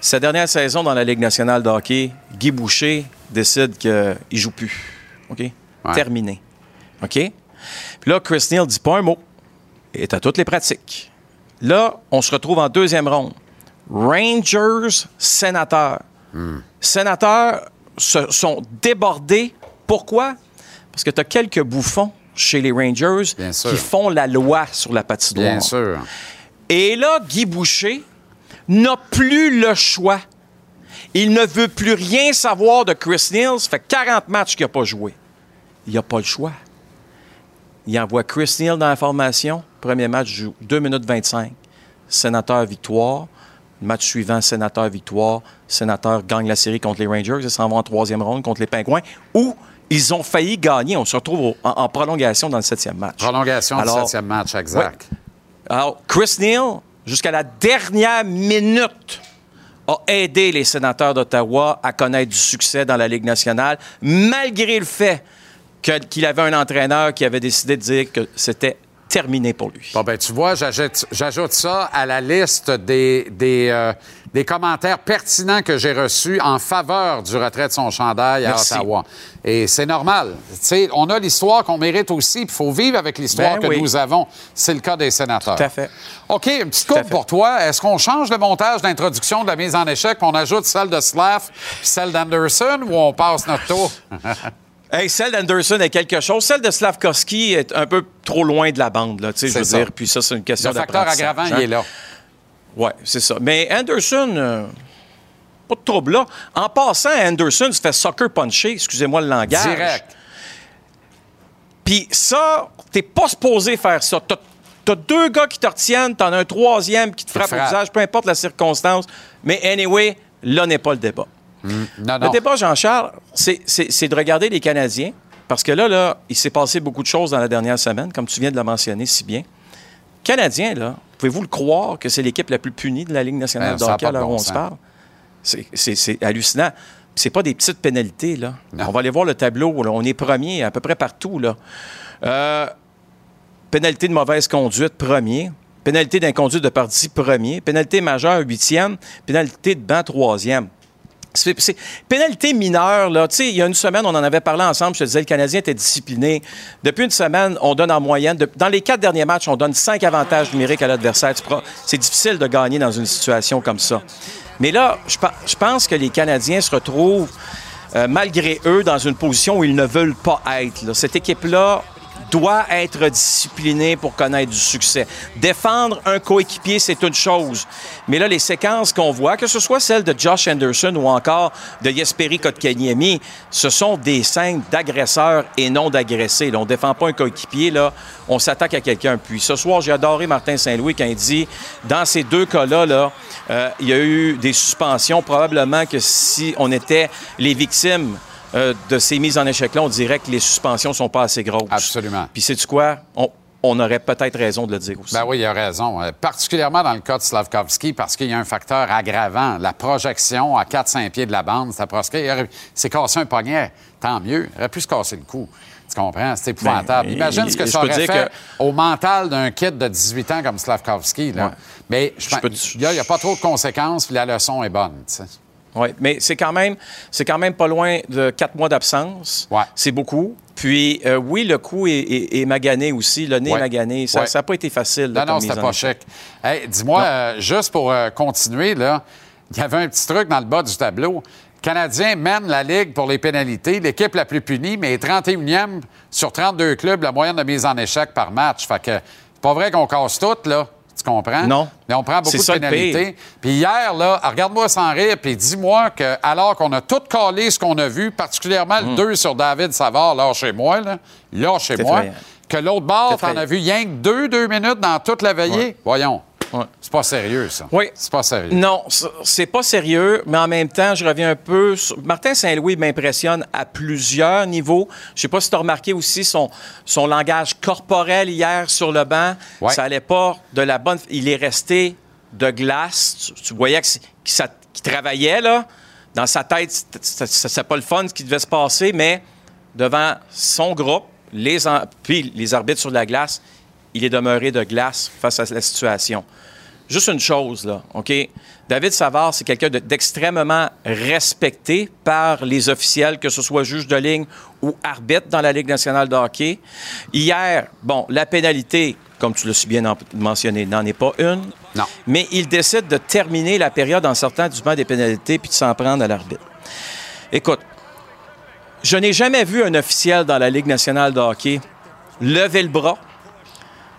Sa dernière saison dans la Ligue nationale de hockey, Guy Boucher décide qu'il joue plus. OK? Terminé. OK? Puis là, Chris Neal dit pas un mot. Il est à toutes les pratiques. Là, on se retrouve en deuxième ronde. Rangers, sénateurs. Sénateurs se sont débordés. Pourquoi? Parce que tu as quelques bouffons chez les Rangers qui font la loi sur la patinoire.
Bien sûr.
Et là, Guy Boucher n'a plus le choix. Il ne veut plus rien savoir de Chris Neal. Ça fait 40 matchs qu'il n'a pas joué. Il n'a pas le choix. Il envoie Chris Neal dans la formation. Premier match, joue 2 minutes 25. Sénateur victoire. Match suivant, sénateur victoire. Sénateur gagne la série contre les Rangers. Ils s'en vont en troisième ronde contre les Pingouins. Où ils ont failli gagner. On se retrouve au- en, en prolongation dans le septième match.
Prolongation du
Alors,
septième match, exact.
alors, Chris Neal, jusqu'à la dernière minute, a aidé les sénateurs d'Ottawa à connaître du succès dans la Ligue nationale, malgré le fait qu'il avait un entraîneur qui avait décidé de dire que c'était terminé pour lui.
Bon, ben, tu vois, j'ajoute j'ajoute ça à la liste des, des, euh, des commentaires pertinents que j'ai reçus en faveur du retrait de son chandail à
Merci.
Ottawa. Et c'est normal. Tu sais, on a l'histoire qu'on mérite aussi, il faut vivre avec l'histoire
Ben
que
oui.
nous avons. C'est le cas des sénateurs.
Tout à fait.
OK, une petite coupe pour toi. Est-ce qu'on change le montage d'introduction de la mise en échec, puis on ajoute celle de puis celle d'Anderson, ou on passe notre tour?
Hey, celle d'Anderson est quelque chose. Celle de Slavkovski est un peu trop loin de la bande, là, tu sais, je veux
ça.
dire. Puis ça, c'est une question
Le facteur aggravant,
hein.
il est là.
Oui, c'est ça. Mais Anderson, euh, Pas de trouble là. En passant, Anderson se fait soccer puncher, excusez-moi le langage.
Direct.
Puis ça, t'es pas supposé faire ça. T'as, t'as deux gars qui te retiennent, t'en as un troisième qui te frappe au visage, peu importe la circonstance. Mais anyway, là n'est pas le débat.
Hmm. Non,
Le
non.
débat, Jean-Charles, c'est, c'est- c'est de regarder les Canadiens. Parce que là, là, il s'est passé beaucoup de choses dans la dernière semaine, comme tu viens de le mentionner si bien. Canadiens, là, pouvez-vous le croire que c'est l'équipe la plus punie de la Ligue nationale
Ben,
de hockey à l'heure où on se parle? C'est, hallucinant. C'est pas des petites pénalités, là. On va aller voir le tableau. là. On est premier à peu près partout, là. Euh, pénalité de mauvaise conduite, premier. Pénalité d'inconduite de partie, premier. Pénalité majeure, huitième. Pénalité de banc, troisième. C'est, pénalité mineure, là. Tu sais, il y a une semaine, on en avait parlé ensemble. Je te disais, le Canadien était discipliné. Depuis une semaine, on donne en moyenne, dans les quatre derniers matchs, on donne cinq avantages numériques à l'adversaire. C'est difficile de gagner dans une situation comme ça. Mais là, je, pe- je pense que les Canadiens se retrouvent, euh, malgré eux, dans une position où ils ne veulent pas être. Cette équipe-là doit être disciplinée pour connaître du succès. Défendre un coéquipier, c'est une chose. Mais là, les séquences qu'on voit, que ce soit celles de Josh Anderson ou encore de Jesperi Kotkaniemi, ce sont des scènes d'agresseurs et non d'agressés. On ne défend pas un coéquipier, là, on s'attaque à quelqu'un. Puis ce soir, j'ai adoré Martin Saint-Louis quand il dit, dans ces deux cas-là, là, euh, il y a eu des suspensions. Probablement que si on était les victimes euh, de ces mises en échec-là, on dirait que les suspensions sont pas assez grosses.
Absolument.
Puis c'est du quoi? On, on aurait peut-être raison de le dire aussi.
Ben oui, il a raison. Euh, particulièrement dans le cas de Slavkovski, parce qu'il y a un facteur aggravant. La projection à 4-5 pieds de la bande, ça proscrit. Il s'est cassé un poignet, tant mieux. Il aurait pu se casser le cou. Tu comprends? C'est épouvantable.
Ben,
Imagine
et-
ce que ça aurait fait au mental d'un kid de 18 ans comme Slavkovski. Là.
Ouais.
Mais je pense- il n'y a, il y a pas trop de conséquences, puis la leçon est bonne. tu.
Oui, mais c'est quand même c'est quand même pas loin de quatre mois d'absence. C'est beaucoup. Puis euh, oui, le coup est, est- est magané aussi, le nez
Ouais.
est magané. Ça n'a
Ouais.
pas été facile. là,
Non, non, c'était pas chic. Hey, Dis-moi, euh, juste pour euh, continuer, là, il y avait un petit truc dans le bas du tableau. Le Canadien mène la Ligue pour les pénalités, l'équipe la plus punie, mais 31e sur 32 clubs, la moyenne de mise en échec par match. Fait que c'est pas vrai qu'on casse tout, là. Tu comprends?
Non.
Mais on prend beaucoup de pénalités. Puis hier, là, regarde-moi sans rire, puis dis-moi que alors qu'on a tout calé ce qu'on a vu, particulièrement le 2 sur David Savard, là chez moi, là, là chez moi,
effrayant.
que l'autre bord, t'en as vu rien que deux, deux minutes dans toute la veillée. Voyons. C'est pas sérieux, ça.
Oui.
C'est pas sérieux.
Non, c'est pas sérieux, mais en même temps, je reviens un peu. sur- Martin Saint-Louis m'impressionne à plusieurs niveaux. Je sais pas si tu as remarqué aussi son, son langage corporel hier sur le banc.
Ouais.
Ça allait pas de la bonne. Il est resté de glace. Tu, tu voyais c'est- qu'il travaillait, là. Dans sa tête, c'était pas le fun ce qui devait se passer, mais devant son groupe, les en- puis les arbitres sur la glace, il est demeuré de glace face à la situation. Juste une chose, là, OK? David Savard, c'est quelqu'un de- d'extrêmement respecté par les officiels, que ce soit juge de ligne ou arbitre dans la Ligue nationale de hockey. Hier, bon, la pénalité, comme tu l'as si bien en- mentionné, n'en est pas une.
Non.
Mais il décide de terminer la période en sortant du banc des pénalités puis de s'en prendre à l'arbitre. Écoute, je n'ai jamais vu un officiel dans la Ligue nationale de hockey lever le bras,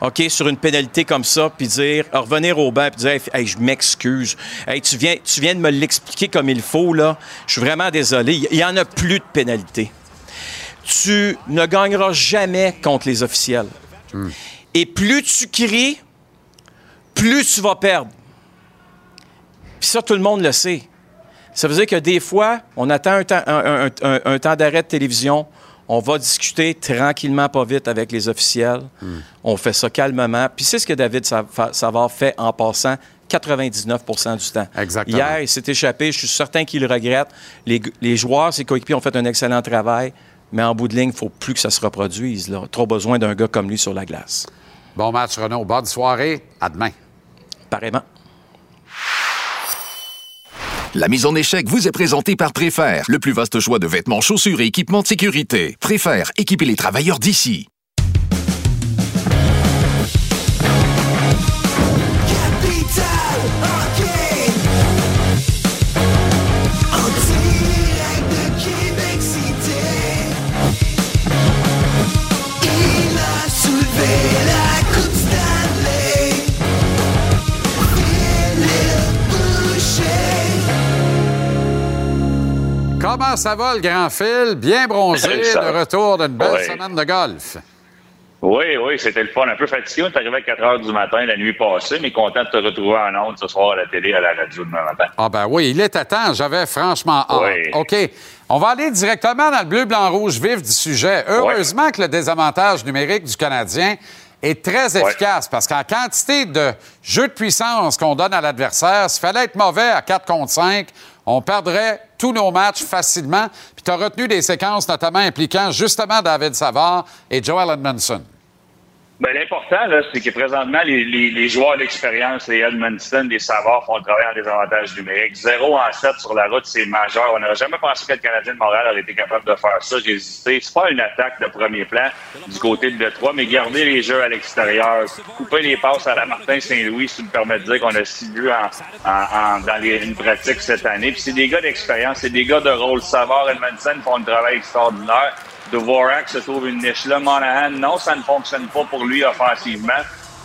OK, sur une pénalité comme ça, puis dire, revenir au banc, puis dire, hey, je m'excuse. Hey, tu viens, tu viens de me l'expliquer comme il faut, là. Je suis vraiment désolé. Il n'y en a plus de pénalité. Tu ne gagneras jamais contre les officiels. Et plus tu cries, plus tu vas perdre. Puis ça, tout le monde le sait. Ça veut dire que des fois, on attend un temps, un- un- un- un temps d'arrêt de télévision, on va discuter tranquillement, pas vite avec les officiels. On fait ça calmement. Puis c'est ce que David Savard fait en passant 99% du temps.
Exactement.
Hier, il s'est échappé. Je suis certain qu'il le regrette. Les, joueurs, ses coéquipiers ont fait un excellent travail. Mais en bout de ligne, il ne faut plus que ça se reproduise. Là. Trop besoin d'un gars comme lui sur la glace.
Bon match, Renaud. Bonne soirée. À demain.
Pareillement.
La mise en échec vous est présentée par Préfère, le plus vaste choix de vêtements, chaussures et équipements de sécurité. Préfère, équipez les travailleurs d'ici.
Comment ça va, le grand fil? Bien bronzé,
Ça va.
retour d'une belle
Ouais.
semaine de golf.
Oui, oui, c'était le fun. Un peu fatigué. On est arrivé à 4 heures du matin la nuit passée, mais content de te retrouver en ondes ce soir à la télé, à la radio demain matin.
Ah ben oui, il était temps. J'avais franchement hâte.
Oui.
OK. On va aller directement dans le bleu, blanc, rouge vif du sujet. Heureusement que le désavantage numérique du Canadien est très efficace parce qu'en quantité de jeu de puissance qu'on donne à l'adversaire, s'il fallait être mauvais à 4 contre 5, on perdrait tous nos matchs facilement. Puis tu retenu des séquences notamment impliquant justement David Savard et Joel Edmondson.
Ben, l'important, c'est que présentement, les, les, les joueurs d'expérience, les Edmondson, les Savard font le travail en désavantage numérique. 0 en 7 sur la route, c'est majeur. On n'aurait jamais pensé que le Canadien de Montréal aurait été capable de faire ça. J'ai hésité. C'est pas une attaque de premier plan du côté de Detroit, mais garder les jeux à l'extérieur, couper les passes à la Martin Saint-Louis, si me permets de dire qu'on a six buts en, en, en- dans les, une pratique cette année. Puis c'est des gars d'expérience, c'est des gars de rôle. Savard, Edmondson font un travail extraordinaire. Dvorak se trouve une niche là. Monahan, non, ça ne fonctionne pas pour lui offensivement.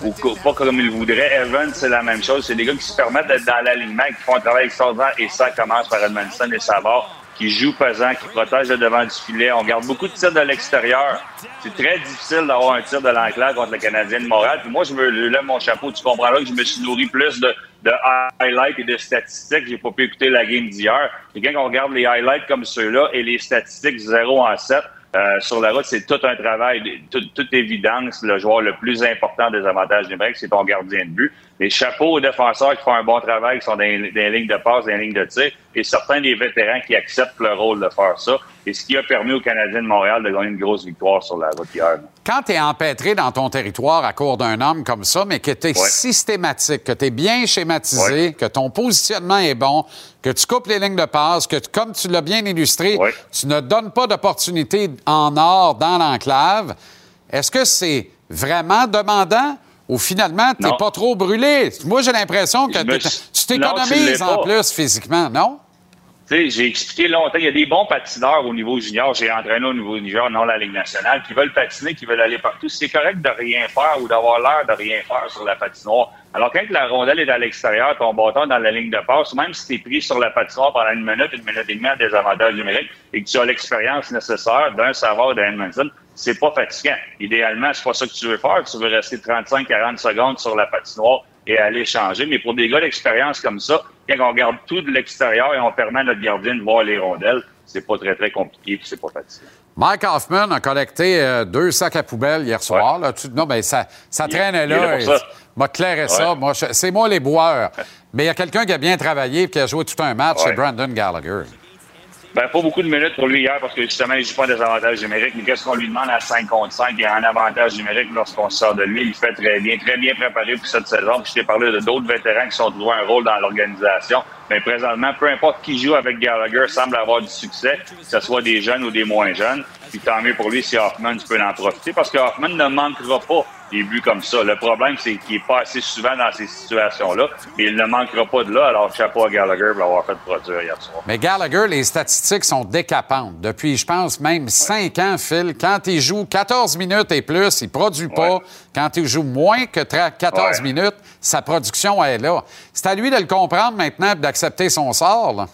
Ou pas comme il voudrait. Evans, c'est la même chose. C'est des gars qui se permettent d'être dans l'alignement, qui font un travail extraordinaire. Et ça commence par Edmondson et Savard, qui jouent pesant, qui protègent le devant du filet. On garde beaucoup de tirs de l'extérieur. C'est très difficile d'avoir un tir de l'enclair contre le Canadien de Montréal. Puis moi, je me lève mon chapeau. Tu comprends là que je me suis nourri plus de, de highlights et de statistiques. J'ai pas pu écouter la game d'hier. Et quand on regarde les highlights comme ceux-là et les statistiques 0 en 7, euh, sur la route, c'est tout un travail, toute évidence. Le joueur le plus important des avantages numériques, c'est ton gardien de but. Les chapeaux aux défenseurs qui font un bon travail, qui sont dans lignes de passe, les lignes de tir, et certains des vétérans qui acceptent le rôle de faire ça. Et ce qui a permis aux Canadiens de Montréal de gagner une grosse victoire sur la route hier.
Quand tu es empêtré dans ton territoire à court d'un homme comme ça, mais que tu es systématique, que tu es bien schématisé, que ton positionnement est bon, que tu coupes les lignes de passe, que comme tu l'as bien illustré, tu ne donnes pas d'opportunité en or dans l'enclave, est-ce que c'est vraiment demandant ou finalement tu n'es pas trop brûlé? Moi, j'ai l'impression que tu t'économises en plus physiquement, non?
J'ai expliqué longtemps, il y a des bons patineurs au niveau junior, j'ai entraîné au niveau junior, non la Ligue nationale, qui veulent patiner, qui veulent aller partout. C'est correct de rien faire ou d'avoir l'air de rien faire sur la patinoire. Alors, quand la rondelle est à l'extérieur, ton bâton dans la ligne de passe, même si tu es pris sur la patinoire pendant une minute, une minute et demie en désavantage numérique et que tu as l'expérience nécessaire d'un savoir de Edmondson, c'est pas fatigant. Idéalement, c'est pas ça que tu veux faire. Tu veux rester 35-40 secondes sur la patinoire et aller changer. Mais pour des gars d'expérience comme ça, quand on regarde tout de l'extérieur et on permet à notre gardien de voir les rondelles, c'est pas très, très compliqué puis c'est pas fatigant.
Mike Hoffman a collecté euh, deux sacs à poubelle hier soir. Là. Tu- non, mais ça, ça
Il-
traînait
il là
et- m'a clairé ça. Moi, c'est moi les boueurs. Mais il y a quelqu'un qui a bien travaillé et qui a joué tout un match, c'est. Brandon Gallagher.
Ben, pas beaucoup de minutes pour lui hier parce que justement, il joue pas des avantages numériques. Mais qu'est-ce qu'on lui demande à 5 contre 5? Il y a un avantage numérique lorsqu'on sort de lui? Il fait très bien, très bien préparé pour cette saison. Puis je t'ai parlé de d'autres vétérans qui sont joué un rôle dans l'organisation. Mais présentement, peu importe qui joue avec Gallagher semble avoir du succès, que ce soit des jeunes ou des moins jeunes. Puis tant mieux pour lui si Hoffman peut en profiter parce que Hoffman ne manquera pas des buts comme ça. Le problème, c'est qu'il n'est pas assez souvent dans ces situations-là. Mais il ne manquera pas de là. Alors, chapeau à Gallagher pour l'avoir fait produire hier soir.
Mais Gallagher, les statistiques sont décapantes. Depuis, je pense, même 5 ans, Phil, quand il joue 14 minutes et plus, il ne produit pas. Quand il joue moins que 30 14
Ouais.
minutes, sa production est là. C'est à lui de le comprendre maintenant et d'accepter son sort. là.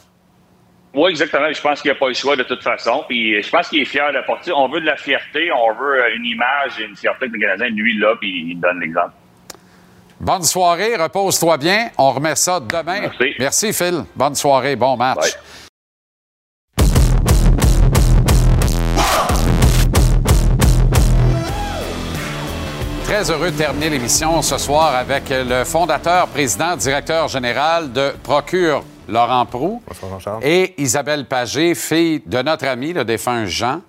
Oui, exactement. Je pense qu'il n'a pas le choix de toute façon. Puis je pense qu'il est fier de porter. On veut de la fierté, on veut euh, une image et une fierté que le Canadien, lui, là, puis il donne l'exemple.
Bonne soirée, repose-toi bien. On remet ça demain. Merci. Phil. Bonne soirée, bon match. Très heureux de terminer l'émission ce soir avec le fondateur, président, directeur général de Procure, Laurent Prou, et Isabelle Pagé, fille de notre ami, le défunt Jean.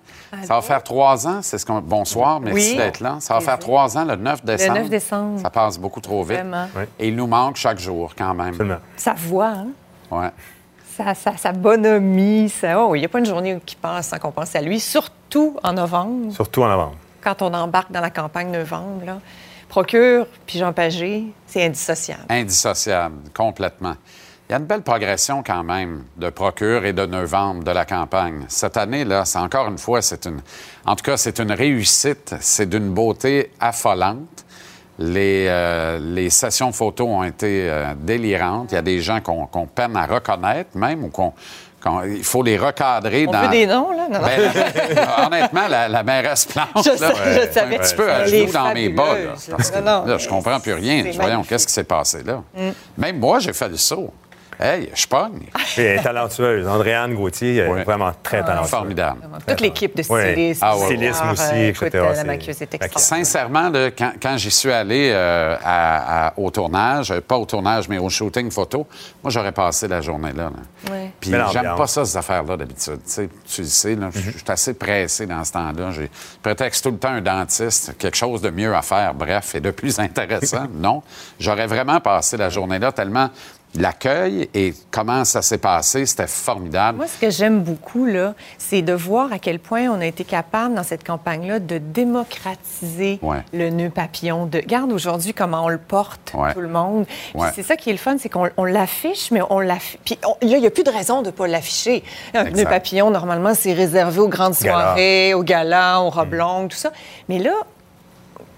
Ça va faire trois ans, c'est ce qu'on. Bonsoir, merci
Oui.
d'être là. Ça va faire trois ans le 9 décembre.
9 décembre.
Ça passe beaucoup trop vite.
Oui.
Et il nous manque chaque jour, quand même.
Sa voix, hein?
Ouais.
sa, sa- sa bonhomie. Ça... Oh, il n'y a pas une journée qui passe sans qu'on pense à lui, surtout en novembre,
Surtout en novembre.
quand on embarque dans la campagne novembre. Là. Procure, puis Jean Pagé, c'est indissociable.
Indissociable, complètement. Il y a une belle progression quand même de Procure et de novembre de la campagne. Cette année-là, c'est encore une fois, c'est une. En tout cas, c'est une réussite. C'est d'une beauté affolante. Les, euh, les sessions photos ont été euh, délirantes. Il y a des gens qu'on peine à reconnaître même ou qu'on il faut les recadrer
On
dans.
veut des noms, là? Non, non.
Ben, honnêtement, la, la mairesse Plante,
Je
là,
sais, je
est un
savais.
petit peu à genoux dans mes bas. Là, parce que,
Non, non,
là, je comprends plus rien. Voyons, qu'est-ce qui s'est passé là?
Mm.
Même moi, j'ai fait le saut. Hey, je pogne.
Elle est talentueuse. Andréane Gauthier, elle est vraiment très talentueuse.
Formidable.
Toute l'équipe de
Ouais.
stylistes.
Ah ouais.
Stylisme aussi,
euh,
etc.
écoute, la maquilleuse est extraordinaire.
Sincèrement, là, quand, quand j'y suis allé euh, à- à- au tournage, euh, pas au tournage, mais au shooting photo, moi, j'aurais passé la journée là. là.
Ouais.
Puis j'aime pas ça, ces affaires-là, d'habitude. Tu sais, tu le sais, je je suis assez pressé dans ce temps-là. J'ai prétexte tout le temps un dentiste, quelque chose de mieux à faire, bref, et de plus intéressant. non, j'aurais vraiment passé la journée là tellement l'accueil et comment ça s'est passé, c'était formidable.
Moi, ce que j'aime beaucoup, là, c'est de voir à quel point on a été capable, dans cette campagne-là, de démocratiser
Ouais.
le nœud papillon. De... Regarde aujourd'hui comment on le porte,
Ouais.
tout le monde.
Ouais.
c'est ça qui est le fun, c'est qu'on on l'affiche, mais on l'affiche. Puis on- là, il n'y a plus de raison de ne pas l'afficher. Un
Exact.
nœud papillon, normalement, c'est réservé aux grandes
Gala.
soirées, aux galas, aux robes longues, tout ça. Mais là,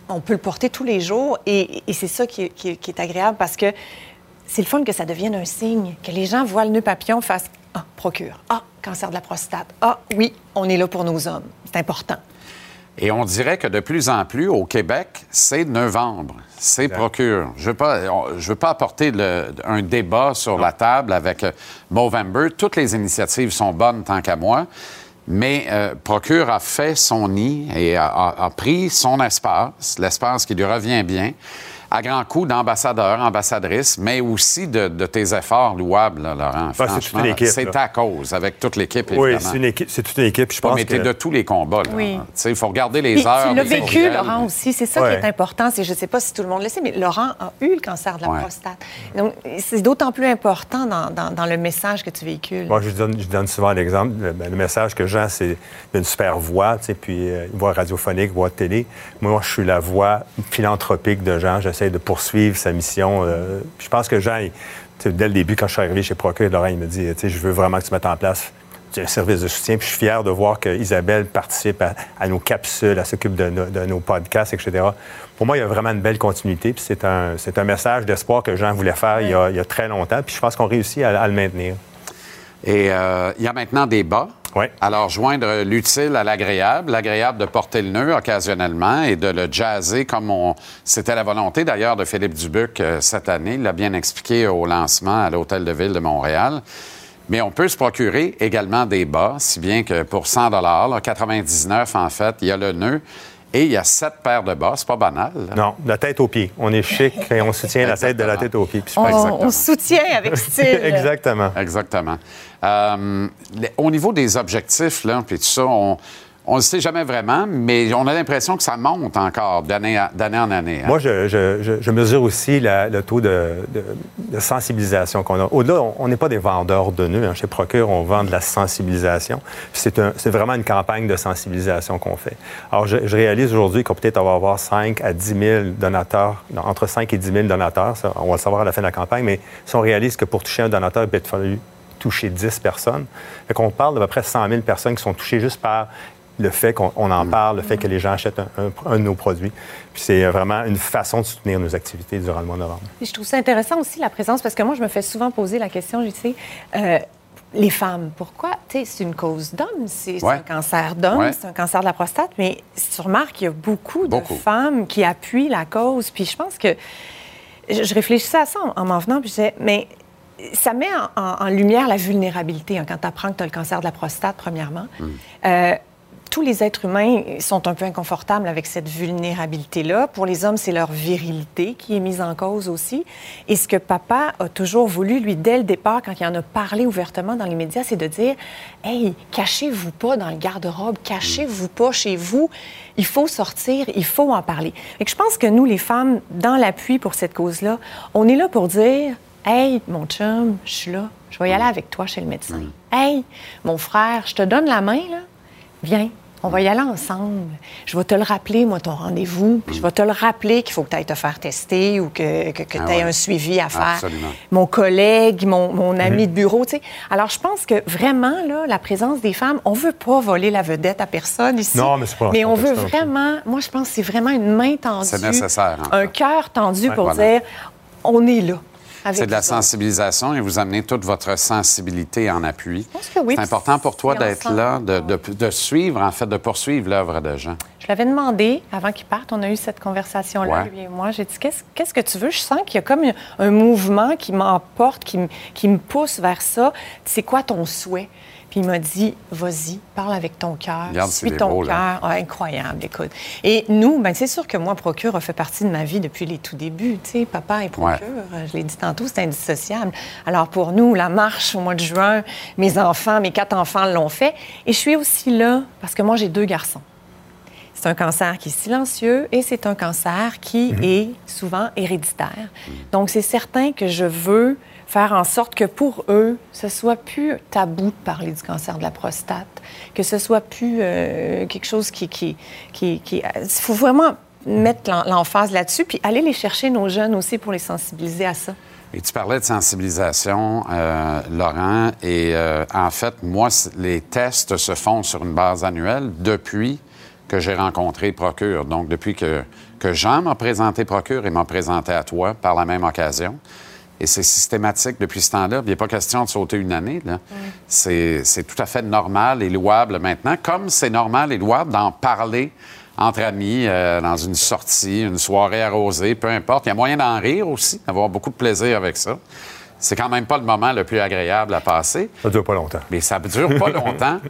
on peut le porter tous les jours et, et c'est ça qui est, qui est- qui est agréable parce que c'est le fun que ça devienne un signe, que les gens voient le nœud papillon, fassent Ah, procure. Ah, cancer de la prostate. Ah, oui, on est là pour nos hommes. C'est important.
Et on dirait que de plus en plus, au Québec, c'est novembre, c'est procure. Je ne veux, pas- on- je veux pas apporter le- un débat sur la table avec euh, Movember. Toutes les initiatives sont bonnes tant qu'à moi. Mais euh, Procure a fait son nid et a, a- a pris son espace, l'espace qui lui revient bien, à grands coups d'ambassadeurs, ambassadrices, mais aussi de, de tes efforts louables, là, Laurent.
c'est toute
Franchement,
une équipe,
c'est ta cause, avec toute l'équipe, évidemment.
Oui, c'est une équipe, c'est toute une équipe. Je pense
mais t'es
que...
de tous les combats. là.
Oui.
Tu sais, Il faut regarder les
Puis
heures.
tu l'as vécu,
courriels.
Laurent, aussi. C'est ça
Ouais.
qui est important. C'est, je ne sais pas si tout le monde le sait, mais Laurent a eu le cancer de la
Ouais.
prostate. Donc, c'est d'autant plus important dans, dans- dans le message que tu véhicules.
Moi, je donne, je donne souvent l'exemple. Le, ben, le message que Jean, c'est d'une super voix, tu sais, puis euh, une voix radiophonique, voix de télé. Moi, je suis la voix philanthropique de Jean. De poursuivre sa mission. euh, je pense que Jean, dès le début, quand je suis arrivé chez Procure, Laurent, il me dit, je veux vraiment que tu mettes en place un service de soutien. Puis je suis fier de voir qu'Isabelle participe à, nos capsules, elle s'occupe de, nos- podcasts, etc. Pour moi, il y a vraiment une belle continuité. Puis c'est un, message d'espoir que Jean voulait faire il, y a, très longtemps. Puis je pense qu'on réussit à- à le maintenir.
Et euh, il y a maintenant des bas. Alors, joindre l'utile à l'agréable, l'agréable de porter le nœud occasionnellement et de le jazzer comme on... c'était la volonté d'ailleurs de Philippe Dubuc euh, cette année. Il l'a bien expliqué au lancement à l'Hôtel de Ville de Montréal. Mais on peut se procurer également des bas, si bien que pour 100 là, 99 en fait, il y a le nœud et il y a sept paires de bas. C'est pas banal. là.
Non, la tête aux pieds. On est chic et on soutient la tête de la tête aux pieds.
On, on soutient avec style.
Exactement.
Exactement. Euh, les- au niveau des objectifs, là, puis tout ça, on ne le sait jamais vraiment, mais on a l'impression que ça monte encore d'année en année. hein.
Moi, je, mesure aussi le taux de, sensibilisation qu'on a. Au-delà, on- on n'est pas des vendeurs de nœuds. hein. Chez Procure, on vend de la sensibilisation. C'est vraiment une campagne de sensibilisation qu'on fait. Alors, je, réalise aujourd'hui qu'on peut-être va avoir 5 à 10 000 donateurs, non, entre 5 et 10 000 donateurs. On va le savoir à la fin de la campagne. Mais si on réalise que pour toucher un donateur, il peut fallu toucher 10 personnes. Fait qu'on parle d'à peu près 100 000 personnes qui sont touchées juste par le fait qu'on on en parle, le fait que les gens achètent un, un- un de nos produits. Puis c'est vraiment une façon de soutenir nos activités durant le mois de novembre.
Puis je trouve ça intéressant aussi, la présence, parce que moi, je me fais souvent poser la question, je sais, euh, les femmes, pourquoi? Tu sais, c'est une cause d'homme, c'est
Ouais.
un cancer d'homme,
Ouais.
c'est un cancer de la prostate, mais si tu remarques, il y a beaucoup,
Beaucoup.
de femmes qui appuient la cause. Puis je pense que je, je réfléchissais à ça en, en m'en venant, puis je disais, mais ça met en, en- en lumière la vulnérabilité hein, quand tu apprends que tu as le cancer de la prostate, premièrement. Euh, tous les êtres humains sont un peu inconfortables avec cette vulnérabilité-là. Pour les hommes, c'est leur virilité qui est mise en cause aussi. Et ce que papa a toujours voulu, lui, dès le départ, quand il en a parlé ouvertement dans les médias, c'est de dire Hey, cachez-vous pas dans le garde-robe, cachez-vous pas chez vous. Il faut sortir, il faut en parler. Et je pense que nous, les femmes, dans l'appui pour cette cause-là, on est là pour dire Hey, mon chum, je suis là, je vais y aller avec toi chez le médecin. Hey, mon frère, je te donne la main, là. Viens, on va y aller ensemble. Je vais te le rappeler, moi, ton rendez-vous. Puis je vais te le rappeler qu'il faut que tu ailles te faire tester ou que, que,
Ah
tu aies
ouais.
un suivi à faire.
Absolument.
Mon collègue, mon, mon ami de bureau, tu sais. Alors, je pense que vraiment, là, la présence des femmes, on veut pas voler la vedette à personne ici.
Non, mais c'est pas
Mais on veut vraiment, moi, je pense que c'est vraiment une main tendue.
C'est nécessaire, en
Un cœur tendu
Ouais.
pour
Voilà.
dire, on est là.
C'est de la sensibilisation et vous amenez toute votre sensibilité en appui.
que oui,
C'est important pour toi d'être là, de, de- de suivre, en fait, de poursuivre l'œuvre de Jean.
Je l'avais demandé avant qu'il parte. On a eu cette conversation-là,
Ouais.
lui et moi. J'ai dit Qu'est-ce que tu veux? Je sens qu'il y a comme un, mouvement qui m'emporte, qui, me- qui me pousse vers ça. C'est quoi ton souhait? Puis il m'a dit Vas-y, parle avec ton cœur. Suis ton cœur. Ah, incroyable, écoute. Et nous, ben, c'est sûr que moi, Procure a fait partie de ma vie depuis les tout débuts. Tu sais, papa et Procure, je l'ai dit tantôt, c'est indissociable. Alors pour nous, la marche au mois de juin, mes enfants, mes quatre enfants l'ont fait. Et je suis aussi là parce que moi, j'ai deux garçons. C'est un cancer qui est silencieux et c'est un cancer qui est souvent héréditaire. Donc, c'est certain que je veux faire en sorte que pour eux, ce soit plus tabou de parler du cancer de la prostate, que ce soit plus euh, quelque chose qui... qui, qui, Il faut vraiment mettre l'emphase là-dessus, puis aller les chercher, nos jeunes aussi, pour les sensibiliser à ça.
Et tu parlais de sensibilisation, euh, Laurent, et euh, en fait, moi, les tests se font sur une base annuelle depuis que j'ai rencontré Procure. Donc, depuis que, que Jean m'a présenté Procure et m'a présenté à toi par la même occasion. Et c'est systématique depuis ce temps-là. Il n'est pas question de sauter une année. là. C'est c'est tout à fait normal et louable maintenant, comme c'est normal et louable d'en parler entre amis, euh, dans une sortie, une soirée arrosée, peu importe. Il y a moyen d'en rire aussi, d'avoir beaucoup de plaisir avec ça. C'est quand même pas le moment le plus agréable à passer.
Ça dure pas longtemps.
Mais ça dure pas longtemps.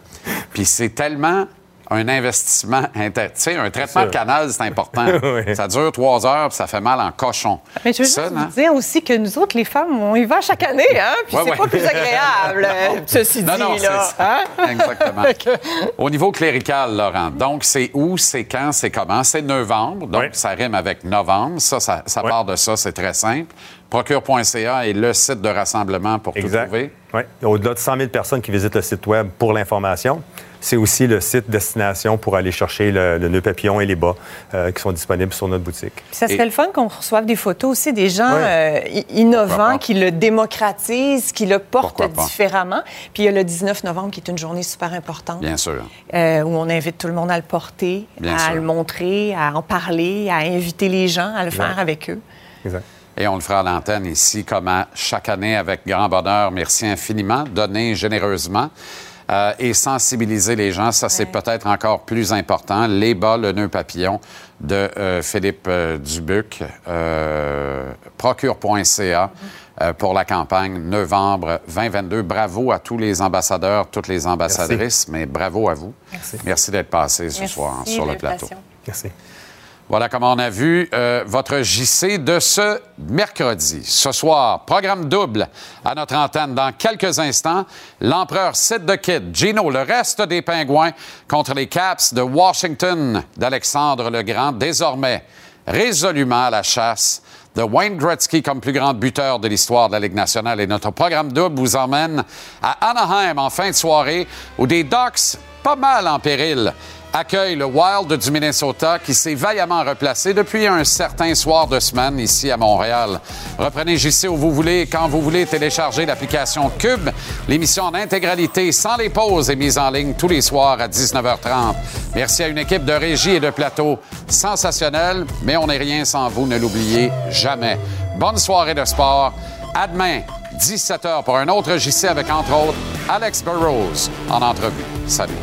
Puis c'est tellement un investissement. inter- Tu sais, un traitement de canal, c'est important.
Oui.
Ça dure trois heures, puis ça fait mal en cochon.
Mais je veux
Ça,
juste
non?
vous dire aussi que nous autres, les femmes, on y va chaque année, hein? Puis
Ouais,
c'est
ouais.
pas plus agréable, euh, ceci
Non,
dit,
non,
là.
ça.
hein?
Exactement. Au niveau clérical, Laurent, donc c'est où, c'est quand, c'est comment? C'est novembre, donc ça rime avec novembre. Ça, ça, ça part de ça, c'est très simple. Procure.ca est le site de rassemblement pour tout trouver.
Oui. Au-delà de 100 000 personnes qui visitent le site Web pour l'information, c'est aussi le site destination pour aller chercher le, le nœud papillon et les bas euh, qui sont disponibles sur notre boutique.
Puis ça serait le fun qu'on reçoive des photos aussi des gens euh, innovants qui le démocratisent, qui le portent différemment. Puis il y a le 19 novembre qui est une journée super importante.
Bien sûr.
euh, où on invite tout le monde à le porter,
Bien
à
sûr.
le montrer, à en parler, à inviter les gens à le faire avec eux.
Exact.
Et on le fera à l'antenne ici, comme à chaque année, avec grand bonheur. Merci infiniment. Donner généreusement euh, et sensibiliser les gens, ça, c'est peut-être encore plus important. Les bas, le nœud papillon de euh, Philippe euh, Dubuc, euh, procure.ca euh, pour la campagne novembre 2022. Bravo à tous les ambassadeurs, toutes les ambassadrices, mais bravo à vous.
Merci.
d'être passé ce
Merci
soir sur le plateau.
Merci.
Voilà comment on a vu euh, votre JC de ce mercredi. Ce soir, programme double à notre antenne dans quelques instants. L'empereur Sid the Kid, Gino, le reste des Pingouins contre les Caps de Washington d'Alexandre le Grand, désormais résolument à la chasse de Wayne Gretzky comme plus grand buteur de l'histoire de la Ligue nationale. Et notre programme double vous emmène à Anaheim en fin de soirée où des Ducks pas mal en péril accueillent le Wild du Minnesota qui s'est vaillamment replacé depuis un certain soir de semaine ici à Montréal. Reprenez JC où vous voulez, quand vous voulez, télécharger l'application Cube. L'émission en intégralité, sans les pauses, est mise en ligne tous les soirs à 19h30. Merci à une équipe de régie et de plateau sensationnelle, mais on n'est rien sans vous, ne l'oubliez jamais. Bonne soirée de sport. À demain, 17h, pour un autre JC avec, entre autres, Alex Burrows en entrevue. Salut.